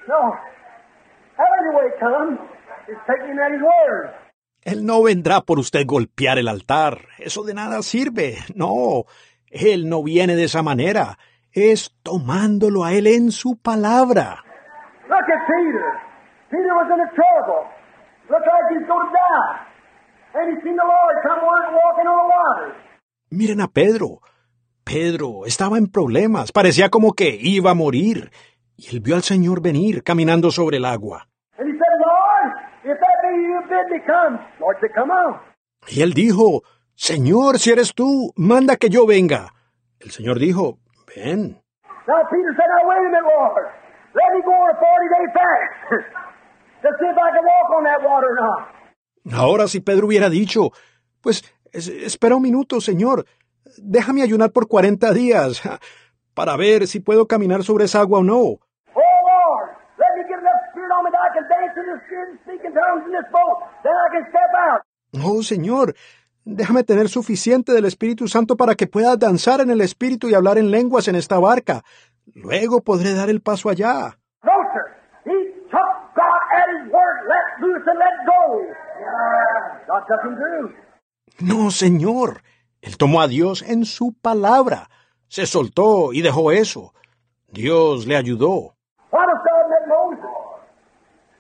No Él no vendrá por usted golpear el altar. Eso de nada sirve. No. Él no viene de esa manera. Es tomándolo a Él en su palabra. Look at Peter. Peter was in a trouble. Looked like he's going to die. And he seen the Lord come walking on the water. Miren a Pedro. Pedro estaba en problemas. Parecía como que iba a morir. Y él vio al Señor venir caminando sobre el agua. And he said, Lord, if that be you bid me come. Lord said, come on. Y él dijo, Señor, si eres tú, manda que yo venga. El Señor dijo, ven. Now Peter said, now wait a minute, Lord. Let me go on a 40-day fast to see if I can walk on that water or not. Ahora si Pedro hubiera dicho, pues es- espera un minuto, Señor, déjame ayunar por 40 días para ver si puedo caminar sobre esa agua o no. Oh, Lord, let me get enough spirit on me that I can dance in the spirit and speak in tongues in this boat. Then I can step out. Oh, Señor, déjame tener suficiente del Espíritu Santo para que pueda danzar en el Espíritu y hablar en lenguas en esta barca. Luego podré dar el paso allá. No, Señor. Él tomó a Dios en su palabra. Se soltó y dejó eso. Dios le ayudó. What if God met Moses?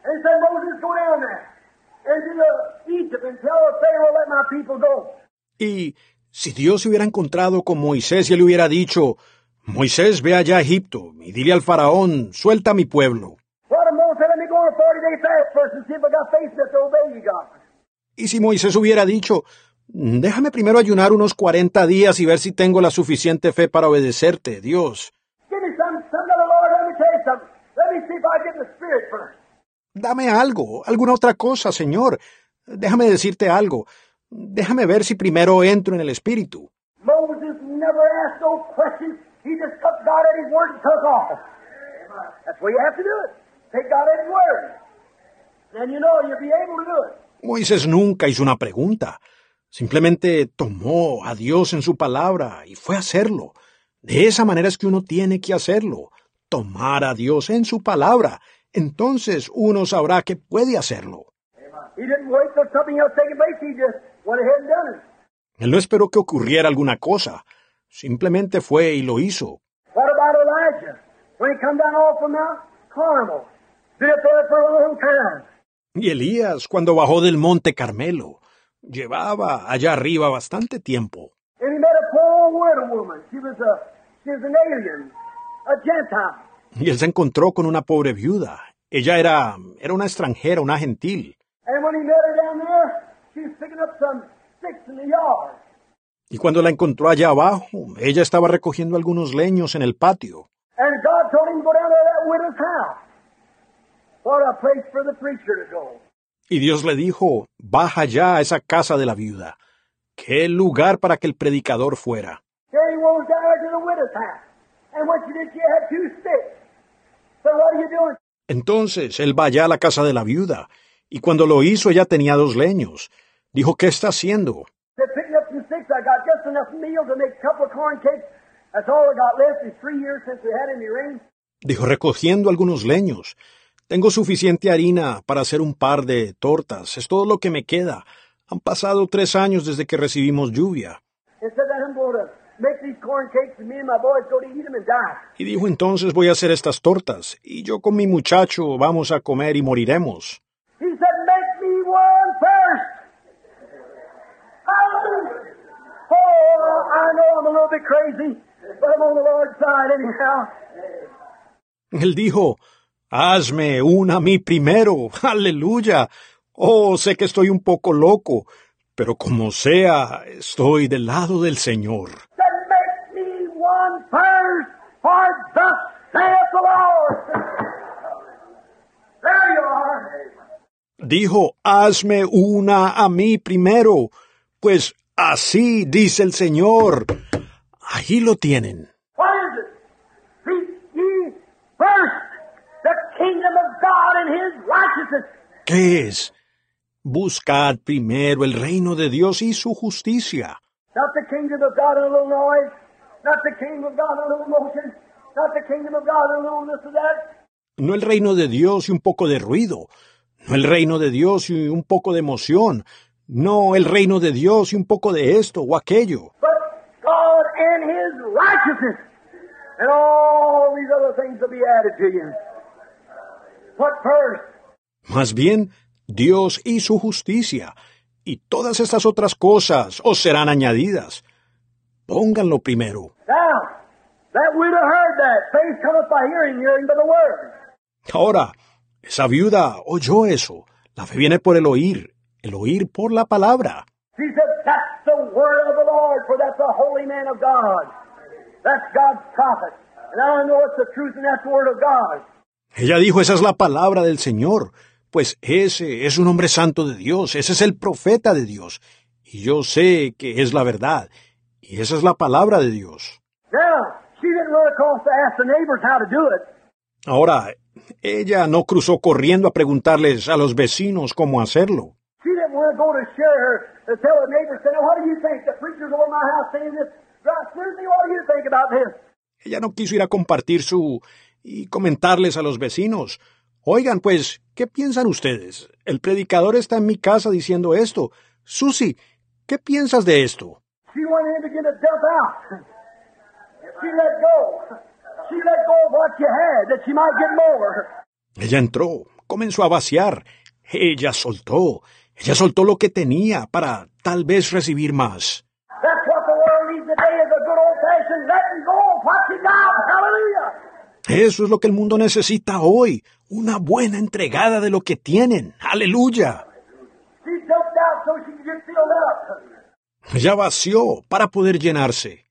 And he said, Moses, go down there into Egypt and tell Pharaoh, let my people go. Y si Dios se hubiera encontrado con Moisés y le hubiera dicho, Moisés, ve allá a Egipto y dile al faraón, suelta a mi pueblo. What if Moses said, let me go on a 40-day fast first and see if I got faith enough to obey you, God? Y si Moisés hubiera dicho, déjame primero ayunar unos 40 días y ver si tengo la suficiente fe para obedecerte, Dios. Dame algo, alguna otra cosa, Señor. Déjame decirte algo. Déjame ver si primero entro en el Espíritu. Moisés nunca hizo una pregunta. Simplemente tomó a Dios en su palabra y fue a hacerlo. De esa manera es que uno tiene que hacerlo. Tomar a Dios en su palabra. Entonces uno sabrá que puede hacerlo. He didn't wait till something else taking place. He just went ahead and done it. Él no esperó que ocurriera alguna cosa. Simplemente fue y lo hizo. What about Elijah? When he come down off from Mount Carmel. Been up there for a long time. Y Elías, cuando bajó del monte Carmelo, llevaba allá arriba bastante tiempo. And he met a poor widow woman. She was a she was an alien, a Gentile. Y él se encontró con una pobre viuda. Ella era, era una extranjera, una gentil. And when he met her down there, she was picking up some sticks in the yard. Y cuando la encontró allá abajo, ella estaba recogiendo algunos leños en el patio. And God told him to go down to that widow's house. What a place for the preacher to go. Y Dios le dijo, baja ya a esa casa de la viuda. Qué lugar para que el predicador fuera. Entonces él va allá a la casa de la viuda, y cuando lo hizo ella tenía dos leños. Dijo, ¿qué está haciendo? Dijo, recogiendo algunos leños. Tengo suficiente harina para hacer un par de tortas. Es todo lo que me queda. Han pasado tres años desde que recibimos lluvia. Y dijo, entonces voy a hacer estas tortas, y yo con mi muchacho vamos a comer y moriremos. He said, make me one first. Hallelujah. Oh, I know I'm a little bit crazy, but I'm on the Lord's side anyhow. Él dijo, hazme una a mí primero. Aleluya. Oh, sé que estoy un poco loco, pero como sea, estoy del lado del Señor. For thus saith the Lord. There you are. Dijo, hazme una a mí primero, pues así dice el Señor. Ahí lo tienen. What is it? Seek ye first the kingdom of God and his righteousness. ¿Qué es? Buscad primero el reino de Dios y su justicia. Not the kingdom of God little noise. Not the kingdom of God and a little motion. Not the kingdom of God and a little this or that. No el reino de Dios y un poco de ruido. No el reino de Dios y un poco de emoción. No el reino de Dios y un poco de esto o aquello. But God and his righteousness. And all these other things will be added to you. What first? Más bien, Dios y su justicia. Y todas estas otras cosas os serán añadidas. Pónganlo primero. Ahora, esa viuda oyó eso. La fe viene por el oír, el oír por la palabra. She said, That's the word of the Lord, for that's a holy man of God. That's God's prophet. And I know it's the truth and that's the word of God. Ella dijo, esa es la palabra del Señor, pues ese es un hombre santo de Dios, ese es el profeta de Dios, y yo sé que es la verdad, y esa es la palabra de Dios. Ahora, ella no cruzó corriendo a preguntarles a los vecinos cómo hacerlo. She didn't want to go to share her, to tell the neighbors, say, what do you think? The preacher's over my house saying this. Right, Susie, what do you think about this? Ella no quiso ir a compartir su y comentarles a los vecinos. Oigan, pues, ¿qué piensan ustedes? El predicador está en mi casa diciendo esto. Susie, ¿qué piensas de esto? She went in to get a dump out. She let go. She let go of what she had, that she might get more. Ella entró, comenzó a vaciar. Ella soltó. Ella soltó lo que tenía para tal vez recibir más. That's what the world needs today is a good old-fashioned letting go of what you got. Hallelujah. Eso es lo que el mundo necesita hoy. Una buena entregada de lo que tienen. Aleluya. Ella vació para poder llenarse.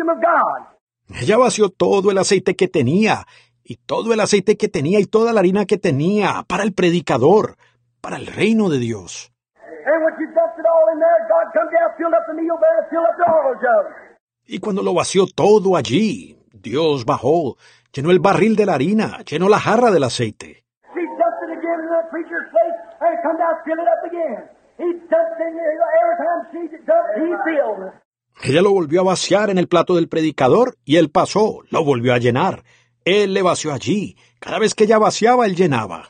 Of God. Ella vació todo el aceite que tenía, y todo el aceite que tenía y toda la harina que tenía para el predicador, para el reino de Dios. Y cuando lo vació todo allí, Dios bajó, llenó el barril de la harina, llenó la jarra del aceite. She dumped it again in the preacher's plate, and come down, fill it up again. He dumped in there every time she dumped, he filled. Ella lo volvió a vaciar en el plato del predicador y él pasó, lo volvió a llenar. Él le vació allí. Cada vez que ella vaciaba, él llenaba.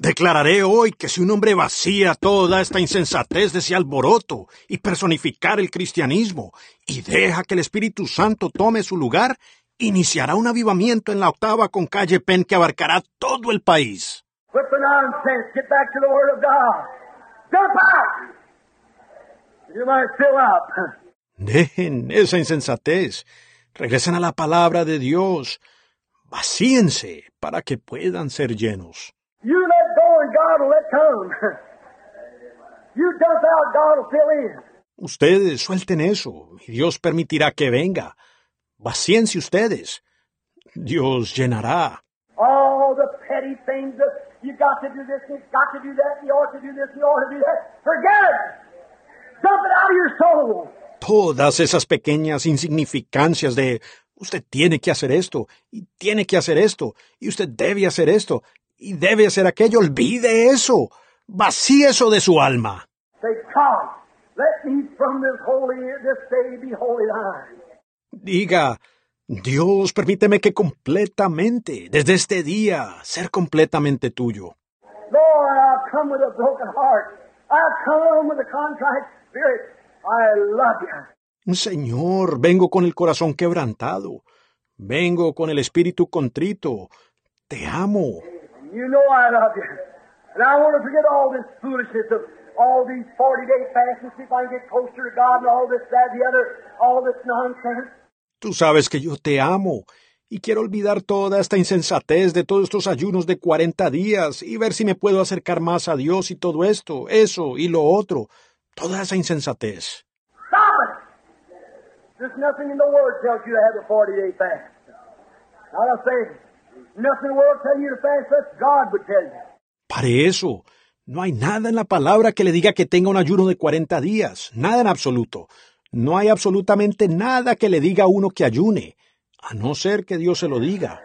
I'll say today a man will dump out all this nonsense of carrying on and impersonating Christianity and let the Holy Ghost take its place. There'll be a revival start on 8th and 10th Street that'll sweep the whole country. Declararé hoy que si un hombre vacía toda esta insensatez de ese alboroto y personificar el cristianismo y deja que el Espíritu Santo tome su lugar, iniciará un avivamiento en la octava con calle Penn que abarcará todo el país. Dejen esa insensatez. Regresen a la palabra de Dios. Vacíense para que puedan ser llenos. You God will let come. You dump out, God will fill in. Ustedes suelten eso y Dios permitirá que venga. Vacíense ustedes. Dios llenará. All the petty things that you got to do this, you got to do that, you ought to do this, you ought to do that. Forget it. Dump it out of your soul. Todas esas pequeñas insignificancias de usted tiene que hacer esto y tiene que hacer esto y usted debe hacer esto y debe hacer aquello. Olvide eso. Vacíe eso de su alma. Diga, Dios, permíteme que completamente, desde este día, ser completamente tuyo. Señor, vengo con el corazón quebrantado. Vengo con el espíritu contrito. Te amo. You know I love you. And I want to forget all this foolishness of all these 40 day fasts and see if I can get closer to God and all this, that, the other, all this nonsense. Tú sabes que yo te amo y quiero olvidar toda esta insensatez de todos estos ayunos de 40 días y ver si me puedo acercar más a Dios y todo esto, eso y lo otro, toda esa insensatez. Stop it! There's nothing in the Word tells you to have a 40 day fast. Not a thing. Pare eso. No hay nada en la palabra que le diga que tenga un ayuno de 40 días, nada en absoluto. No hay absolutamente nada que le diga a uno que ayune, a no ser que Dios se lo diga.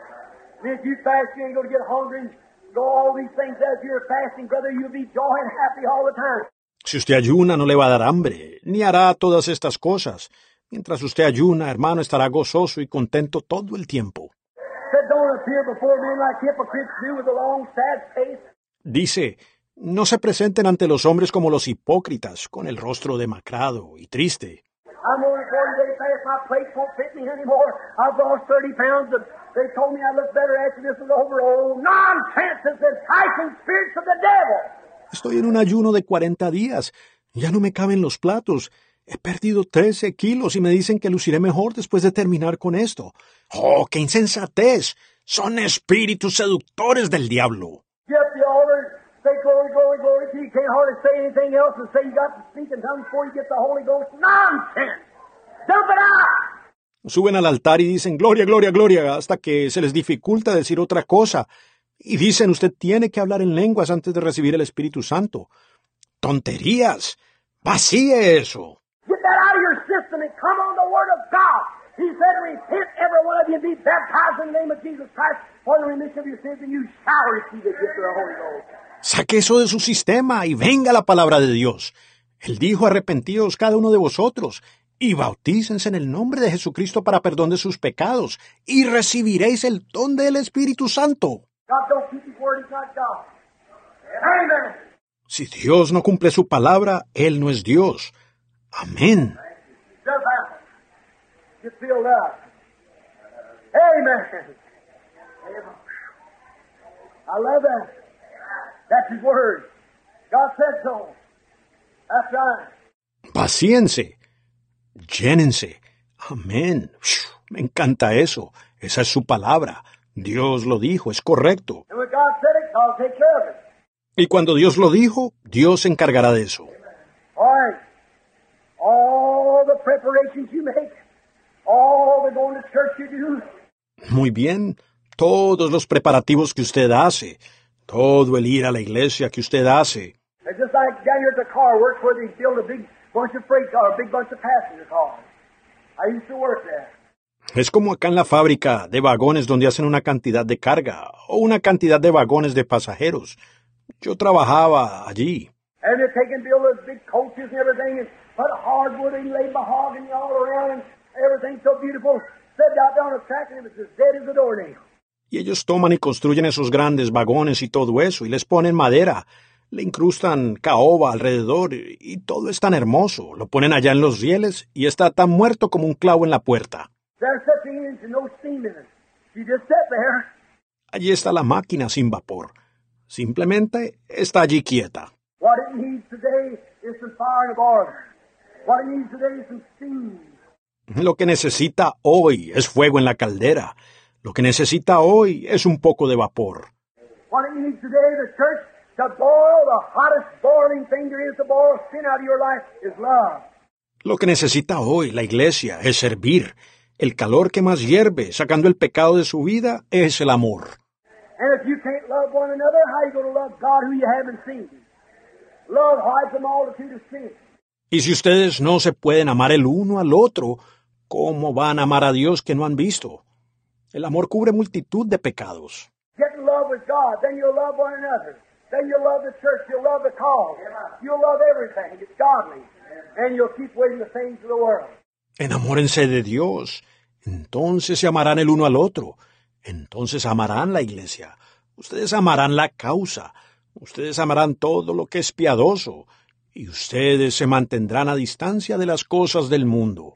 Si usted ayuna no le va a dar hambre, ni hará todas estas cosas. Mientras usted ayuna, hermano, estará gozoso y contento todo el tiempo. Dice, no se presenten ante los hombres como los hipócritas, con el rostro demacrado y triste. I'm on a 40 day fast. My plate won't fit me anymore. I've lost 30 pounds. And they told me I'd look better after this was over. Nonsense. It's the enticing spirits of the devil. Estoy en un ayuno de 40 días. Ya no me caben los platos. He perdido 13 kilos y me dicen que luciré mejor después de terminar con esto. ¡Oh, qué insensatez! Son espíritus seductores del diablo. Suben al altar y dicen gloria, gloria, gloria, hasta que se les dificulta decir otra cosa. Y dicen usted tiene que hablar en lenguas antes de recibir el Espíritu Santo. ¡Tonterías! ¡Vacíe eso! Get that out of your system and come on the Word of God. He said, Repent, every one of you, and be baptized in the name of Jesus Christ for the remission of your sins, and you shall receive the gift of the Holy Ghost. Saque eso de su sistema y venga la palabra de Dios. Él dijo, arrepentíos cada uno de vosotros y bautícense en el nombre de Jesucristo para perdón de sus pecados y recibiréis el don del Espíritu Santo. Si Dios no cumple su palabra, Él no es Dios. Amén. Get filled up. Amen. I love that. That's His Word. God said so. That's right. Paciencia. Llénense. Amén. Me encanta eso. Esa es su palabra. Dios lo dijo, es correcto. And when God said it, I'll take care of it. Y cuando Dios lo dijo, Dios se encargará de eso. All right. All the preparations you make, Muy bien. Todos los preparativos que usted hace, todo el ir a la iglesia que usted hace, it's just like down here at the car works where they build a big bunch of freight car, a big bunch of passenger cars. I used to work there. es como acá en la fábrica de vagones donde hacen una cantidad de carga o una cantidad de vagones de pasajeros. Yo trabajaba allí. And and and everything and and and so beautiful. Out on the track and it was as dead as a doornail. Y ellos toman y construyen esos grandes vagones y todo eso, y les ponen madera, le incrustan caoba alrededor, y todo es tan hermoso. Lo ponen allá en los rieles y está tan muerto como un clavo en la puerta. Allí está la máquina sin vapor. Simplemente está allí quieta. Lo que necesita hoy es fuego en la caldera. Lo que necesita hoy es un poco de vapor. Lo que necesita hoy la iglesia es servir. El calor que más hierve, sacando el pecado de su vida, es el amor. Y si ustedes no se pueden amar el uno al otro, ¿cómo van a amar a Dios que no han visto? El amor cubre multitud de pecados. Enamórense de Dios. Entonces se amarán el uno al otro. Entonces amarán la iglesia. Ustedes amarán la causa. Ustedes amarán todo lo que es piadoso. Y ustedes se mantendrán a distancia de las cosas del mundo.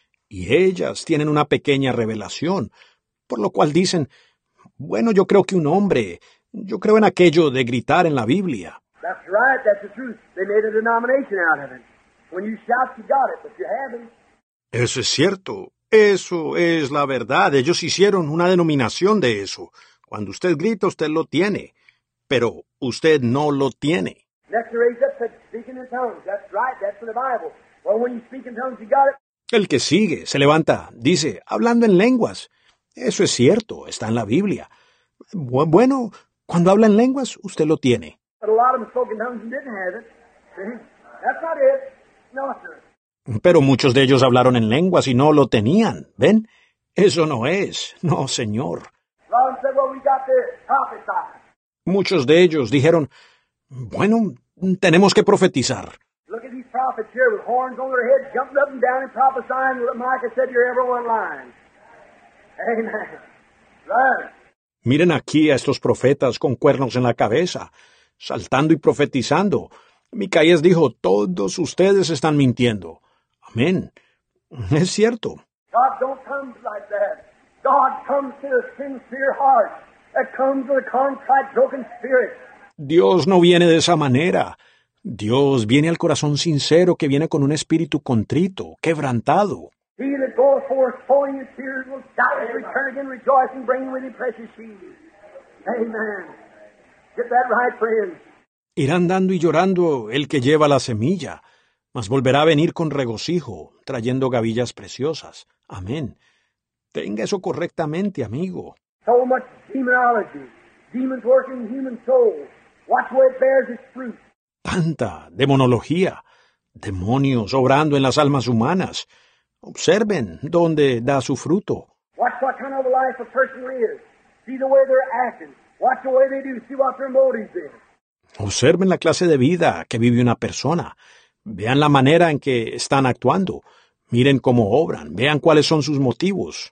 y ellas tienen una pequeña revelación, por lo cual dicen, bueno, yo creo que un hombre, yo creo en aquello de gritar en la Biblia. Eso es cierto. Eso es la verdad. Ellos hicieron una denominación de eso. Cuando usted grita, usted lo tiene. Pero usted no lo tiene. El que sigue se levanta, dice, hablando en lenguas. Eso es cierto, está en la Biblia. Bueno, cuando habla en lenguas, usted lo tiene. Pero muchos de ellos hablaron en lenguas y no lo tenían. ¿Ven? Eso no es. No, señor. Muchos de ellos dijeron, bueno, tenemos que profetizar. Miren aquí a estos profetas con cuernos en la cabeza, saltando y profetizando. Micaías dijo, todos ustedes están mintiendo. Amén. Es cierto. Dios no viene de esa manera. Dios viene al corazón sincero que viene con un espíritu contrito, quebrantado. Irán dando y llorando el que lleva la semilla, mas volverá a venir con regocijo, trayendo gavillas preciosas. Amén. Tenga eso correctamente, amigo. Tanta demonología, demonios obrando en las almas humanas. Observen dónde da su fruto. Observen la clase de vida que vive una persona. Vean la manera en que están actuando. Miren cómo obran. Vean cuáles son sus motivos.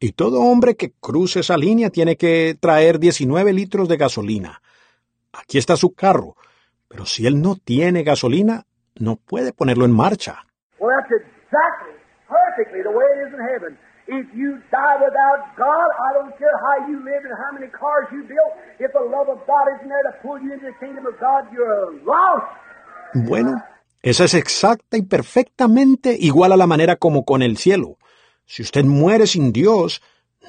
Y todo hombre que cruce esa línea tiene que traer 19 litros de gasolina. Aquí está su carro, pero si él no tiene gasolina, no puede ponerlo en marcha. If you die without God, I don't care how you live and how many cars you built, if the love of God isn't there to pull you into the kingdom of God, you're lost. Bueno, esa es exacta y perfectamente igual a la manera como con el cielo. Si usted muere sin Dios,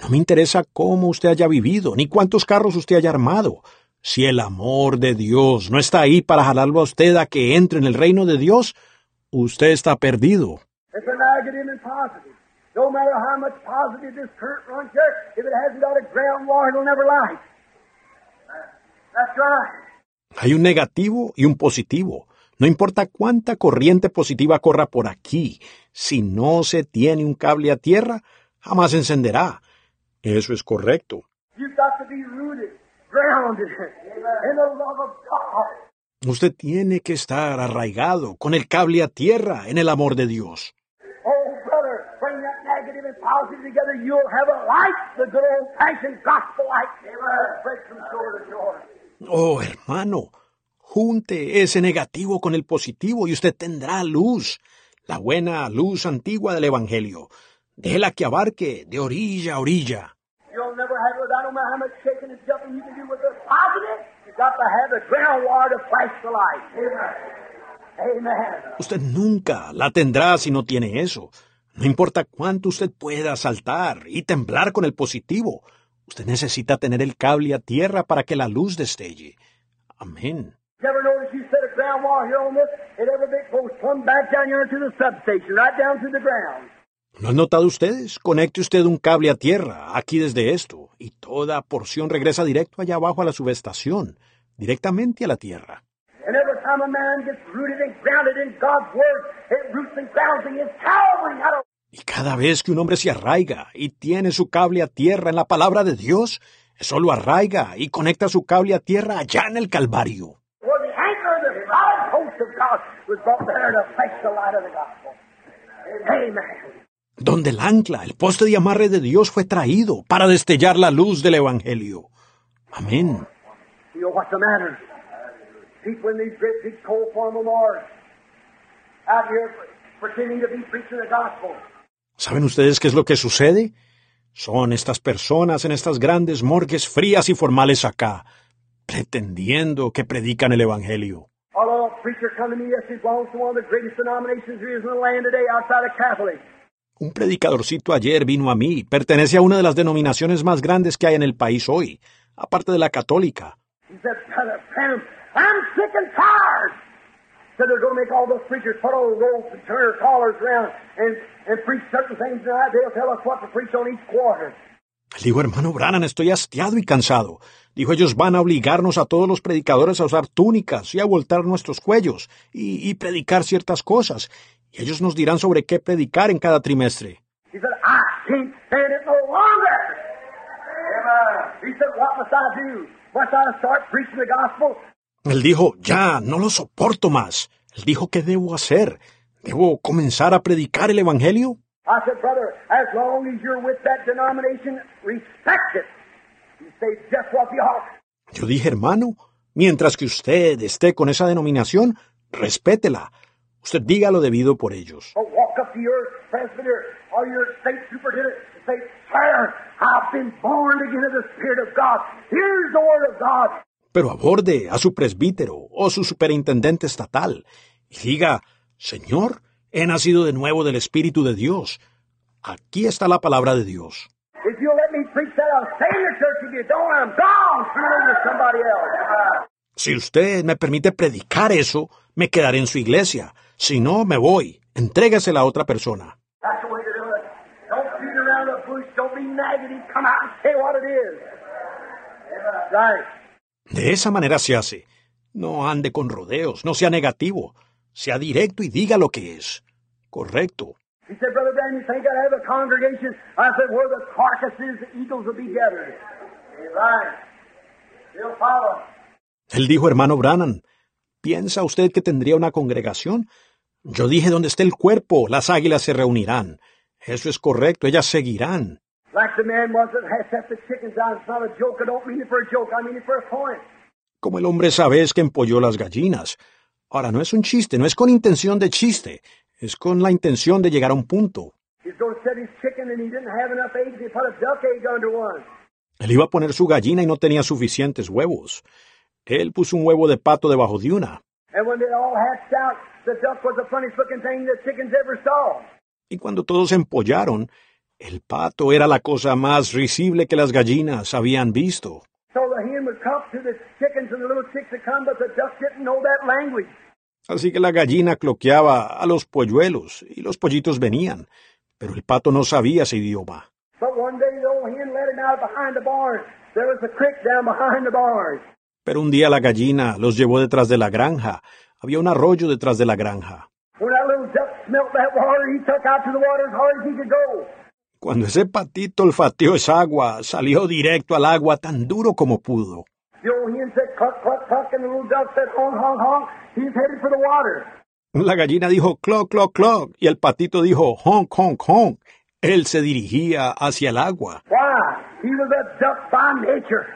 no me interesa cómo usted haya vivido, ni cuántos carros usted haya armado. Si el amor de Dios no está ahí para jalarlo a usted a que entre en el reino de Dios, usted está perdido. Hay un negativo y un positivo. No importa cuánta corriente positiva corra por aquí, si no se tiene un cable a tierra, jamás encenderá. Eso es correcto. Usted tiene que estar arraigado con el cable a tierra en el amor de Dios. Oh. Oh, hermano, junte ese negativo con el positivo y usted tendrá luz, la buena luz antigua del Evangelio. Déjela que abarque de orilla a orilla. Usted nunca la tendrá si no tiene eso. No importa cuánto usted pueda saltar y temblar con el positivo, usted necesita tener el cable a tierra para que la luz destelle. Amén. You ever notice you set a ground wire here on this? It every bit goes plumb back down here to the substation, right down to the ground. ¿No han notado ustedes? Conecte usted un cable a tierra, aquí desde esto, y toda porción regresa directo allá abajo a la subestación, directamente a la tierra. And every time a man gets rooted and grounded in God's Word, it roots and grounds in His Calvary. How to Y cada vez que un hombre se arraiga y tiene su cable a tierra en la palabra de Dios, eso lo arraiga y conecta su cable a tierra allá en el Calvario. Donde el ancla, el poste de amarre de Dios fue traído para destellar la luz del Evangelio. Amén. ¿Saben ustedes qué es lo que sucede? Son estas personas en estas grandes morgues frías y formales acá, pretendiendo que predican el Evangelio. Un predicadorcito ayer vino a mí, pertenece a una de las denominaciones más grandes que hay en el país hoy, aparte de la católica. Quarter. Dijo, hermano Branham, estoy hastiado y cansado. Dijo, ellos van a obligarnos a todos los predicadores a usar túnicas y a voltar nuestros cuellos y, y predicar ciertas cosas. Y ellos nos dirán sobre qué predicar en cada trimestre. Gospel? Él dijo, ya, no lo soporto más. Él dijo, ¿qué debo hacer? ¿Debo comenzar a predicar el Evangelio? I said, brother, as long as you're with that denomination, respect it. You say just what you are. Yo dije, hermano, mientras que usted esté con esa denominación, respétela. Usted diga lo debido por ellos. Or walk up to your presbyter or your state superintendent and say, Sir, I've been born again of the Spirit of God. Here's the Word of God. Pero aborde a su presbítero o su superintendente estatal y diga, Señor, he nacido de nuevo del Espíritu de Dios. Aquí está la palabra de Dios. If you'll let me preach that, I'll stay in the church. If you don't, I'm gone. Turn over to somebody else. Si usted me permite predicar eso, me quedaré en su iglesia. Si no, me voy. Entrégasela a otra persona. That's the way to do it. Don't beat around the bush. Don't be negative. Come out and say what it is. Right. De esa manera se hace. No ande con rodeos, no sea negativo. Sea directo y diga lo que es. Correcto. He said, Brother Branham, you think I'd have a congregation? I said, where the carcasses, the eagles will be gathered. Right. You'll follow. Él dijo, hermano Brannan, ¿piensa usted que tendría una congregación? Yo dije, donde esté el cuerpo, las águilas se reunirán. Eso es correcto, ellas seguirán. Like the man was that has set the chickens out. It's not a joke. I don't mean it for a joke. I mean it for a point. Como el hombre sabes que empolló las gallinas. Ahora, no es un chiste, no es con intención de chiste, es con la intención de llegar a un punto. He He's going to set his chicken and he didn't have enough eggs. He put a duck egg under one. Él iba a poner su gallina y no tenía suficientes huevos. Él puso un huevo de pato debajo de una. And when they all hatched out, the duck was the funniest looking thing the chickens ever saw. Y cuando todos se empollaron, el pato era la cosa más risible que las gallinas habían visto. Así que la gallina cloqueaba a los polluelos y los pollitos venían, pero el pato no sabía ese idioma. Pero un día la gallina los llevó detrás de la granja. Había un arroyo detrás de la granja. Cuando ese patito olfateó esa agua, salió directo al agua tan duro como pudo. The old hen said cluck, cluck, cluck, and the little duck said honk, honk, honk. He's headed for the water. La gallina dijo cloc, cloc, cloc, y el patito dijo honk, honk, honk. Él se dirigía hacia el agua. Why? He was a duck by nature.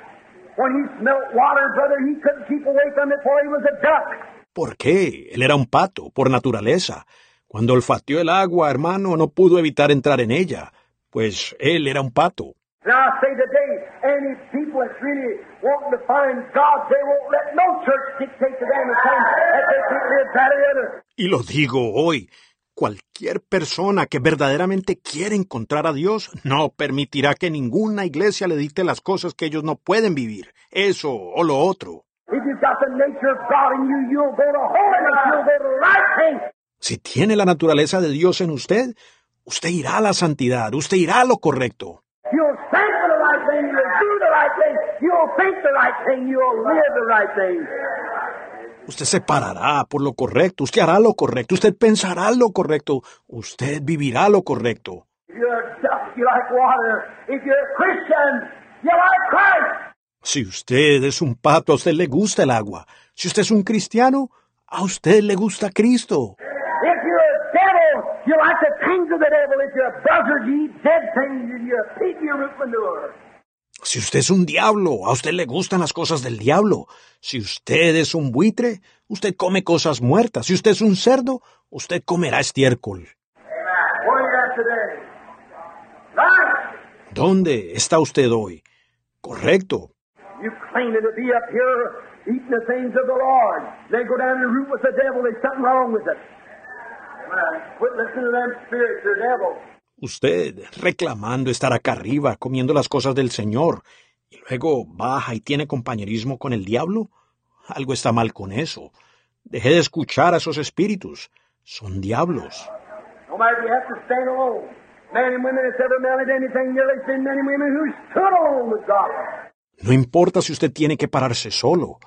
When he smelt water, brother, he couldn't keep away from it, for he was a duck. ¿Por qué? Él era un pato, por naturaleza. Cuando olfateó el agua, hermano, no pudo evitar entrar en ella, pues él era un pato. And I say today, any people that's really wanting to find God, they won't let no church dictate to them they other. Y lo digo hoy, cualquier persona que verdaderamente quiere encontrar a Dios no permitirá que ninguna iglesia le dicte las cosas que ellos no pueden vivir, eso o lo otro. If you've got the nature of God in you, you'll go to holiness, you'll go to the right thing. Si tiene la naturaleza de Dios en usted, usted irá a la santidad, usted irá a lo correcto. You'll stand for the right thing, you'll do the right thing, you'll think the right thing, you'll live the right thing. Usted se parará por lo correcto, usted hará lo correcto, usted pensará lo correcto, usted vivirá lo correcto. Si usted es un pato, a usted le gusta el agua. Si usted es un cristiano, a usted le gusta Cristo. Si usted es un diablo, a usted le gustan las cosas del diablo. Si usted es un buitre, usted come cosas muertas. Si usted es un cerdo, usted comerá estiércol. ¿Dónde está usted hoy? Correcto. Usted reclamando estar acá arriba, comiendo las cosas del Señor, y luego baja y tiene compañerismo con el diablo. Algo está mal con eso. Deje de escuchar a esos espíritus. Son diablos. No importa si usted tiene que pararse solo.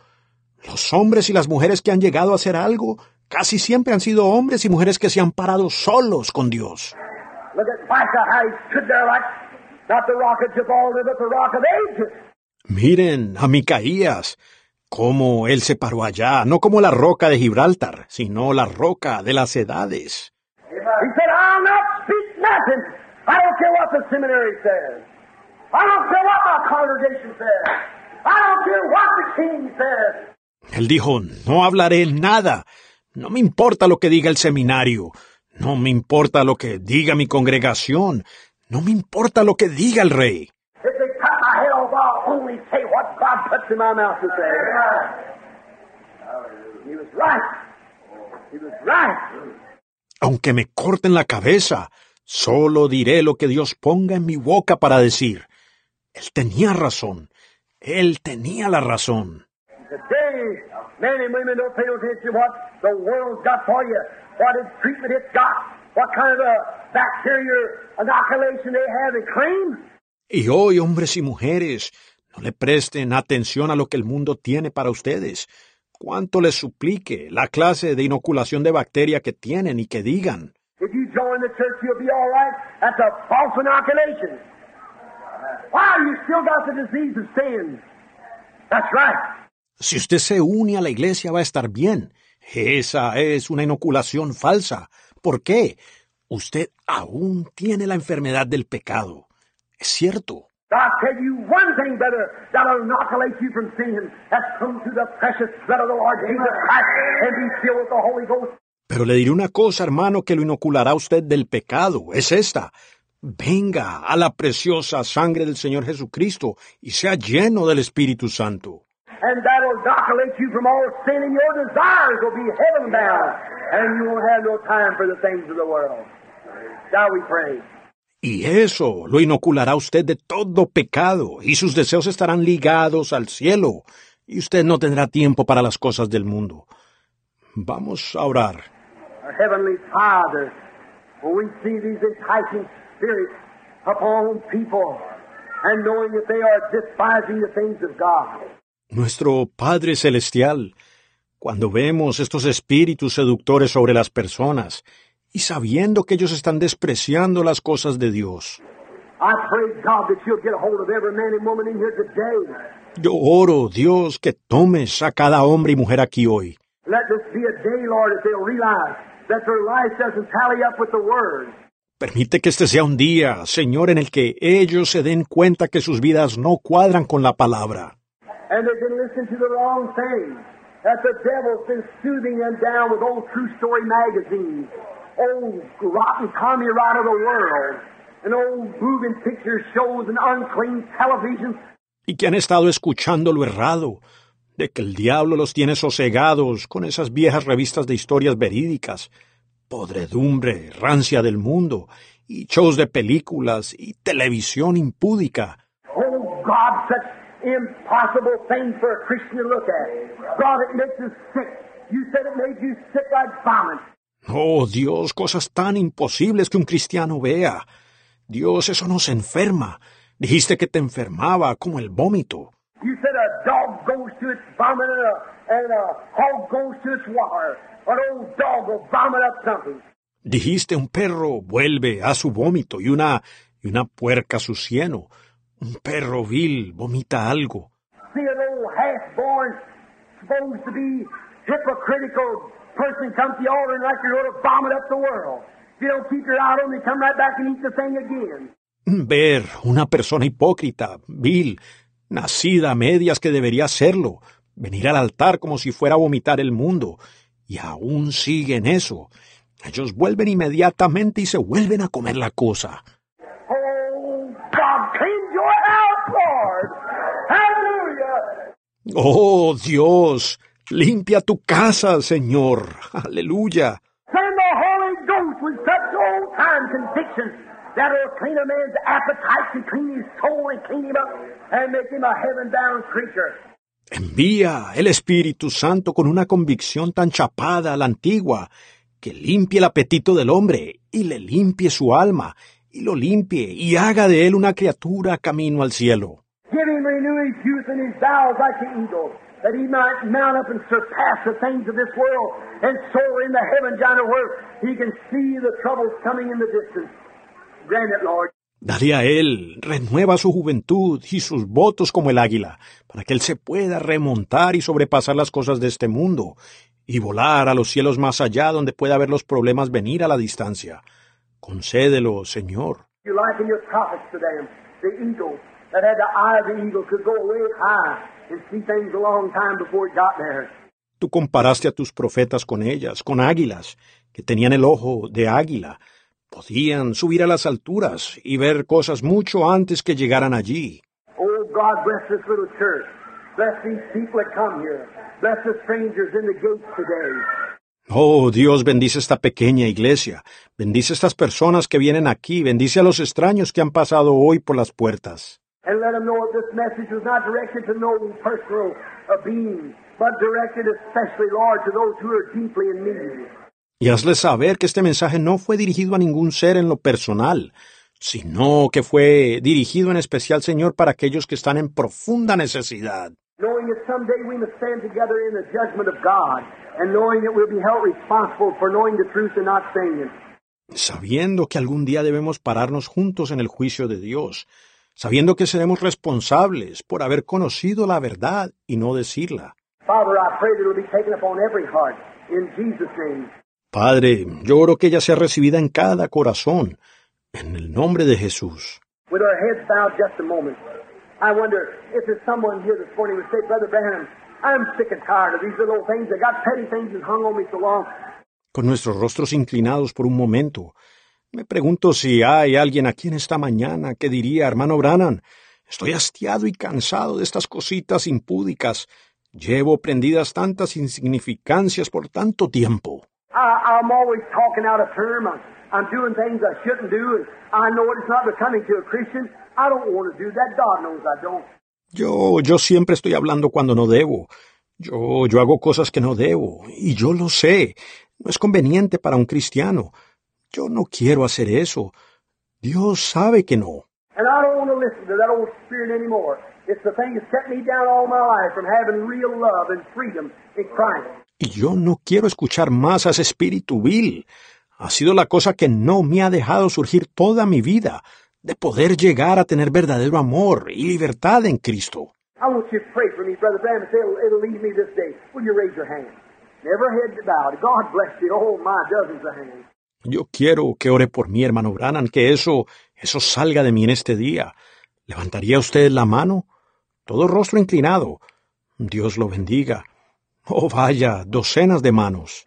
Los hombres y las mujeres que han llegado a hacer algo casi siempre han sido hombres y mujeres que se han parado solos con Dios. Miren a Micaías, cómo él se paró allá, no como la roca de Gibraltar, sino la roca de las edades. He said, I'll not speak nothing. I don't care what the seminary says. I don't care what my congregation says. I don't care what the king says. Él dijo, no hablaré nada. No me importa lo que diga el seminario. No me importa lo que diga mi congregación. No me importa lo que diga el rey. Aunque me corten la cabeza, solo diré lo que Dios ponga en mi boca para decir. Él tenía razón. Él tenía la razón. What treatment it's got, what kind of a bacteria inoculation they have and claim. Y hoy, hombres y mujeres, no le presten atención a lo que el mundo tiene para ustedes. Cuánto les suplique la clase de inoculación de bacteria que tienen y que digan. If you join the church, you'll be all right. That's a false inoculation. Why? You still got the disease of sin. That's right. Si usted se une a la iglesia va a estar bien. Esa es una inoculación falsa. ¿Por qué? Usted aún tiene la enfermedad del pecado. Es cierto. Pero le diré una cosa, hermano, que lo inoculará usted del pecado. Es esta. Venga a la preciosa sangre del Señor Jesucristo y sea lleno del Espíritu Santo. And that'll inoculate you from all sin, and your desires will be heaven bound, and you won't have no time for the things of the world. Shall we pray? Y eso lo inoculará usted de todo pecado, y sus deseos estarán ligados al cielo, y usted no tendrá tiempo para las cosas del mundo. Vamos a orar. Our Heavenly Father, when we see these enticing spirits upon people, and knowing that they are despising the things of God, Nuestro Padre Celestial, cuando vemos estos espíritus seductores sobre las personas, y sabiendo que ellos están despreciando las cosas de Dios, I pray, God, that you'll get a hold of every man and woman in here today. yo oro, Dios, que tomes a cada hombre y mujer aquí hoy. Let this be a day, Lord, that they'll realize that their life doesn't tally up with the Word. Permite que este sea un día, Señor, en el que ellos se den cuenta que sus vidas no cuadran con la palabra. And they've been listening to the wrong things. That the devil's been soothing them down with old true story magazines, old rotten right of the world, and old moving picture shows and unclean television. y que han estado escuchando lo errado, de que el diablo los tiene sosegados con esas viejas revistas de historias verídicas, podredumbre, rancia del mundo, y shows de películas y televisión impúdica. Oh God, such impossible things for a Christian to look at. God, it makes us sick. You said it made you sick like vomit. Oh Dios, cosas tan imposibles que un cristiano vea. Dios, eso nos enferma. Dijiste que te enfermaba como el vómito. You said a dog goes to its vomit and a, and a hog goes to its water. An old dog will vomit up something. Dijiste un perro vuelve a su vómito y una y una puerca a su cieno. Un perro vil vomita algo. Ver una persona hipócrita, vil, nacida a medias que debería serlo, venir al altar como si fuera a vomitar el mundo, y aún siguen eso. Ellos vuelven inmediatamente y se vuelven a comer la cosa. Up and make him a heaven-bound creature. Envía el Espíritu Santo con una convicción tan chapada a la antigua, que limpie el apetito del hombre y le limpie su alma, y lo limpie y haga de él una criatura camino al cielo. Give him renew his youth and his bowels like eagle, that he might mount up and surpass the things of this world and soar in the heavens he can see the troubles coming in the distance. Grant it, Lord. Dale a él, renueva su juventud y sus votos como el águila, para que él se pueda remontar y sobrepasar las cosas de este mundo, y volar a los cielos más allá donde pueda ver los problemas venir a la distancia. Concédelo, Señor. You liken your prophets to them, the eagle that had the eye of the eagle could go way high and see things a long time before it got there. Tú comparaste a tus profetas con ellas, con águilas, que tenían el ojo de águila. Podían subir a las alturas y ver cosas mucho antes que llegaran allí. Oh, God, bless this little church. Bless these people that come here. Bless the strangers in the gates today. Oh, Dios bendice esta pequeña iglesia, bendice estas personas que vienen aquí, bendice a los extraños que han pasado hoy por las puertas. And let them know that this message was not directed to no personal uh, being, but directed especially, Lord, to those who are deeply in need. Y hazles saber que este mensaje no fue dirigido a ningún ser en lo personal, sino que fue dirigido en especial, Señor, para aquellos que están en profunda necesidad. Knowing that someday we must stand together in the judgment of God, and knowing that we'll be held responsible for knowing the truth and not saying it. sabiendo que algún día debemos pararnos juntos en el juicio de Dios, sabiendo que seremos responsables por haber conocido la verdad y no decirla. Padre, yo oro que ella sea recibida en cada corazón, en el nombre de Jesús. With our heads bowed just a moment, I wonder if there's someone here this morning who would say, Brother Branham, I'm sick and tired of these little things. They got petty things that hung on me so long. con nuestros rostros inclinados por un momento. Me pregunto si hay alguien aquí en esta mañana que diría, hermano Brannan, estoy hastiado y cansado de estas cositas impúdicas. Llevo prendidas tantas insignificancias por tanto tiempo. I, I'm always talking out of term. I'm, I'm doing things I shouldn't do, and I know it's not becoming to a Christian. I don't want to do that. God knows I don't. Yo, yo siempre estoy hablando cuando no debo. Yo, yo hago cosas que no debo, y yo lo sé. No es conveniente para un cristiano. Yo no quiero hacer eso. Dios sabe que no. And I don't want to listen to that old spirit anymore. It's the thing that's kept me down all my life from having real love and freedom in Christ. Y yo no quiero escuchar más a ese espíritu vil. Ha sido la cosa que no me ha dejado surgir toda mi vida, de poder llegar a tener verdadero amor y libertad en Cristo. I want you to pray for me, Brother Bram, and say it'll, it'll leave me this day. Will you raise your hand? Never head bowed. God bless you. Oh, my, dozens of hands. Yo quiero que ore por mí, hermano Brannan, que eso, eso salga de mí en este día. ¿Levantaría usted la mano? Todo rostro inclinado. Dios lo bendiga. Oh, vaya, docenas de manos.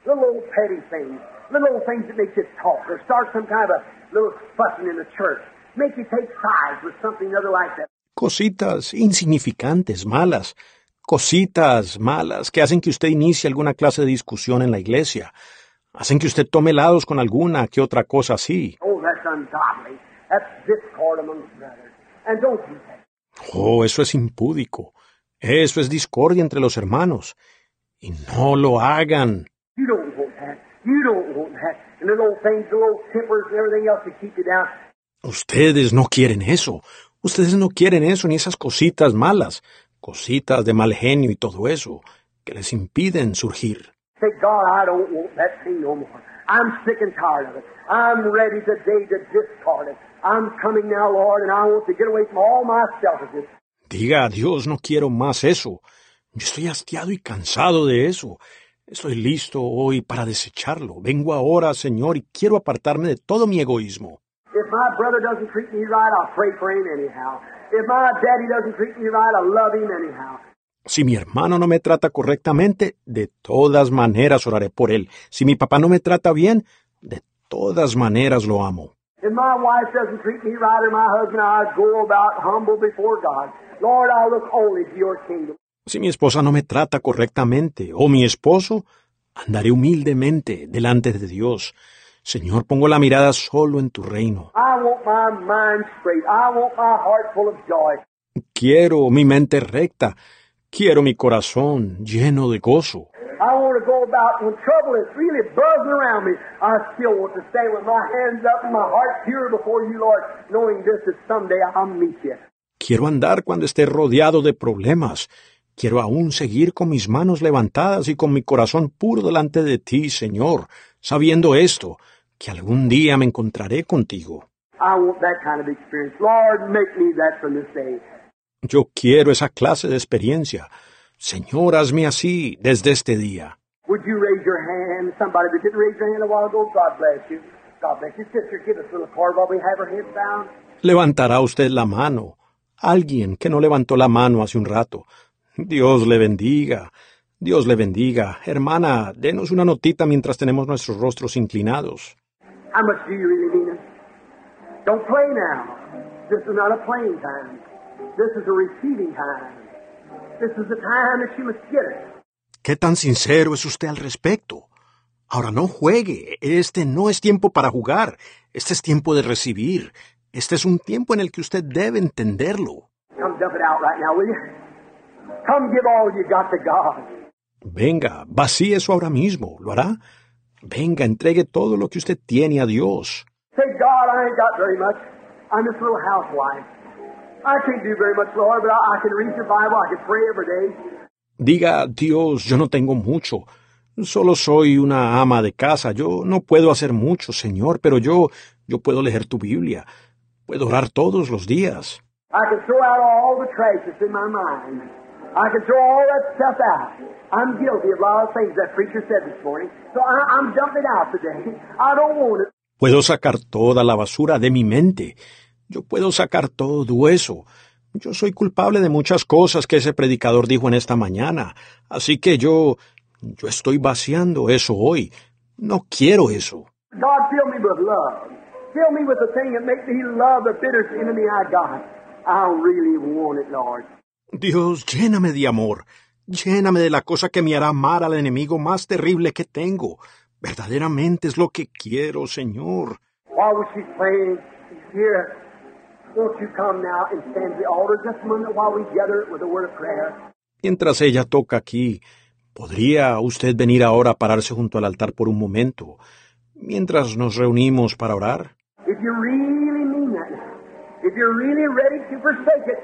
Cositas insignificantes, malas. Cositas malas que hacen que usted inicie alguna clase de discusión en la iglesia. Hacen que usted tome lados con alguna que otra cosa así. Oh. Oh, eso es impúdico. Eso es discordia entre los hermanos. Y no lo hagan. Ustedes no quieren eso. Ustedes no quieren eso ni esas cositas malas, cositas de mal genio y todo eso, que les impiden surgir. Say, God, I don't want that thing no more. I'm sick and tired of it. I'm ready today to discard it. I'm coming now, Lord, and I want to get away from all my selfishness. Diga Dios, no quiero más eso. Yo estoy hastiado y cansado de eso. Estoy listo hoy para desecharlo. Vengo ahora, Señor, y quiero apartarme de todo mi egoísmo. If my brother doesn't treat me right, I'll pray for him anyhow. If my daddy doesn't treat me right, I'll love him anyhow. Si mi hermano no me trata correctamente, de todas maneras oraré por él. Si mi papá no me trata bien, de todas maneras lo amo. Si mi esposa no me trata correctamente, o mi esposo, andaré humildemente delante de Dios. Señor, pongo la mirada solo en tu reino. Quiero mi mente recta. Quiero mi corazón lleno de gozo. I want to go about when trouble is really buzzing around me. I still want to stand with my hands up and my heart pure before you, Lord, knowing this that someday I'll meet you. Quiero andar cuando esté rodeado de problemas. Quiero aún seguir con mis manos levantadas y con mi corazón puro delante de ti, Señor, sabiendo esto, que algún día me encontraré contigo. I want that kind of experience. Lord, make me that from this day. Yo quiero esa clase de experiencia. Señor, hazme así desde este día. Would you raise your hand? Somebody that didn't raise their hand a while ago, God bless you. God bless you. Sister, give us a little card while we have our heads down. Levantará usted la mano. Alguien que no levantó la mano hace un rato. Dios le bendiga. Dios le bendiga. Hermana, denos una notita mientras tenemos nuestros rostros inclinados. How much do you really mean it? Don't play now. This is not a playing time. ¿Qué tan sincero es usted al respecto? Ahora no juegue. Este no es tiempo para jugar. Este es tiempo de recibir. Este es un tiempo en el que usted debe entenderlo. Come dump it out right now, will you? Come give all you got to God. Venga, vacíe eso ahora mismo. ¿Lo hará? Venga, entregue todo lo que usted tiene a Dios. Diga, Dios, yo no tengo mucho. Solo soy una ama de casa. Yo no puedo hacer mucho, Señor, pero yo, yo puedo leer tu Biblia. Puedo orar todos los días. I can throw out all the trash that's in my mind. I can throw all that stuff out. I'm guilty of a lot of things that preacher said this morning. So I, I'm dumping it out today. I don't want it. Puedo sacar toda la basura de mi mente. Yo puedo sacar todo eso. Yo soy culpable de muchas cosas que ese predicador dijo en esta mañana. Así que yo, yo estoy vaciando eso hoy. No quiero eso. God, fill me with love. Fill me with the thing that makes me love the bitterest enemy I got. I really want it, Lord. Dios, lléname de amor. Lléname de la cosa que me hará amar al enemigo más terrible que tengo. Verdaderamente es lo que quiero, Señor. While she's praying, she's here. Mientras ella toca aquí, ¿podría usted venir ahora a pararse junto al altar por un momento, mientras nos reunimos para orar? If you really mean that now, if you're really ready to forsake it,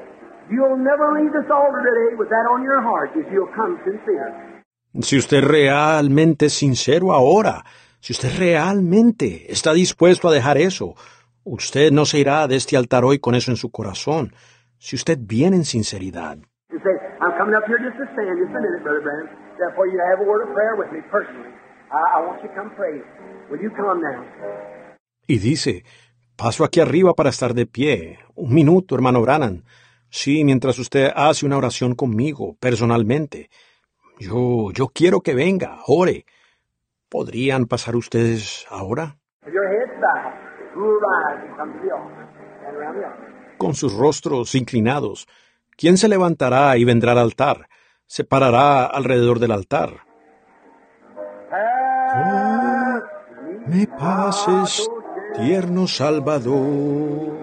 you'll never leave this altar today with that on your heart if you'll come sincere. Si usted realmente es sincero ahora, si usted realmente está dispuesto a dejar eso, usted no se irá de este altar hoy con eso en su corazón. Si usted viene en sinceridad. You say, I'm coming up here just to stand just a minute, Brother Branham, for you to have a word of prayer with me personally. I, I want you to come pray. Will you come now? Y dice, paso aquí arriba para estar de pie. Un minuto, hermano Branham. Sí, mientras usted hace una oración conmigo, personalmente. Yo, yo quiero que venga, ore. ¿Podrían pasar ustedes ahora? Your heads Con sus rostros inclinados. ¿Quién se levantará y vendrá al altar? Se parará alrededor del altar. Oh, me pases, tierno Salvador.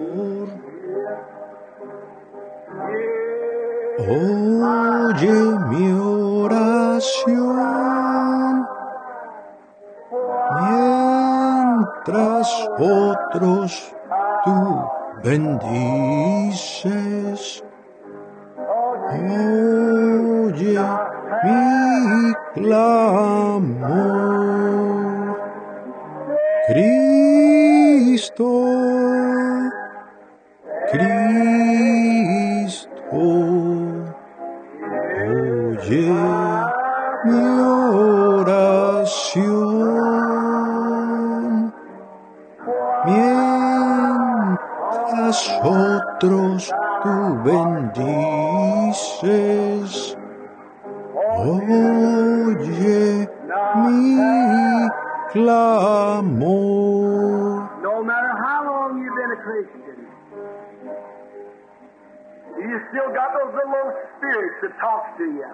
Oye mi oración. Mientras otros tú bendices. Oye mi clamor. Cristo, Cristo, bendices. Oye mi clamor. No matter how long you've been a Christian, you still got those little old spirits that talks to you,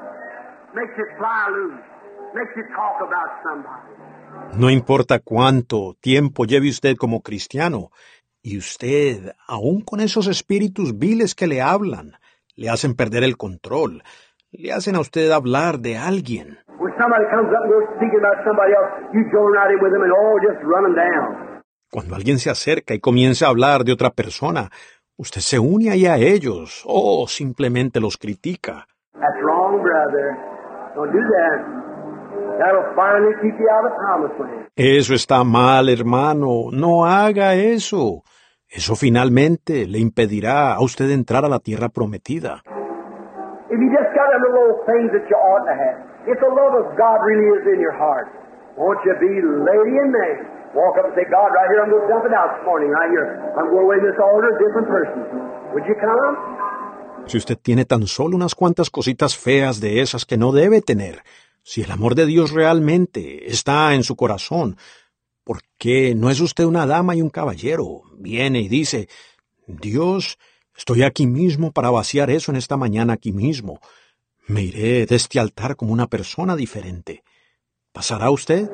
makes you fly loose, makes you talk about somebody. No importa cuánto tiempo lleve usted como cristiano, y usted, aun con esos espíritus viles que le hablan, le hacen perder el control, le hacen a usted hablar de alguien. When somebody comes up and goes speaking about somebody else, you join right in with them and just run them down. Cuando alguien se acerca y comienza a hablar de otra persona, usted se une ahí a ellos o simplemente los critica. That's wrong, brother. Don't do that. That'll finally keep you out of the promised land. Eso está mal, hermano. No haga eso. Eso finalmente le impedirá a usted entrar a la tierra prometida. If you just got them little old things that you ought to have, if the love of God really is in your heart, won't you be lady and man? Walk up and say, God, right here, I'm going to dump it out this morning, right here. I'm going away to this altar, a different person. Would you come? Si usted tiene tan solo unas cuantas cositas feas de esas que no debe tener, si el amor de Dios realmente está en su corazón, ¿por qué no es usted una dama y un caballero? Viene y dice, Dios, estoy aquí mismo para vaciar eso en esta mañana aquí mismo. Me iré de este altar como una persona diferente. ¿Pasará usted?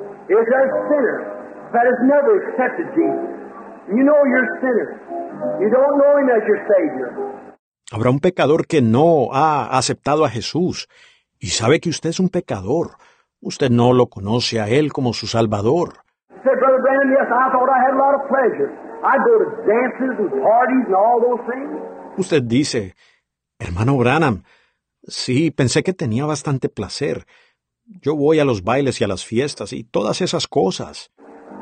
Habrá un pecador que no ha aceptado a Jesús y sabe que usted es un pecador. Usted no lo conoce a Él como su Salvador. Usted dice, hermano Branham, sí, pensé que tenía bastante placer. Yo voy a los bailes y a las fiestas y todas esas cosas.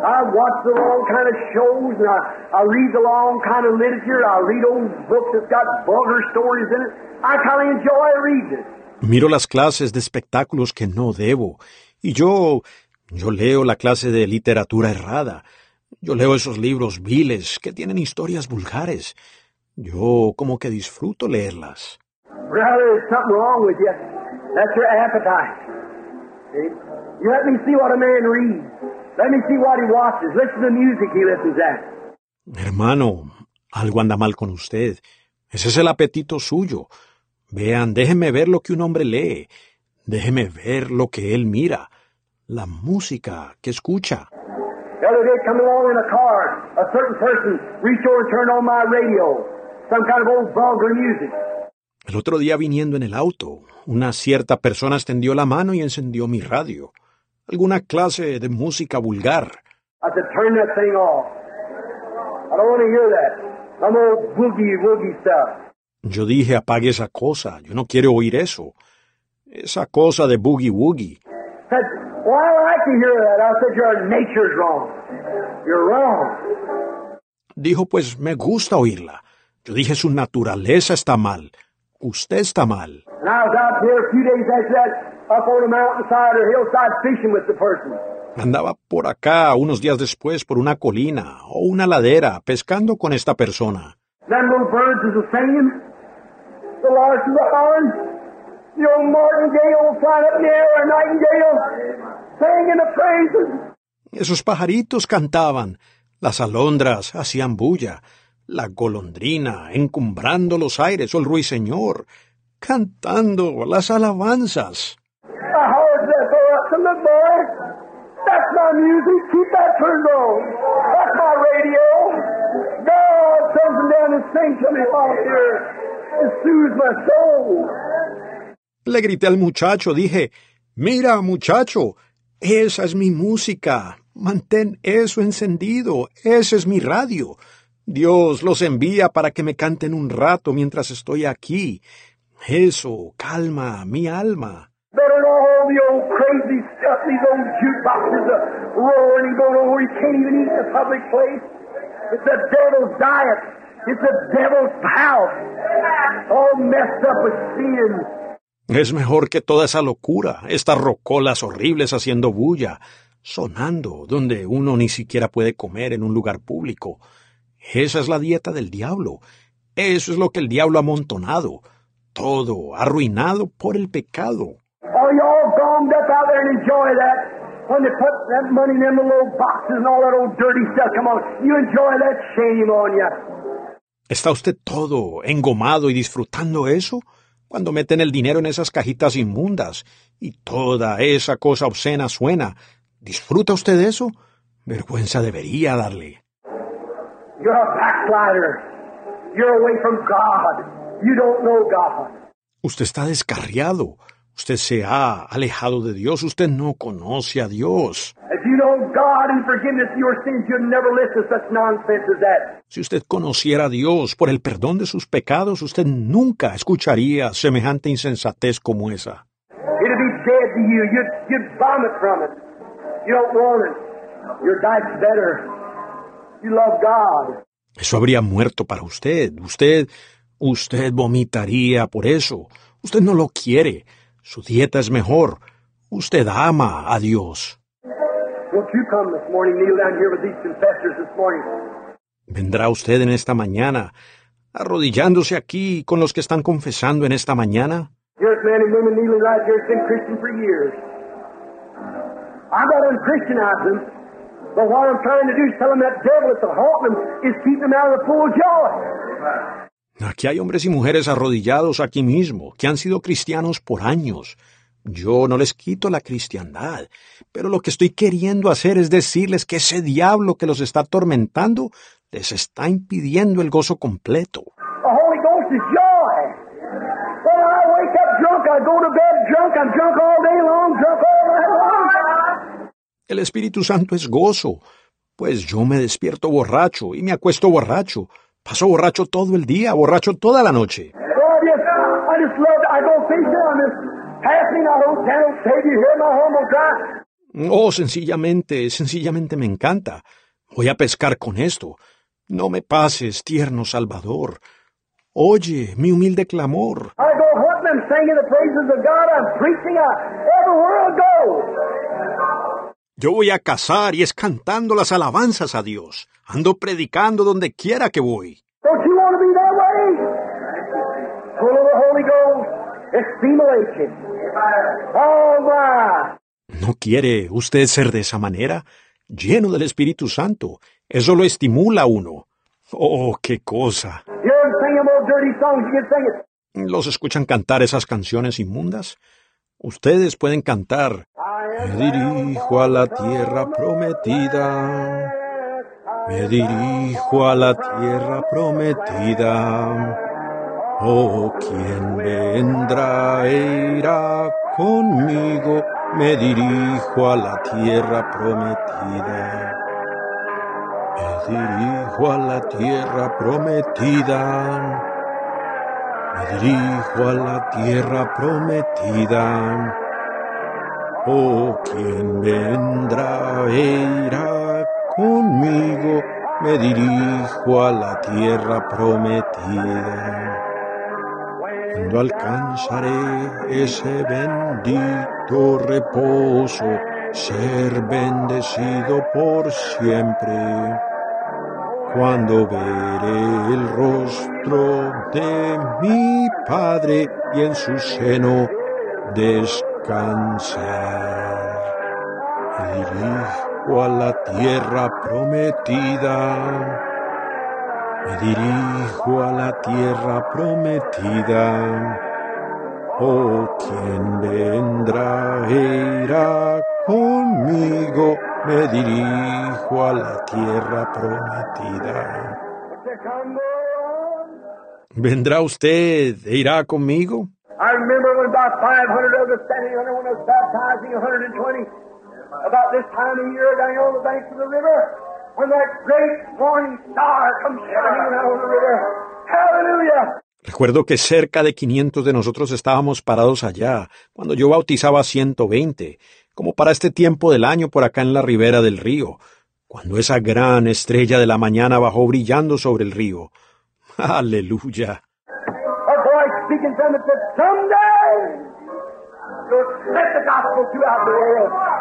I watch the wrong kind of shows and I, I read the wrong kind of literature. I read old books that's got vulgar stories in it. I kind of enjoy reading it. Miro las clases de espectáculos que no debo. Y yo, yo leo la clase de literatura errada. Yo leo esos libros viles que tienen historias vulgares. Yo como que disfruto leerlas. Hermano, algo anda mal con usted. Ese es el apetito suyo. Vean, déjeme ver lo que un hombre lee. Déjeme ver lo que él mira. La música que escucha. The other day, coming along in a car, a certain person reached over and turned on my radio. Some kind of old vulgar music. El otro día viniendo en el auto, una cierta persona extendió la mano y encendió mi radio. Alguna clase de música vulgar. I said, turn that thing off. I don't want to hear that. Some old boogie woogie stuff. Yo dije, apague esa cosa. Yo no quiero oír eso. Esa cosa de boogie woogie. Said, well, I like to hear that. I said, your nature's wrong. You're wrong. Dijo, pues me gusta oírla. Yo dije, su naturaleza está mal. Usted está mal. And I was out there a few days after that, up on the mountainside or hillside fishing with the person. Andaba por acá unos días después por una colina o una ladera pescando con esta persona. Them little birds is a singing. The larks is a hollering. The old martingale flying up in the air, a nightingale, singing the praises. Esos pajaritos cantaban, las alondras hacían bulla, la golondrina encumbrando los aires o el ruiseñor, cantando las alabanzas. Le grité al muchacho, dije, mira muchacho, esa es mi música, mantén eso encendido, ese es mi radio. Dios los envía para que me canten un rato mientras estoy aquí. Eso calma mi alma. Es mejor que toda esa locura, estas rocolas horribles haciendo bulla, sonando donde uno ni siquiera puede comer en un lugar público. Esa es la dieta del diablo. Eso es lo que el diablo ha amontonado. Todo arruinado por el pecado. Oh. ¿Está usted todo engomado y disfrutando eso? Cuando meten el dinero en esas cajitas inmundas y toda esa cosa obscena suena. ¿Disfruta usted eso? Vergüenza debería darle. You're a backslider. You're away from God. You don't know God. Usted está descarriado. Usted se ha alejado de Dios. Usted no conoce a Dios. If you know God and forgiveness of your sins, you'd never listen to such nonsense as that. Si usted conociera a Dios por el perdón de sus pecados, usted nunca escucharía semejante insensatez como esa. It'd be dead to you. You'd, you'd vomit from it. You don't want it. Your diet's better. You love God. Eso habría muerto para usted. Usted, usted vomitaría por eso. Usted no lo quiere. Su dieta es mejor. Usted ama a Dios. Vendrá usted en esta mañana, arrodillándose aquí con los que están confesando en esta mañana. Here's men and women kneeling right here, has been Christian for years. I'm not unchristianizing them, but what I'm trying to do is tell them that devil that's haunting them is keeping them out of the full joy. Aquí hay hombres y mujeres arrodillados aquí mismo, que han sido cristianos por años. Yo no les quito la cristiandad, pero lo que estoy queriendo hacer es decirles que ese diablo que los está atormentando les está impidiendo el gozo completo. El Espíritu Santo es gozo, pues yo me despierto borracho y me acuesto borracho. Paso borracho todo el día, borracho toda la noche. Oh, sencillamente, sencillamente me encanta. Voy a pescar con esto. No me pases, tierno Salvador. Oye, mi humilde clamor. I go hunting and singing the praises of God. I'm preaching I, everywhere I go. Yo voy a cazar y es cantando las alabanzas a Dios. Ando predicando donde quiera que voy. Don't you want to be that way? Full of the Holy Ghost, estimulation. My. ¿No quiere usted ser de esa manera? lleno del Espíritu Santo. Eso lo estimula a uno. Oh, qué cosa. ¿Los escuchan cantar esas canciones inmundas? Ustedes pueden cantar. Me dirijo a la tierra prometida. Me dirijo a la tierra prometida. Oh, ¿quién vendrá e irá conmigo? Me dirijo a la tierra prometida. Me dirijo a la tierra prometida. Me dirijo a la tierra prometida. Oh, ¿quién vendrá e irá conmigo? Me dirijo a la tierra prometida. Cuando alcanzaré ese bendito reposo, ser bendecido por siempre. Cuando veré el rostro de mi Padre y en su seno descansar. Me dirijo a la tierra prometida. Me dirijo a la tierra prometida. Oh, ¿quién vendrá e irá conmigo? Me dirijo a la tierra prometida. ¿Vendrá usted e irá conmigo? About 500 of us standing under when I was baptizing 120, about this time of year down on the banks of the river, Recuerdo que cerca de 500 de nosotros estábamos parados allá, cuando yo bautizaba a 120, como para este tiempo del año por acá en la ribera del río, cuando esa gran estrella de la mañana bajó brillando sobre el río. Aleluya.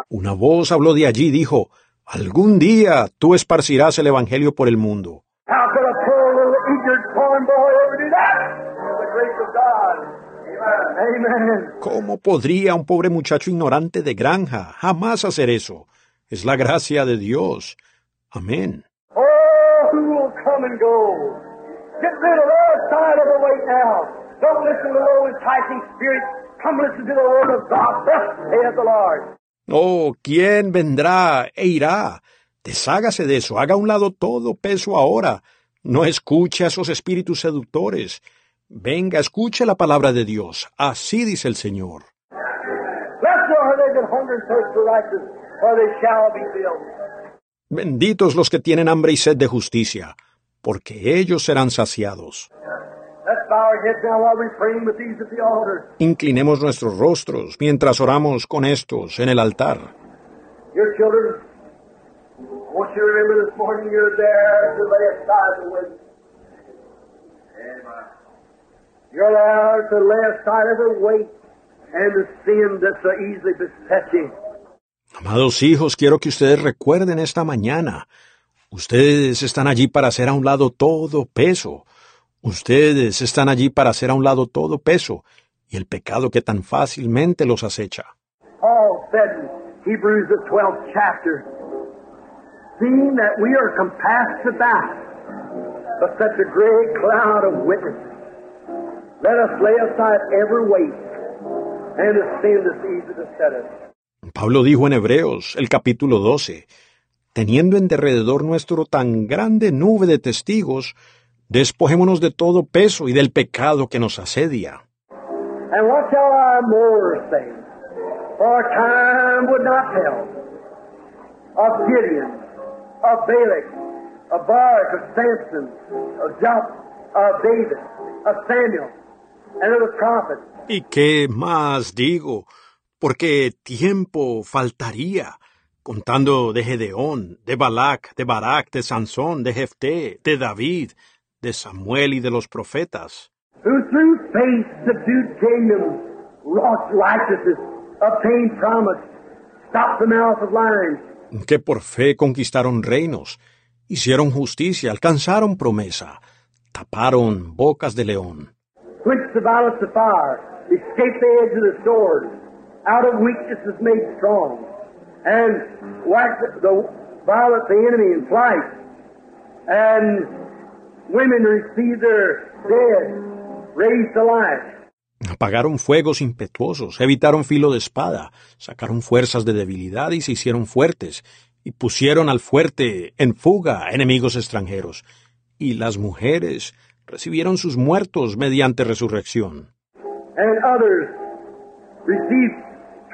Una voz habló de allí y dijo, Algún día tú esparcirás el Evangelio por el mundo. ¿Cómo podría un pobre muchacho ignorante de granja jamás hacer eso? Es la gracia de Dios. Amén. Oh, ¿quién vendrá e irá? Deshágase de eso, haga a un lado todo peso ahora. No escuche a esos espíritus seductores. Venga, escuche la palabra de Dios. Así dice el Señor. Benditos los que tienen hambre y sed de justicia, porque ellos serán saciados. Let's bow our heads now while we pray with these at the altar. Inclinemos nuestros rostros mientras oramos con estos en el altar. Amados hijos, quiero que ustedes recuerden esta mañana. Ustedes están allí para hacer a un lado todo peso. Ustedes están allí para hacer a un lado todo peso y el pecado que tan fácilmente los acecha. Paul said in Hebrews the 12th chapter, seeing that we are compassed about by such a great cloud of witnesses, let us lay aside every weight and the sin that's easy to set us. Pablo dijo en Hebreos, el capítulo 12, teniendo en derredor nuestro tan grande nube de testigos, despojémonos de todo peso y del pecado que nos asedia. And what shall I more say? For time would not tell of Gideon, of Balak, of Barak, of Samson, of Jephthah, of David, of Samuel, and of the prophets. ¿Y qué más digo? Porque tiempo faltaría, contando de Gedeón, de Balac, de Barak, de Sansón, de Jefté, de David, de Samuel y de los profetas, who through faith subdued kingdoms, wrought righteousness, obtained promise, stopped the mouth of lions, que por fe conquistaron reinos, hicieron justicia, alcanzaron promesa, taparon bocas de león, and women received their dead, raised to life. Apagaron fuegos impetuosos, evitaron filo de espada, sacaron fuerzas de debilidad y se hicieron fuertes, y pusieron al fuerte en fuga enemigos extranjeros. Y las mujeres recibieron sus muertos mediante resurrección. And others received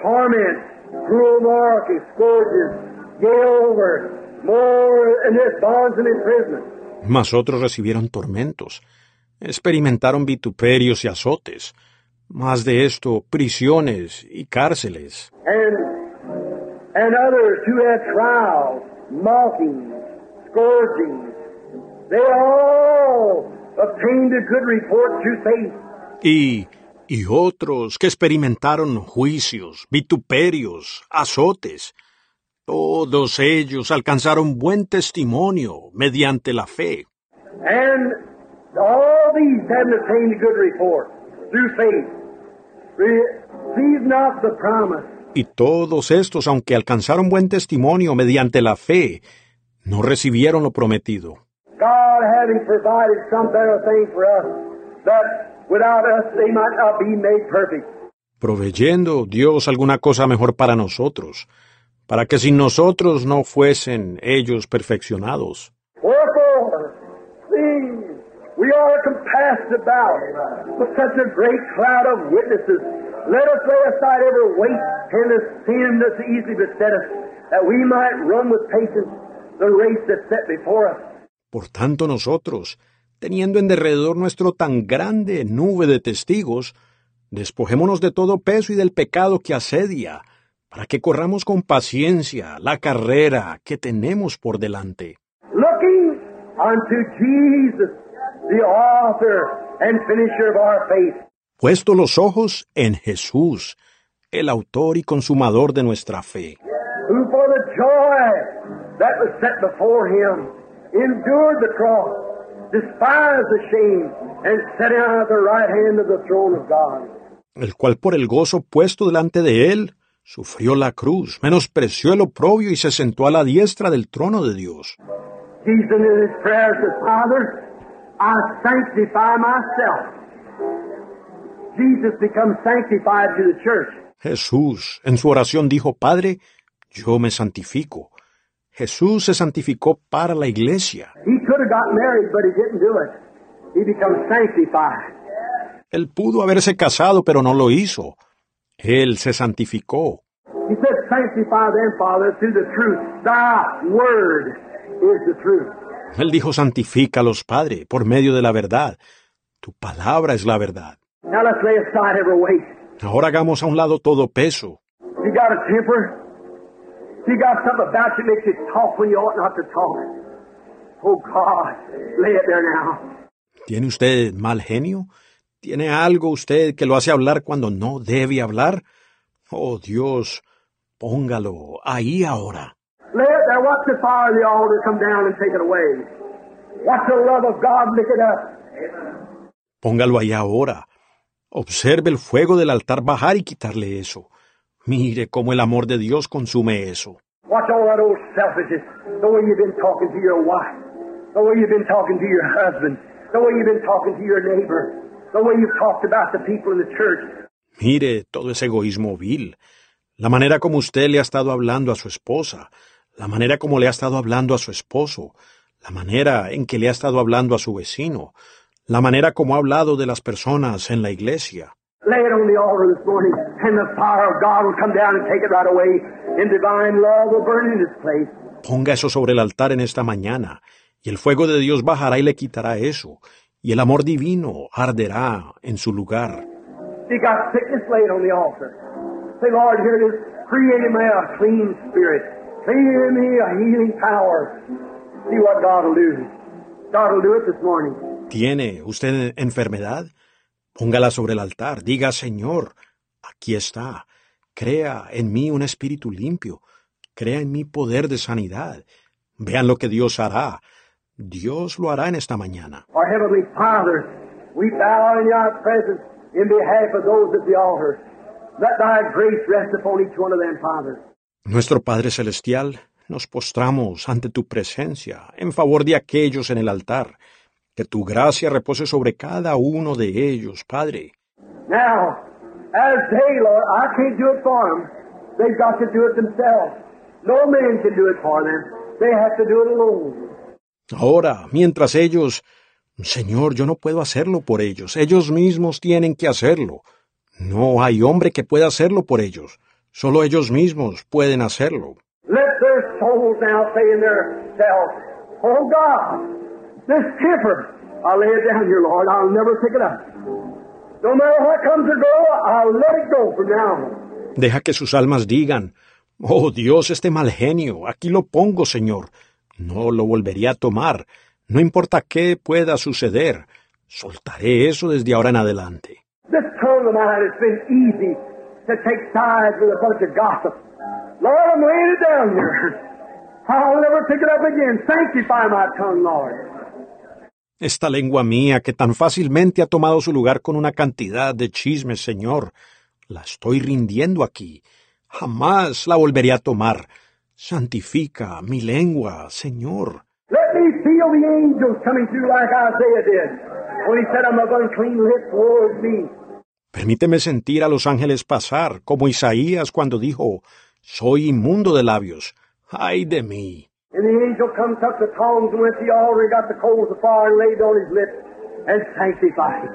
torment, cruel mark, scourges, over, more in bonds and imprisonment. Mas otros recibieron tormentos, experimentaron vituperios y azotes, más de esto, prisiones y cárceles. And, and others who had trials, mockings, scourgings, they all obtained a good report through faith. Y, y otros que experimentaron juicios, vituperios, azotes, todos ellos alcanzaron buen testimonio mediante la fe. And all these having obtained a good report through faith, receive not the promise. Y todos estos, aunque alcanzaron buen testimonio mediante la fe, no recibieron lo prometido. God having provided some better thing for us, that without us they might not be made perfect. Proveyendo Dios alguna cosa mejor para nosotros, para que sin nosotros no fuesen ellos perfeccionados. Wherefore, seeing we are compassed about with such a great cloud of witnesses, let us lay aside every weight and the sin that easily beset us, that we might run with patience the race that's set before us. Por tanto nosotros, teniendo en derredor nuestro tan grande nube de testigos, despojémonos de todo peso y del pecado que asedia, para que corramos con paciencia la carrera que tenemos por delante. Looking unto Jesus, the author and finisher of our faith, Puesto los ojos en Jesús, el autor y consumador de nuestra fe, who for the joy that was set before him endured the cross, despised the shame, and sat down at the right hand of the throne of God. el cual por el gozo puesto delante de él, sufrió la cruz, menospreció el oprobio y se sentó a la diestra del trono de Dios. Jesús, en su oración dijo, Padre, yo me santifico. Jesús se santificó para la iglesia. He could have got married, but he didn't do it. He becomes sanctified. Él pudo haberse casado, pero no lo hizo. Él se santificó. He said, Sanctify them, Father, through the truth. Thy word is the truth. Él dijo, santifícalos, Padre, por medio de la verdad. Tu palabra es la verdad. Now let's lay aside every weight. Ahora hagamos a un lado todo peso. If you got a temper, if you got something about you that makes you talk when you ought not to talk. Oh God, lay it there now. ¿Tiene usted mal genio? ¿Tiene algo usted que lo hace hablar cuando no debe hablar? Oh Dios, póngalo ahí ahora. Póngalo ahí ahora. Observe el fuego del altar bajar y quitarle eso. Mire cómo el amor de Dios consume eso. The way you've been talking to your husband. The way you've been talking to your neighbor. Mire todo ese egoísmo vil. La manera como usted le ha estado hablando a su esposa. La manera como le ha estado hablando a su esposo. La manera en que le ha estado hablando a su vecino. La manera como ha hablado de las personas en la iglesia. Lay it on the altar this morning, and the fire of God will come down and take it right away, and divine love will burn in its place. Ponga eso sobre el altar en esta mañana, y el fuego de Dios bajará y le quitará eso, y el amor divino arderá en su lugar. Got sickness, on the altar. Say, Lord, here it is. Create in me a clean spirit. Create in me a healing power. See what God will do. God will do it this morning. ¿Tiene usted enfermedad? Póngala sobre el altar. Diga, Señor, aquí está. Crea en mí un espíritu limpio. Crea en mí poder de sanidad. Vean lo que Dios hará. Dios lo hará en esta mañana. Our Heavenly Father, we bow in your presence in behalf of those at the altar. Let thy grace rest upon each one of them, Father. Nuestro Padre Celestial, nos postramos ante tu presencia en favor de aquellos en el altar. Que tu gracia repose sobre cada uno de ellos, Padre. Now, as they, Lord, I can't do it for them. They've got to do it themselves. No man can do it for them. They have to do it alone. Ahora, mientras ellos... Señor, yo no puedo hacerlo por ellos. Ellos mismos tienen que hacerlo. No hay hombre que pueda hacerlo por ellos. Solo ellos mismos pueden hacerlo. Let their souls now say in themselves, Oh God, this temper, I'll lay it down here, Lord. I'll never pick it up. No matter what comes or go, I'll let it go from now on. Deja que sus almas digan, Oh Dios, este mal genio, aquí lo pongo, Señor. No lo volvería a tomar. No importa qué pueda suceder. Soltaré eso desde ahora en adelante. Esta lengua mía que tan fácilmente ha tomado su lugar con una cantidad de chismes, Señor, la estoy rindiendo aquí. Jamás la volveré a tomar. Santifica mi lengua, Señor. Let me feel the angels coming through like Isaiah did when he said, I'm of unclean lips, woe is me. Permíteme sentir a los ángeles pasar, como Isaías cuando dijo, Soy inmundo de labios. ¡Ay de mí! And the angel come, took the tongs, and went to the altar, and got the coals of fire, and laid on his lips, and sanctified.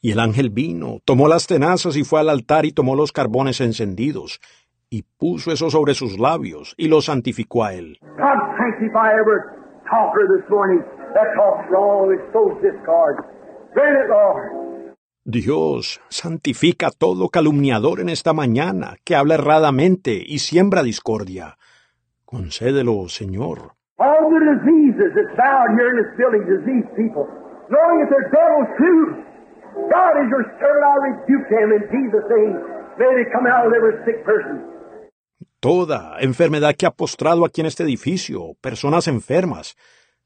Y el ángel vino, tomó las tenazas y fue al altar y tomó los carbones encendidos, y puso eso sobre sus labios, y lo santificó a él. God sanctify every talker this morning that talks wrong and sows discord. Grant it, Lord. Dios santifica a todo calumniador en esta mañana que habla erradamente y siembra discordia. Concédelo, Señor. All the diseases that's bowed here in this building, diseased people, knowing that they're devils too. God is your servant, I rebuke them in Jesus' name. May they come out of every sick person. Toda enfermedad que ha postrado aquí en este edificio, personas enfermas.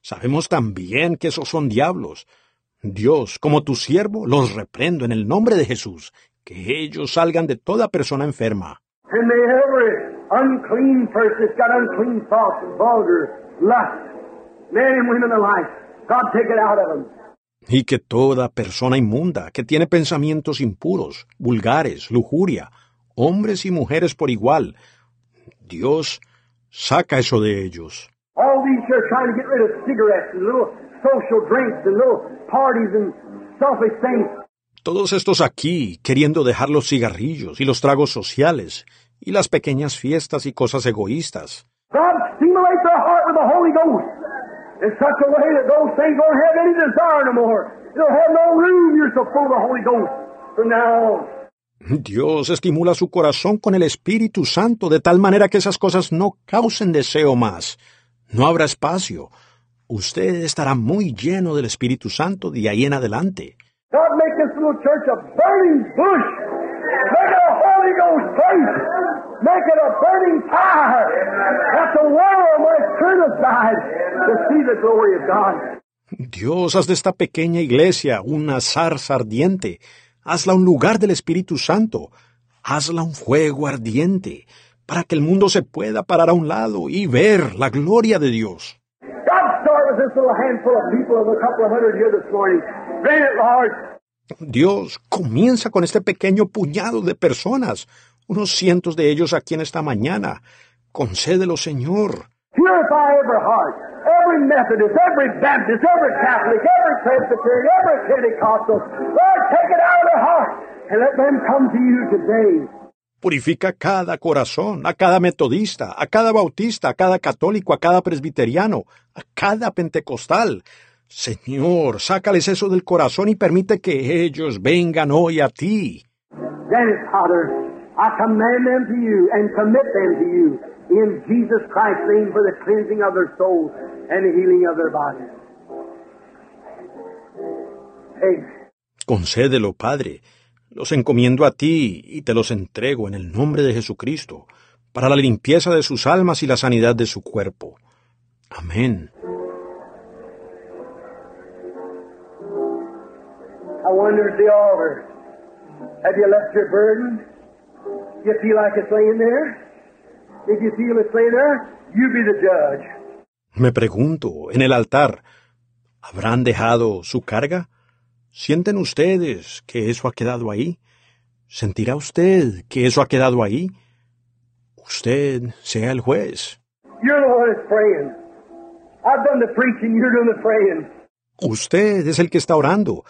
Sabemos también que esos son diablos. Dios, como tu siervo, los reprendo en el nombre de Jesús, que ellos salgan de toda persona enferma. And may every unclean person that's got unclean thoughts and vulgar lust, men and women alike, God take it out of them. Y que toda persona inmunda, que tiene pensamientos impuros, vulgares, lujuria, hombres y mujeres por igual, Dios, saca eso de ellos. All these here trying to get rid of cigarettes and little social drinks and little parties and selfish things. Todos estos aquí queriendo dejar los cigarrillos y los tragos sociales y las pequeñas fiestas y cosas egoístas. God stimulate their heart with the Holy Ghost in such a way that those things won't have any desire no more. It'll have no room. You're so full of the Holy Ghost from now on. Dios estimula su corazón con el Espíritu Santo de tal manera que esas cosas no causen deseo más. No habrá espacio. Usted estará muy lleno del Espíritu Santo de ahí en adelante. God make this little church a burning bush. Make it a Holy Ghost. Make it a burning fire that the world might turn aside to see the glory of God. Dios, haz de esta pequeña iglesia una zarza ardiente. Hazla un lugar del Espíritu Santo. Hazla un fuego ardiente para que el mundo se pueda parar a un lado y ver la gloria de Dios. Dios comienza con este pequeño puñado de personas, unos cientos de ellos aquí en esta mañana. Concédelo, Señor. Purify every heart, every Methodist, every Baptist, every Catholic, every Presbyterian, every Pentecostal. Lord, take it out of their heart and let them come to you today. Purifica cada corazón, a cada metodista, a cada bautista, a cada católico, a cada presbiteriano, a cada pentecostal. Señor, sácales eso del corazón y permite que ellos vengan hoy a ti. It, Father. I command them to you and commit them to you in Jesus Christ's name for the cleansing of their souls and the healing of their bodies. Amen. Concédelo, Padre. Los encomiendo a ti y te los entrego en el nombre de Jesucristo, para la limpieza de sus almas y la sanidad de su cuerpo. Amén. I wonder at the altar. Have you left your burden? You feel like it's laying there? Me pregunto, en el altar, ¿habrán dejado su carga? ¿Sienten ustedes que eso ha quedado ahí? ¿Sentirá usted que eso ha quedado ahí? Usted sea el juez. You're the one that's praying. I've done the preaching, you're doing the praying. Usted es el que está orando.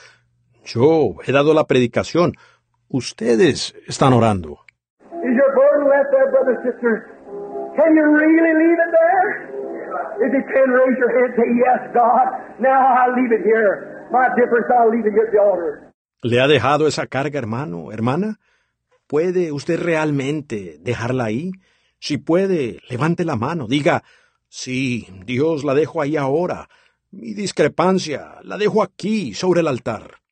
Yo he dado la predicación. Ustedes están orando. Is your burden left there, brother, sister? Can you really leave it there? If you can, raise your hand and say, Yes, God. Now I'll leave it here. My difference, I'll leave it here at the altar. ¿Le ha dejado esa carga, hermano, hermana? ¿Puede usted realmente dejarla ahí? Si puede, levante la mano, diga, sí, Dios la dejo ahí ahora. Mi discrepancia la dejo aquí, sobre el altar.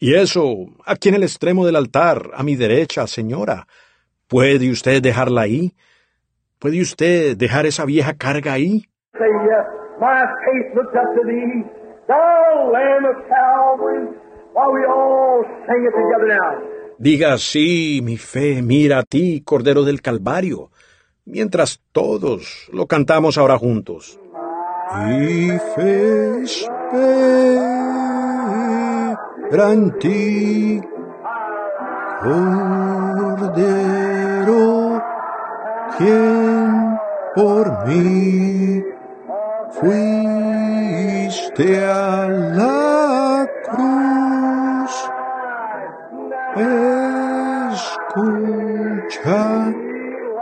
Y eso, aquí en el extremo del altar, a mi derecha, señora. ¿Puede usted dejarla ahí? ¿Puede usted dejar esa vieja carga ahí? Diga, sí, mi fe, mira a ti, Cordero del Calvario, mientras todos lo cantamos ahora juntos. Y fe espera ti, Cordero, quien por mí fuiste a la cruz. Escucha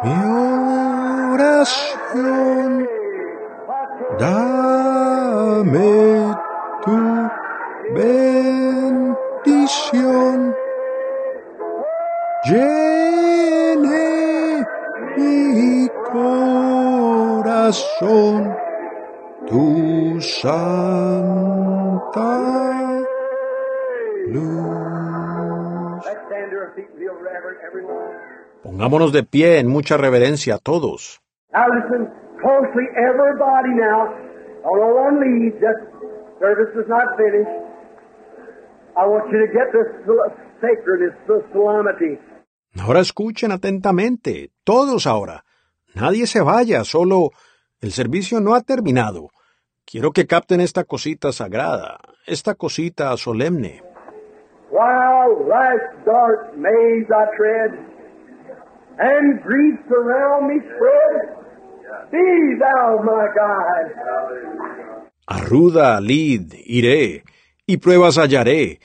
mi oración, dame corazón, tu santa luz. Pongámonos de pie en mucha reverencia a todos. Now listen closely, everybody now. Although one leads, just service is not finished. I want you to get this sol- sacredness, this solemnity. Ahora escuchen atentamente, todos ahora. Nadie se vaya, solo el servicio no ha terminado. Quiero que capten esta cosita sagrada, esta cosita solemne. While life's dark maze I tread, and griefs around me spread, be thou my guide. A ruda lid iré, y pruebas hallaré,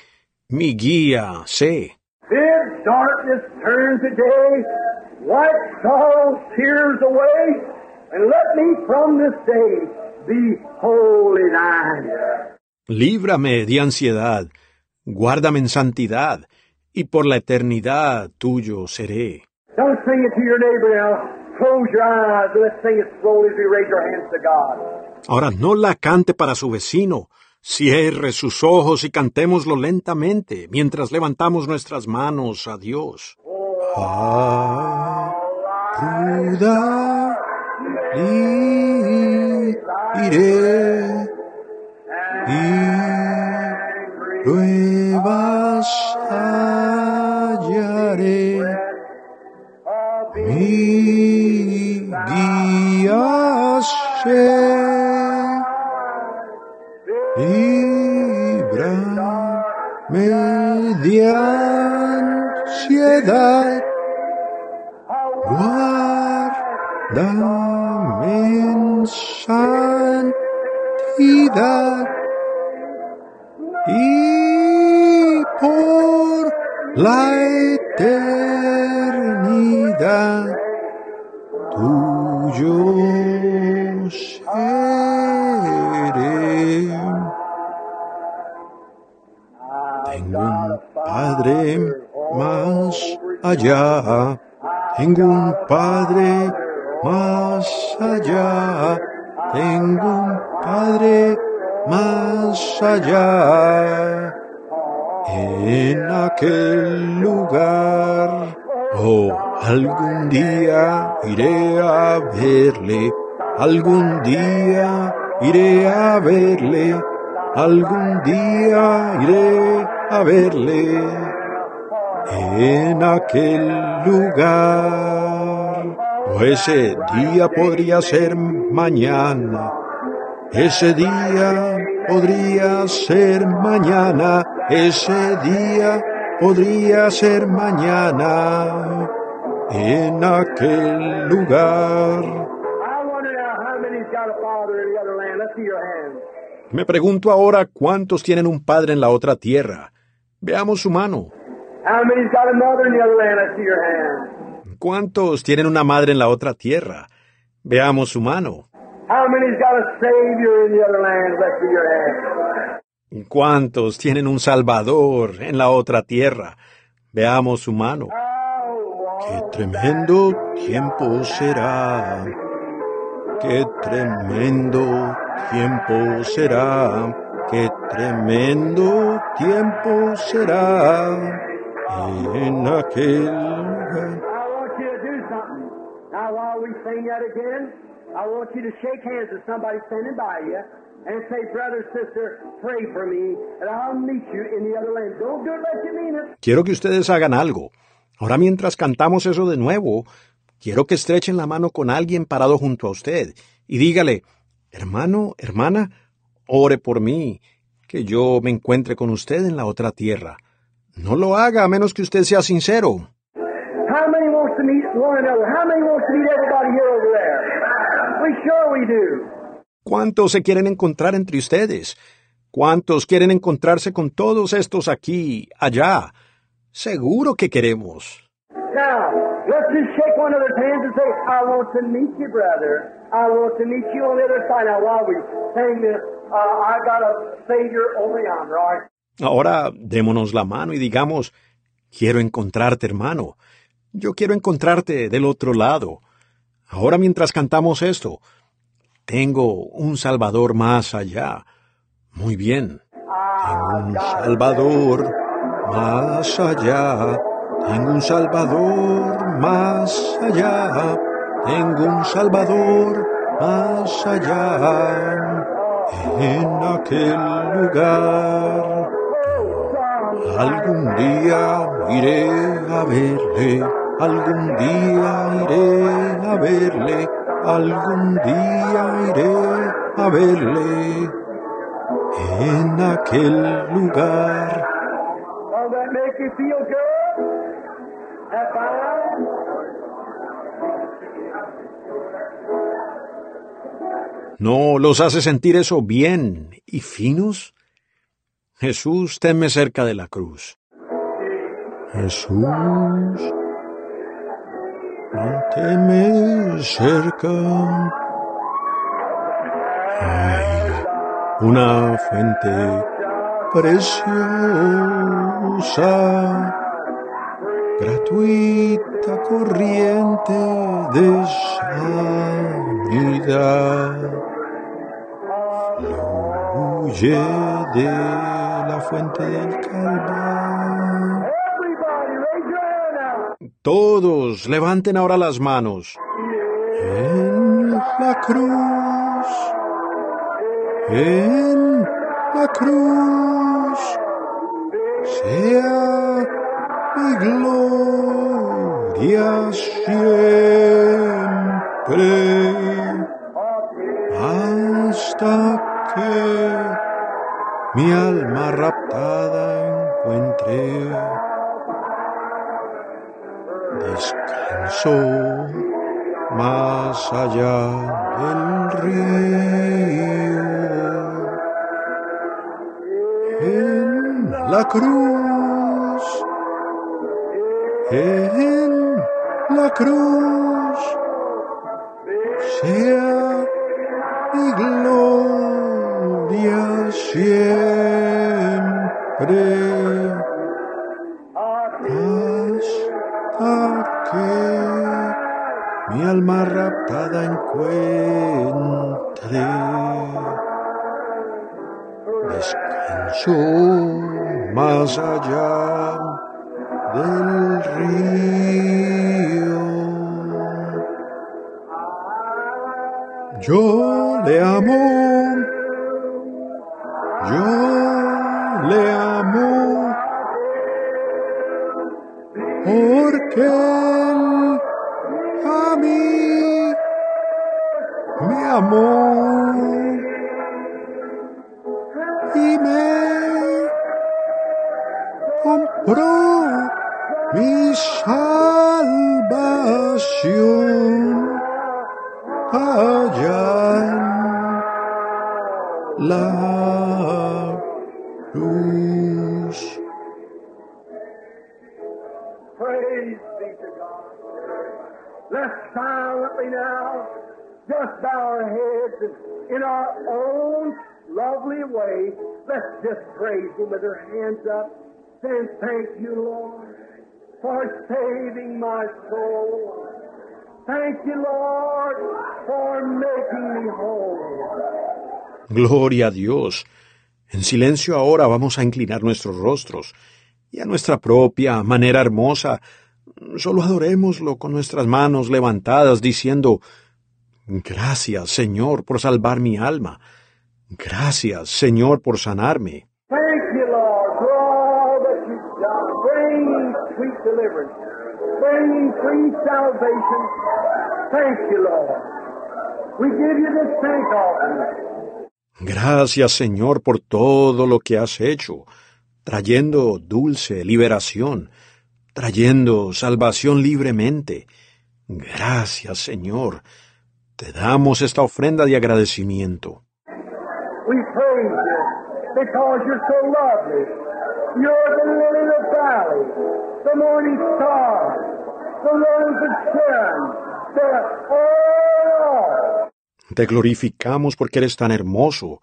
mi guía sé. Bid darkness turn to day, wipe sorrow's tears away, and let me from this day be wholly thine. Líbrame de ansiedad, guárdame en santidad, y por la eternidad tuyo seré. Don't sing it to your neighbor now. Close your eyes and let's sing it slowly as we raise our hands to God. Ahora no la cante para su vecino. Cierre sus ojos y cantémoslo lentamente mientras levantamos nuestras manos a Dios. Ah, li- iré y pruebas hallaré. Mi guía sé. Líbrame de ansiedad, guárdame en santidad y por la eternidad tuyo seré. Tengo un padre más allá, tengo un padre más allá, tengo un padre más allá. En aquel lugar, oh, algún día iré a verle, algún día iré a verle, algún día iré a verle. en aquel lugar. O ese día podría ser mañana. Ese día podría ser mañana. Ese día podría ser mañana. En aquel lugar. Me pregunto ahora cuántos tienen un padre en la otra tierra. Veamos su mano. ¿Cuántos tienen una madre en la otra tierra? Veamos su mano. ¿Cuántos tienen un Salvador en la otra tierra? Veamos su mano. Qué tremendo tiempo será. Qué tremendo tiempo será. Qué tremendo tiempo será. En aquel we sing again, I want you to shake hands with somebody standing by you and say, Brother, sister, pray for me, and I'll meet you in the other land. Don't do it like you mean it. Quiero que ustedes hagan algo. Ahora mientras cantamos eso de nuevo, quiero que estrechen la mano con alguien parado junto a usted y dígale, hermano, hermana, ore por mí, que yo me encuentre con usted en la otra tierra. No lo haga a menos que usted sea sincero. How many wants to meet one another? How many wants to meet everybody here over there? We sure we do. ¿Cuántos se quieren encontrar entre ustedes? ¿Cuántos quieren encontrarse con todos estos aquí, allá? Seguro que queremos. Now, let's just shake one another's hands and say, I want to meet you, brother. I want to meet you on the other side. Now, while we sing this, uh, I got a Savior over yonder, all right? Ahora démonos la mano y digamos, quiero encontrarte, hermano. Yo quiero encontrarte del otro lado. Ahora mientras cantamos esto, tengo un Salvador más allá. Muy bien. Tengo un Salvador más allá. Tengo un Salvador más allá. Tengo un Salvador más allá. En aquel lugar. Algún día iré a verle, algún día iré a verle, algún día iré a verle en aquel lugar. ¿No los hace sentir eso bien y finos? Jesús teme cerca de la cruz. Jesús no teme cerca. Hay una fuente preciosa, gratuita corriente de sanidad. Fluye de la fuente del Calvario. Todos levanten ahora las manos. En la cruz. En la cruz. Sea mi gloria siempre. Hasta que mi alma raptada encuentre descanso más allá del río. En la cruz, en la cruz, sea mi gloria siempre. Alma raptada encuentre descanso más allá del río. Yo le amo, yo le amo. porque mí me amó y me compró mi salvación. Allá en la silently now just bow our heads and in our own lovely way, let's just praise Him with our hands up, saying, Thank you, Lord, for saving my soul. Thank you, Lord, for making me whole. Gloria a Dios. En silencio ahora vamos a inclinar nuestros rostros y a nuestra propia manera hermosa solo adorémoslo con nuestras manos levantadas diciendo Gracias, Señor, por salvar mi alma. Gracias, Señor, por sanarme. Gracias, Señor, por todo lo que has hecho, trayendo dulce liberación, trayendo salvación libremente. Gracias, Señor. Te damos esta ofrenda de agradecimiento. We praise you because you're so lovely. You're the lily of the valley, the morning star, the rose of Sharon, the Te glorificamos porque eres tan hermoso.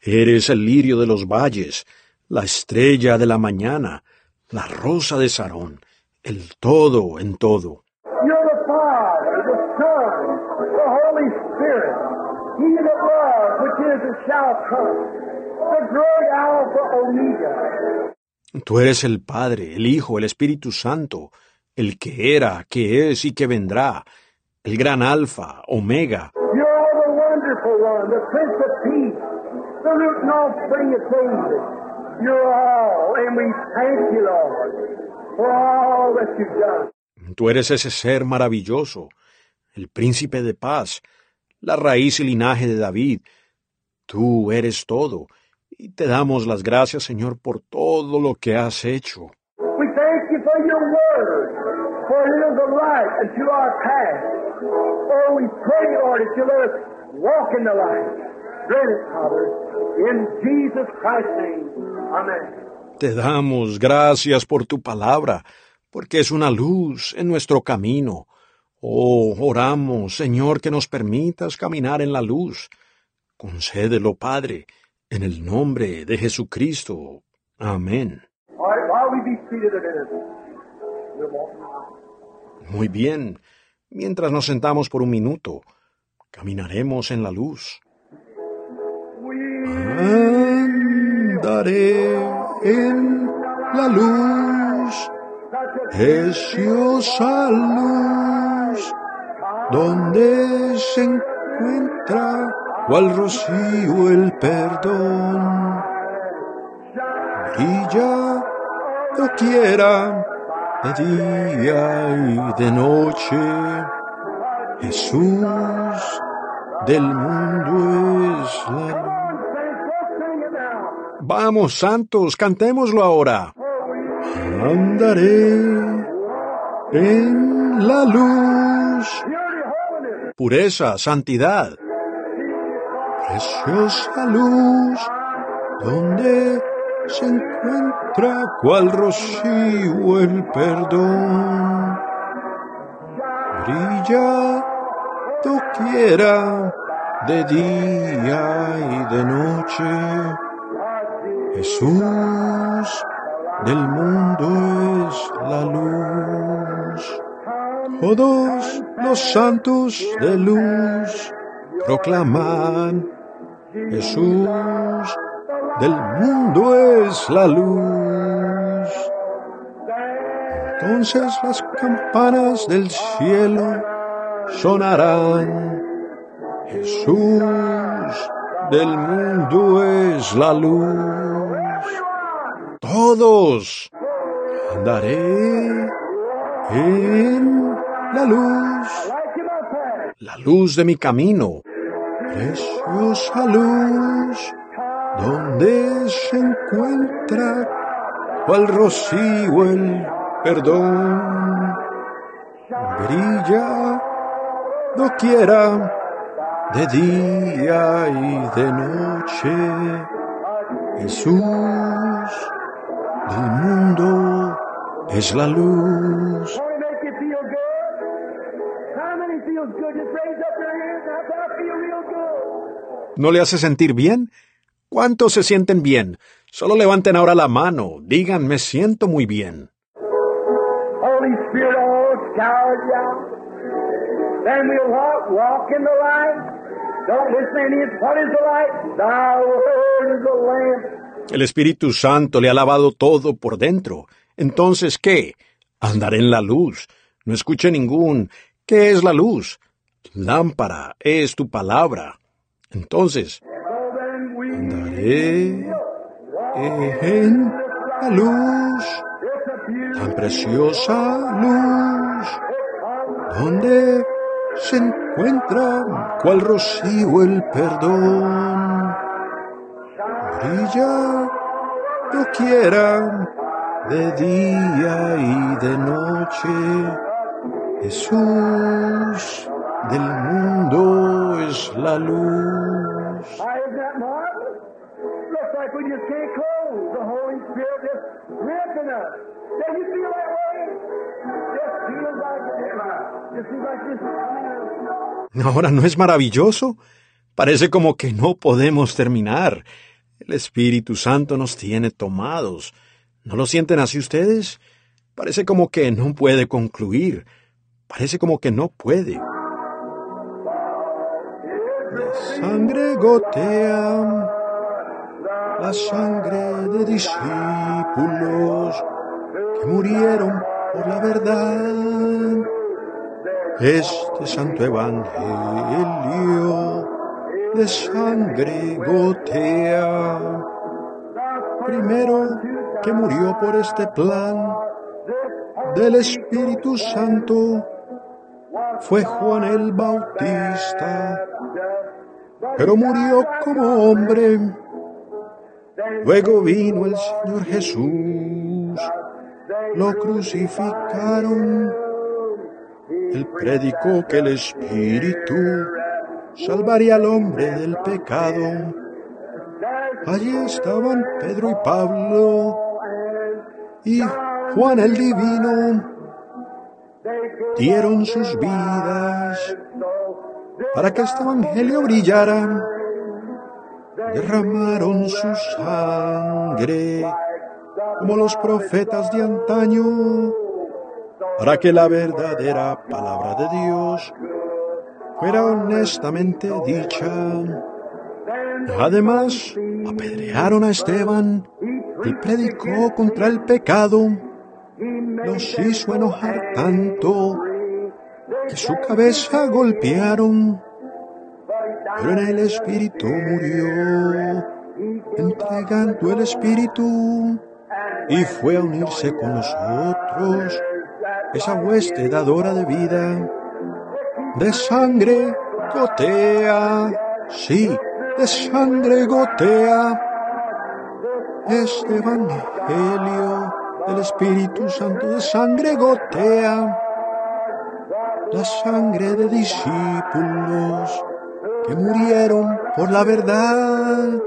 Eres el lirio de los valles, la estrella de la mañana, la rosa de Sarón, el todo en todo. Tú eres el Padre, el Hijo, el Espíritu Santo, el que era, que es y que vendrá, el gran Alfa, Omega. You're the wonderful one, the Prince of Peace, the root and offspring of David. You're all, and we thank you, Lord, for all that you've done. Tú eres ese ser maravilloso, el príncipe de paz, la raíz y linaje de David. Tú eres todo, y te damos las gracias, Señor, por todo lo que has hecho. We thank you for your word, for it is a light unto our path. Oh, we pray, Lord, that you let us walk in the light. Grant it, Father, in Jesus Christ's name. Te damos gracias por tu palabra, porque es una luz en nuestro camino. Oh, oramos, Señor, que nos permitas caminar en la luz. Concédelo, Padre, en el nombre de Jesucristo. Amén. Muy bien. Mientras nos sentamos por un minuto, caminaremos en la luz. Andaré en la luz, preciosa luz, donde se encuentra cual rocío el perdón. Brilla doquiera, de día y de noche. Jesús del mundo es la luz. Vamos, santos, cantémoslo ahora. Andaré en la luz. Pureza, santidad. Preciosa luz, donde se encuentra cual rocío el perdón. Brilla doquiera de día y de noche. Jesús del mundo es la luz. Todos los santos de luz proclaman Jesús del mundo es la luz. Entonces las campanas del cielo sonarán. Jesús del mundo es la luz. Todos andaré en la luz, la luz de mi camino, preciosa luz, donde se encuentra cual rocío el perdón, brilla quiera de día y de noche, Jesús del mundo es la luz. ¿No le hace sentir bien? ¿Cuántos se sienten bien? Solo levanten ahora la mano. Digan, me siento muy bien. Then we'll walk. El Espíritu Santo le ha lavado todo por dentro. Entonces, ¿qué? Andaré en la luz. No escuche ningún. ¿Qué es la luz? Lámpara es tu palabra. Entonces, andaré en la luz, tan preciosa luz, donde se encuentra cual rocío el perdón. Brilla quiera de día y de noche. Jesús del mundo es la luz. Ahora, ¿no es maravilloso? Parece como que no podemos terminar. El Espíritu Santo nos tiene tomados. ¿No lo sienten así ustedes? Parece como que no puede concluir. Parece como que no puede. La sangre gotea, la sangre de discípulos que murieron por la verdad este santo evangelio de sangre gotea. Primero que murió por este plan del Espíritu Santo fue Juan el Bautista, pero murió como hombre. Luego vino el Señor Jesús, lo crucificaron él predicó que el Espíritu salvaría al hombre del pecado. Allí estaban Pedro y Pablo y Juan el Divino. Dieron sus vidas para que este Evangelio brillara. Derramaron su sangre como los profetas de antaño para que la verdadera palabra de Dios fuera honestamente dicha. Además, apedrearon a Esteban y predicó contra el pecado. Los hizo enojar tanto que su cabeza golpearon. Pero en el Espíritu murió, entregando el Espíritu, y fue a unirse con nosotros esa hueste dadora de vida, de sangre gotea, sí, de sangre gotea, este evangelio del Espíritu Santo de sangre gotea, la sangre de discípulos que murieron por la verdad.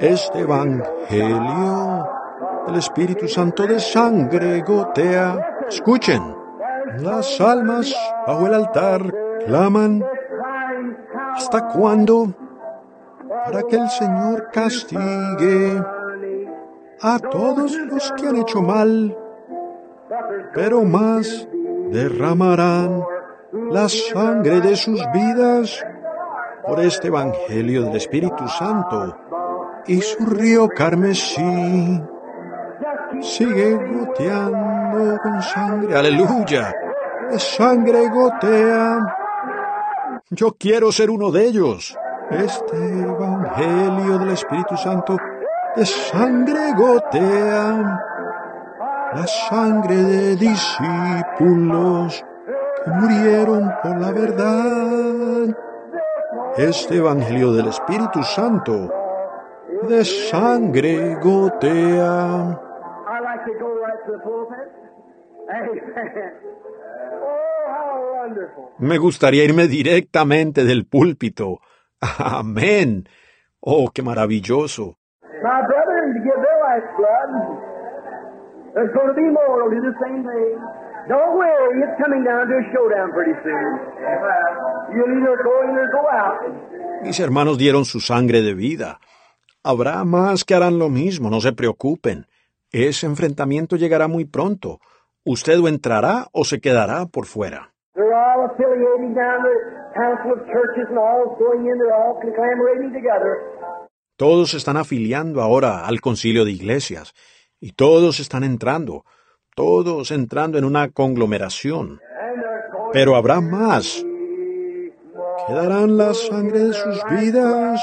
Este evangelio del Espíritu Santo de sangre gotea Escuchen, las almas bajo el altar claman. ¿Hasta cuándo? Para que el Señor castigue a todos los que han hecho mal, pero más derramarán la sangre de sus vidas por este Evangelio del Espíritu Santo y su río carmesí sigue goteando con sangre. Aleluya. De sangre gotea. Yo quiero ser uno de ellos. Este Evangelio del Espíritu Santo de sangre gotea. la sangre de discípulos que murieron por la verdad. Este Evangelio del Espíritu Santo de sangre gotea. Me gustaría irme directamente del púlpito. Amén. Oh, qué maravilloso. Don't worry, it's coming down to a showdown pretty soon. You'll either go in or go out. Mis hermanos dieron su sangre de vida. Habrá más que harán lo mismo, no se preocupen. Ese enfrentamiento llegará muy pronto. Usted o entrará o se quedará por fuera. They're all affiliating down the council of churches and all going in, they're all conglomerating together. Todos están afiliando ahora al concilio de iglesias y todos están entrando, todos entrando en una conglomeración. Pero habrá más. Quedarán la sangre de sus vidas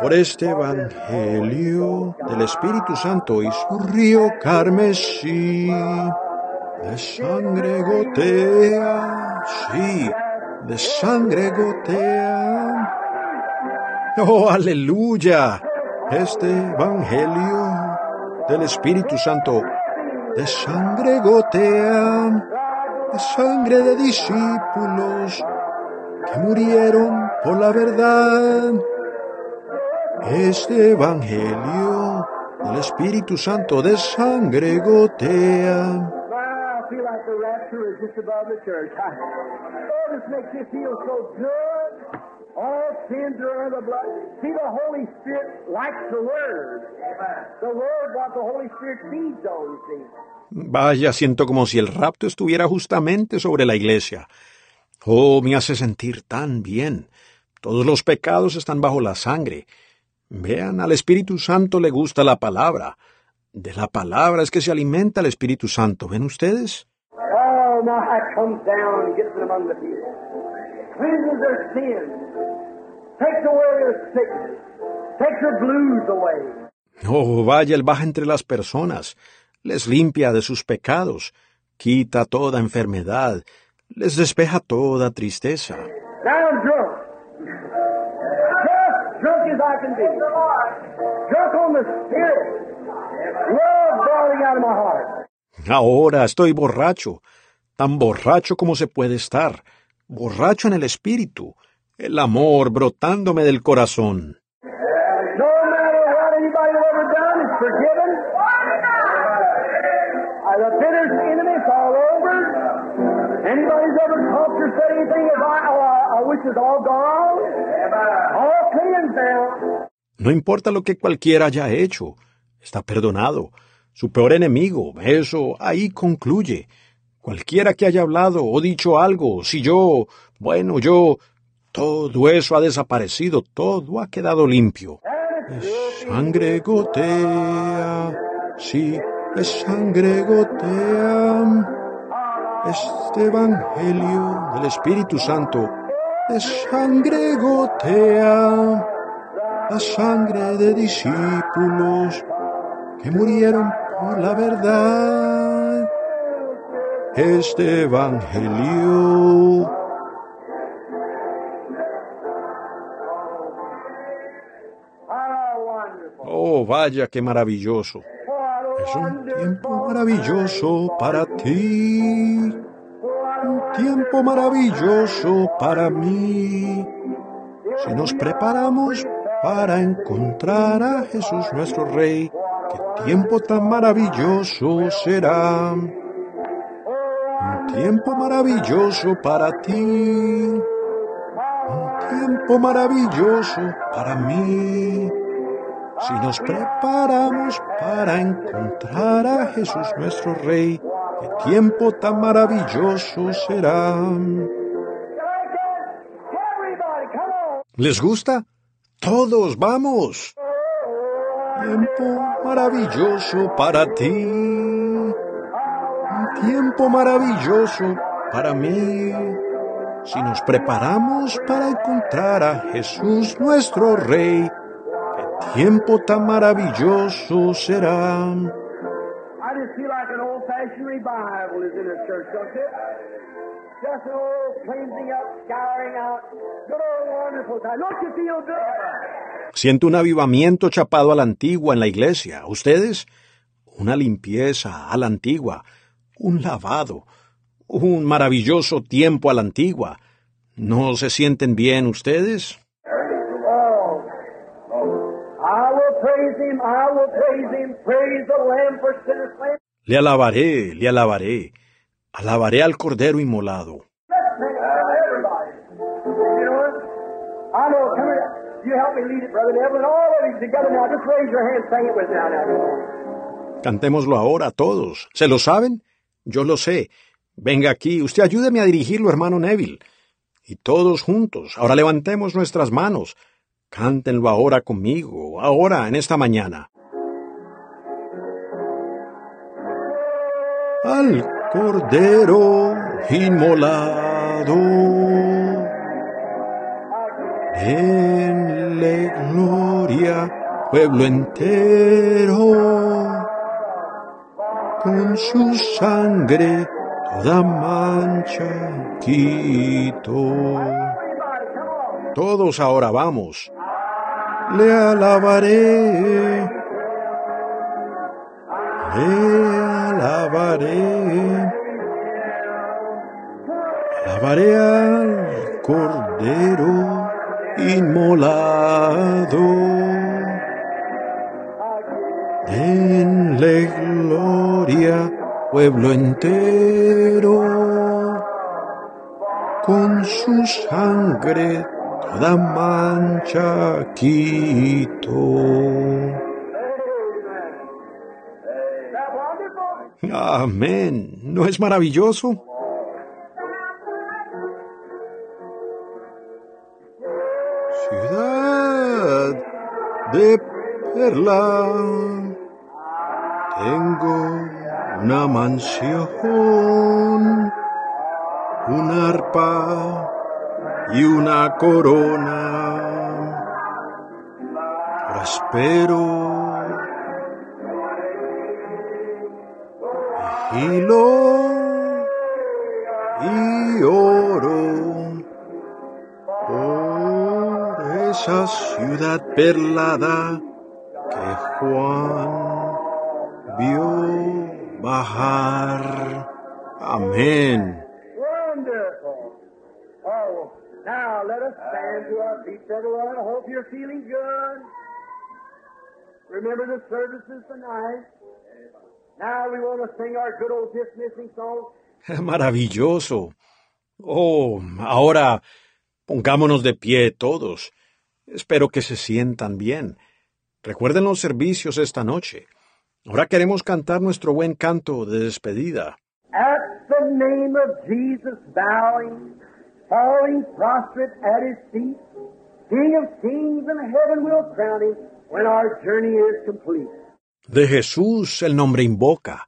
por este Evangelio del Espíritu Santo y su río carmesí. De sangre gotea, sí, de sangre gotea. Oh, aleluya. Este Evangelio del Espíritu Santo de sangre gotea, de sangre de discípulos que murieron por la verdad. Este Evangelio del Espíritu Santo de sangre gotea. All sins are under the blood. See, the Holy Spirit likes the Word. The Word, what the Holy Spirit feeds on, you see. Vaya, siento como si el rapto estuviera justamente sobre la iglesia. Oh, me hace sentir tan bien. Todos los pecados están bajo la sangre. Vean, al Espíritu Santo le gusta la palabra. De la palabra es que se alimenta el Espíritu Santo. ¿Ven ustedes? Oh, now it comes down and gets among the people. Cleanses their sins. Oh, vaya, Él baja entre las personas, les limpia de sus pecados, quita toda enfermedad, les despeja toda tristeza. Now I'm drunk. Just drunk as I can be. Drunk on the Spirit. Love boiling out of my heart. Ahora estoy borracho, tan borracho como se puede estar, borracho en el espíritu, el amor brotándome del corazón. No importa lo que cualquiera haya hecho, está perdonado. Su peor enemigo, eso ahí concluye. Cualquiera que haya hablado o dicho algo, si yo, bueno, yo, todo eso ha desaparecido, todo ha quedado limpio. Sangre gotea, sí, de sangre gotea. Este Evangelio del Espíritu Santo, de sangre gotea, la sangre de discípulos que murieron por la verdad. Este Evangelio Vaya, qué maravilloso. Es un tiempo maravilloso para ti. Un tiempo maravilloso para mí. Si nos preparamos para encontrar a Jesús nuestro Rey, qué tiempo tan maravilloso será. Un tiempo maravilloso para ti. Un tiempo maravilloso para mí. Si nos preparamos para encontrar a Jesús nuestro Rey, qué tiempo tan maravilloso será. ¿Les gusta? Todos, vamos. Tiempo maravilloso para ti. Un tiempo maravilloso para mí. Si nos preparamos para encontrar a Jesús nuestro Rey, tiempo tan maravilloso será. Siento un avivamiento chapado a la antigua en la iglesia. ¿Ustedes? Una limpieza a la antigua, un lavado, un maravilloso tiempo a la antigua. ¿No se sienten bien ustedes? Le alabaré, le alabaré. Alabaré al Cordero inmolado. Let's sing it now, everybody. You know what? I know, come here. You help me lead it, Brother Neville, and all of you together now. Just raise your hand, sing it with me now. now. Cantémoslo ahora todos. ¿Se lo saben? Yo lo sé. Venga aquí, usted ayúdeme a dirigirlo, hermano Neville. Y todos juntos, ahora levantemos nuestras manos. Cántenlo ahora conmigo, ahora, en esta mañana. Al Cordero inmolado, denle gloria, pueblo entero con su sangre toda mancha quito. Todos ahora vamos. Le alabaré. Le alabaré. Alabaré al Cordero inmolado. Denle gloria, pueblo entero, con su sangre toda mancha quito. Amén. ¿No es maravilloso? Ciudad de perla. Tengo una mansión, un arpa y una corona. Ahora espero y oro por esa ciudad perlada que Juan vio bajar. Amén. Oh, now let us stand to our feet, everyone. I hope you're feeling good. Remember the services tonight. Now we want to sing our good old dismissing song. Maravilloso. Oh, ahora pongámonos de pie todos. Espero que se sientan bien. Recuerden los servicios esta noche. Ahora queremos cantar nuestro buen canto de despedida. At the name of Jesus bowing, falling prostrate at his feet, King of kings and heaven will crown him when our journey is complete. De Jesús el nombre invoca,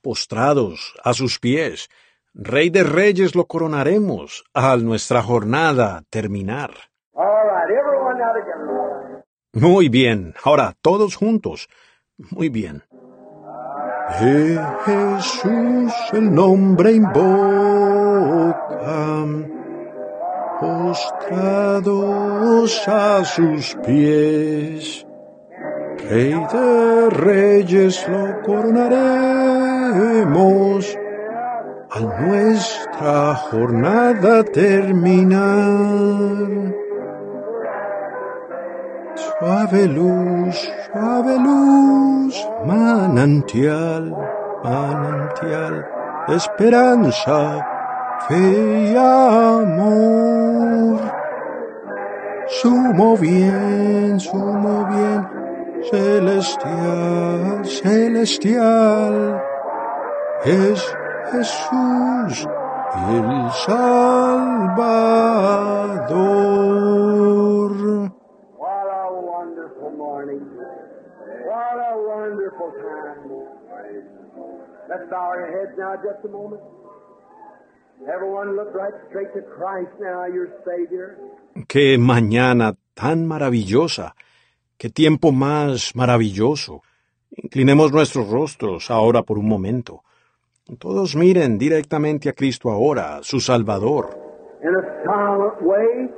postrados a sus pies, Rey de Reyes lo coronaremos al nuestra jornada terminar. All right, everyone now together. Muy bien, ahora todos juntos. Muy bien. De Jesús el nombre invoca, postrados a sus pies. Rey de reyes lo coronaremos al nuestra jornada terminar. Suave luz, suave luz, manantial, manantial, esperanza, fe y amor. Sumo bien, sumo bien, celestial, celestial, es Jesús el Salvador. What a wonderful morning. What a wonderful time. Let's bow our heads now just a moment. Qué mañana tan maravillosa, qué tiempo más maravilloso. Inclinemos nuestros rostros ahora por un momento. Todos miren directamente a Cristo ahora, su Salvador. In a silent way,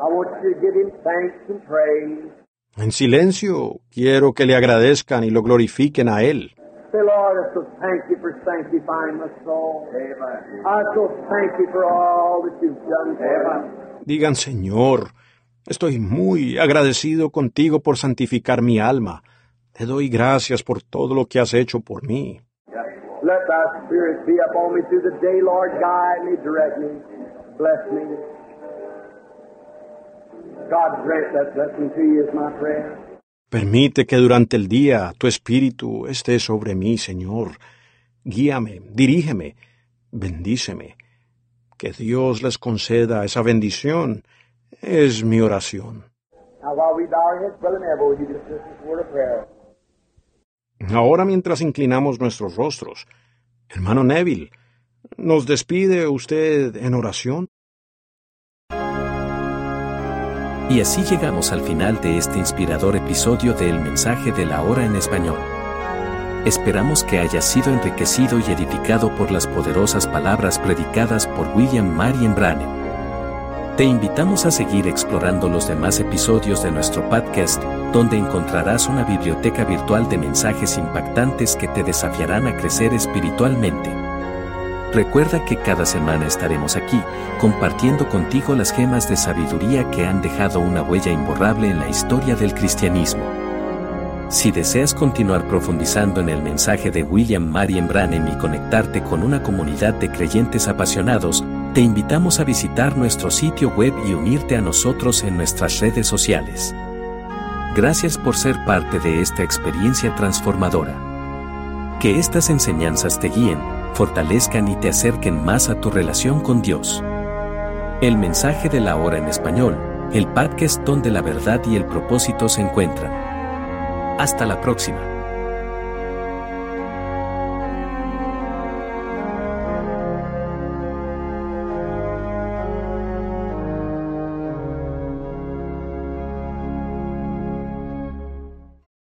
I want you to give him thanks and praise. En silencio, quiero que le agradezcan y lo glorifiquen a Él. Say, Lord, I so thank you for sanctifying my soul. Amen. I so thank you for all that you've done for me. Digan, Señor, estoy muy agradecido contigo por santificar mi alma. Te doy gracias por todo lo que has hecho por mí. Let thy spirit be upon me through the day, Lord. Guide me, direct me, bless me. God grant that blessing to you is my prayer. Permite que durante el día tu espíritu esté sobre mí, Señor. Guíame, dirígeme, bendíceme. Que Dios les conceda esa bendición es mi oración. Ahora mientras inclinamos nuestros rostros, hermano Neville, ¿nos despide usted en oración? Y así llegamos al final de este inspirador episodio de El mensaje de la hora en español. Esperamos que hayas sido enriquecido y edificado por las poderosas palabras predicadas por William Marion Branham. Te invitamos a seguir explorando los demás episodios de nuestro podcast, donde encontrarás una biblioteca virtual de mensajes impactantes que te desafiarán a crecer espiritualmente. Recuerda que cada semana estaremos aquí, compartiendo contigo las gemas de sabiduría que han dejado una huella imborrable en la historia del cristianismo. Si deseas continuar profundizando en el mensaje de William Marion Branham y conectarte con una comunidad de creyentes apasionados, te invitamos a visitar nuestro sitio web y unirte a nosotros en nuestras redes sociales. Gracias por ser parte de esta experiencia transformadora. Que estas enseñanzas te guíen, fortalezcan y te acerquen más a tu relación con Dios. El mensaje de la hora en español, el podcast donde la verdad y el propósito se encuentran. Hasta la próxima.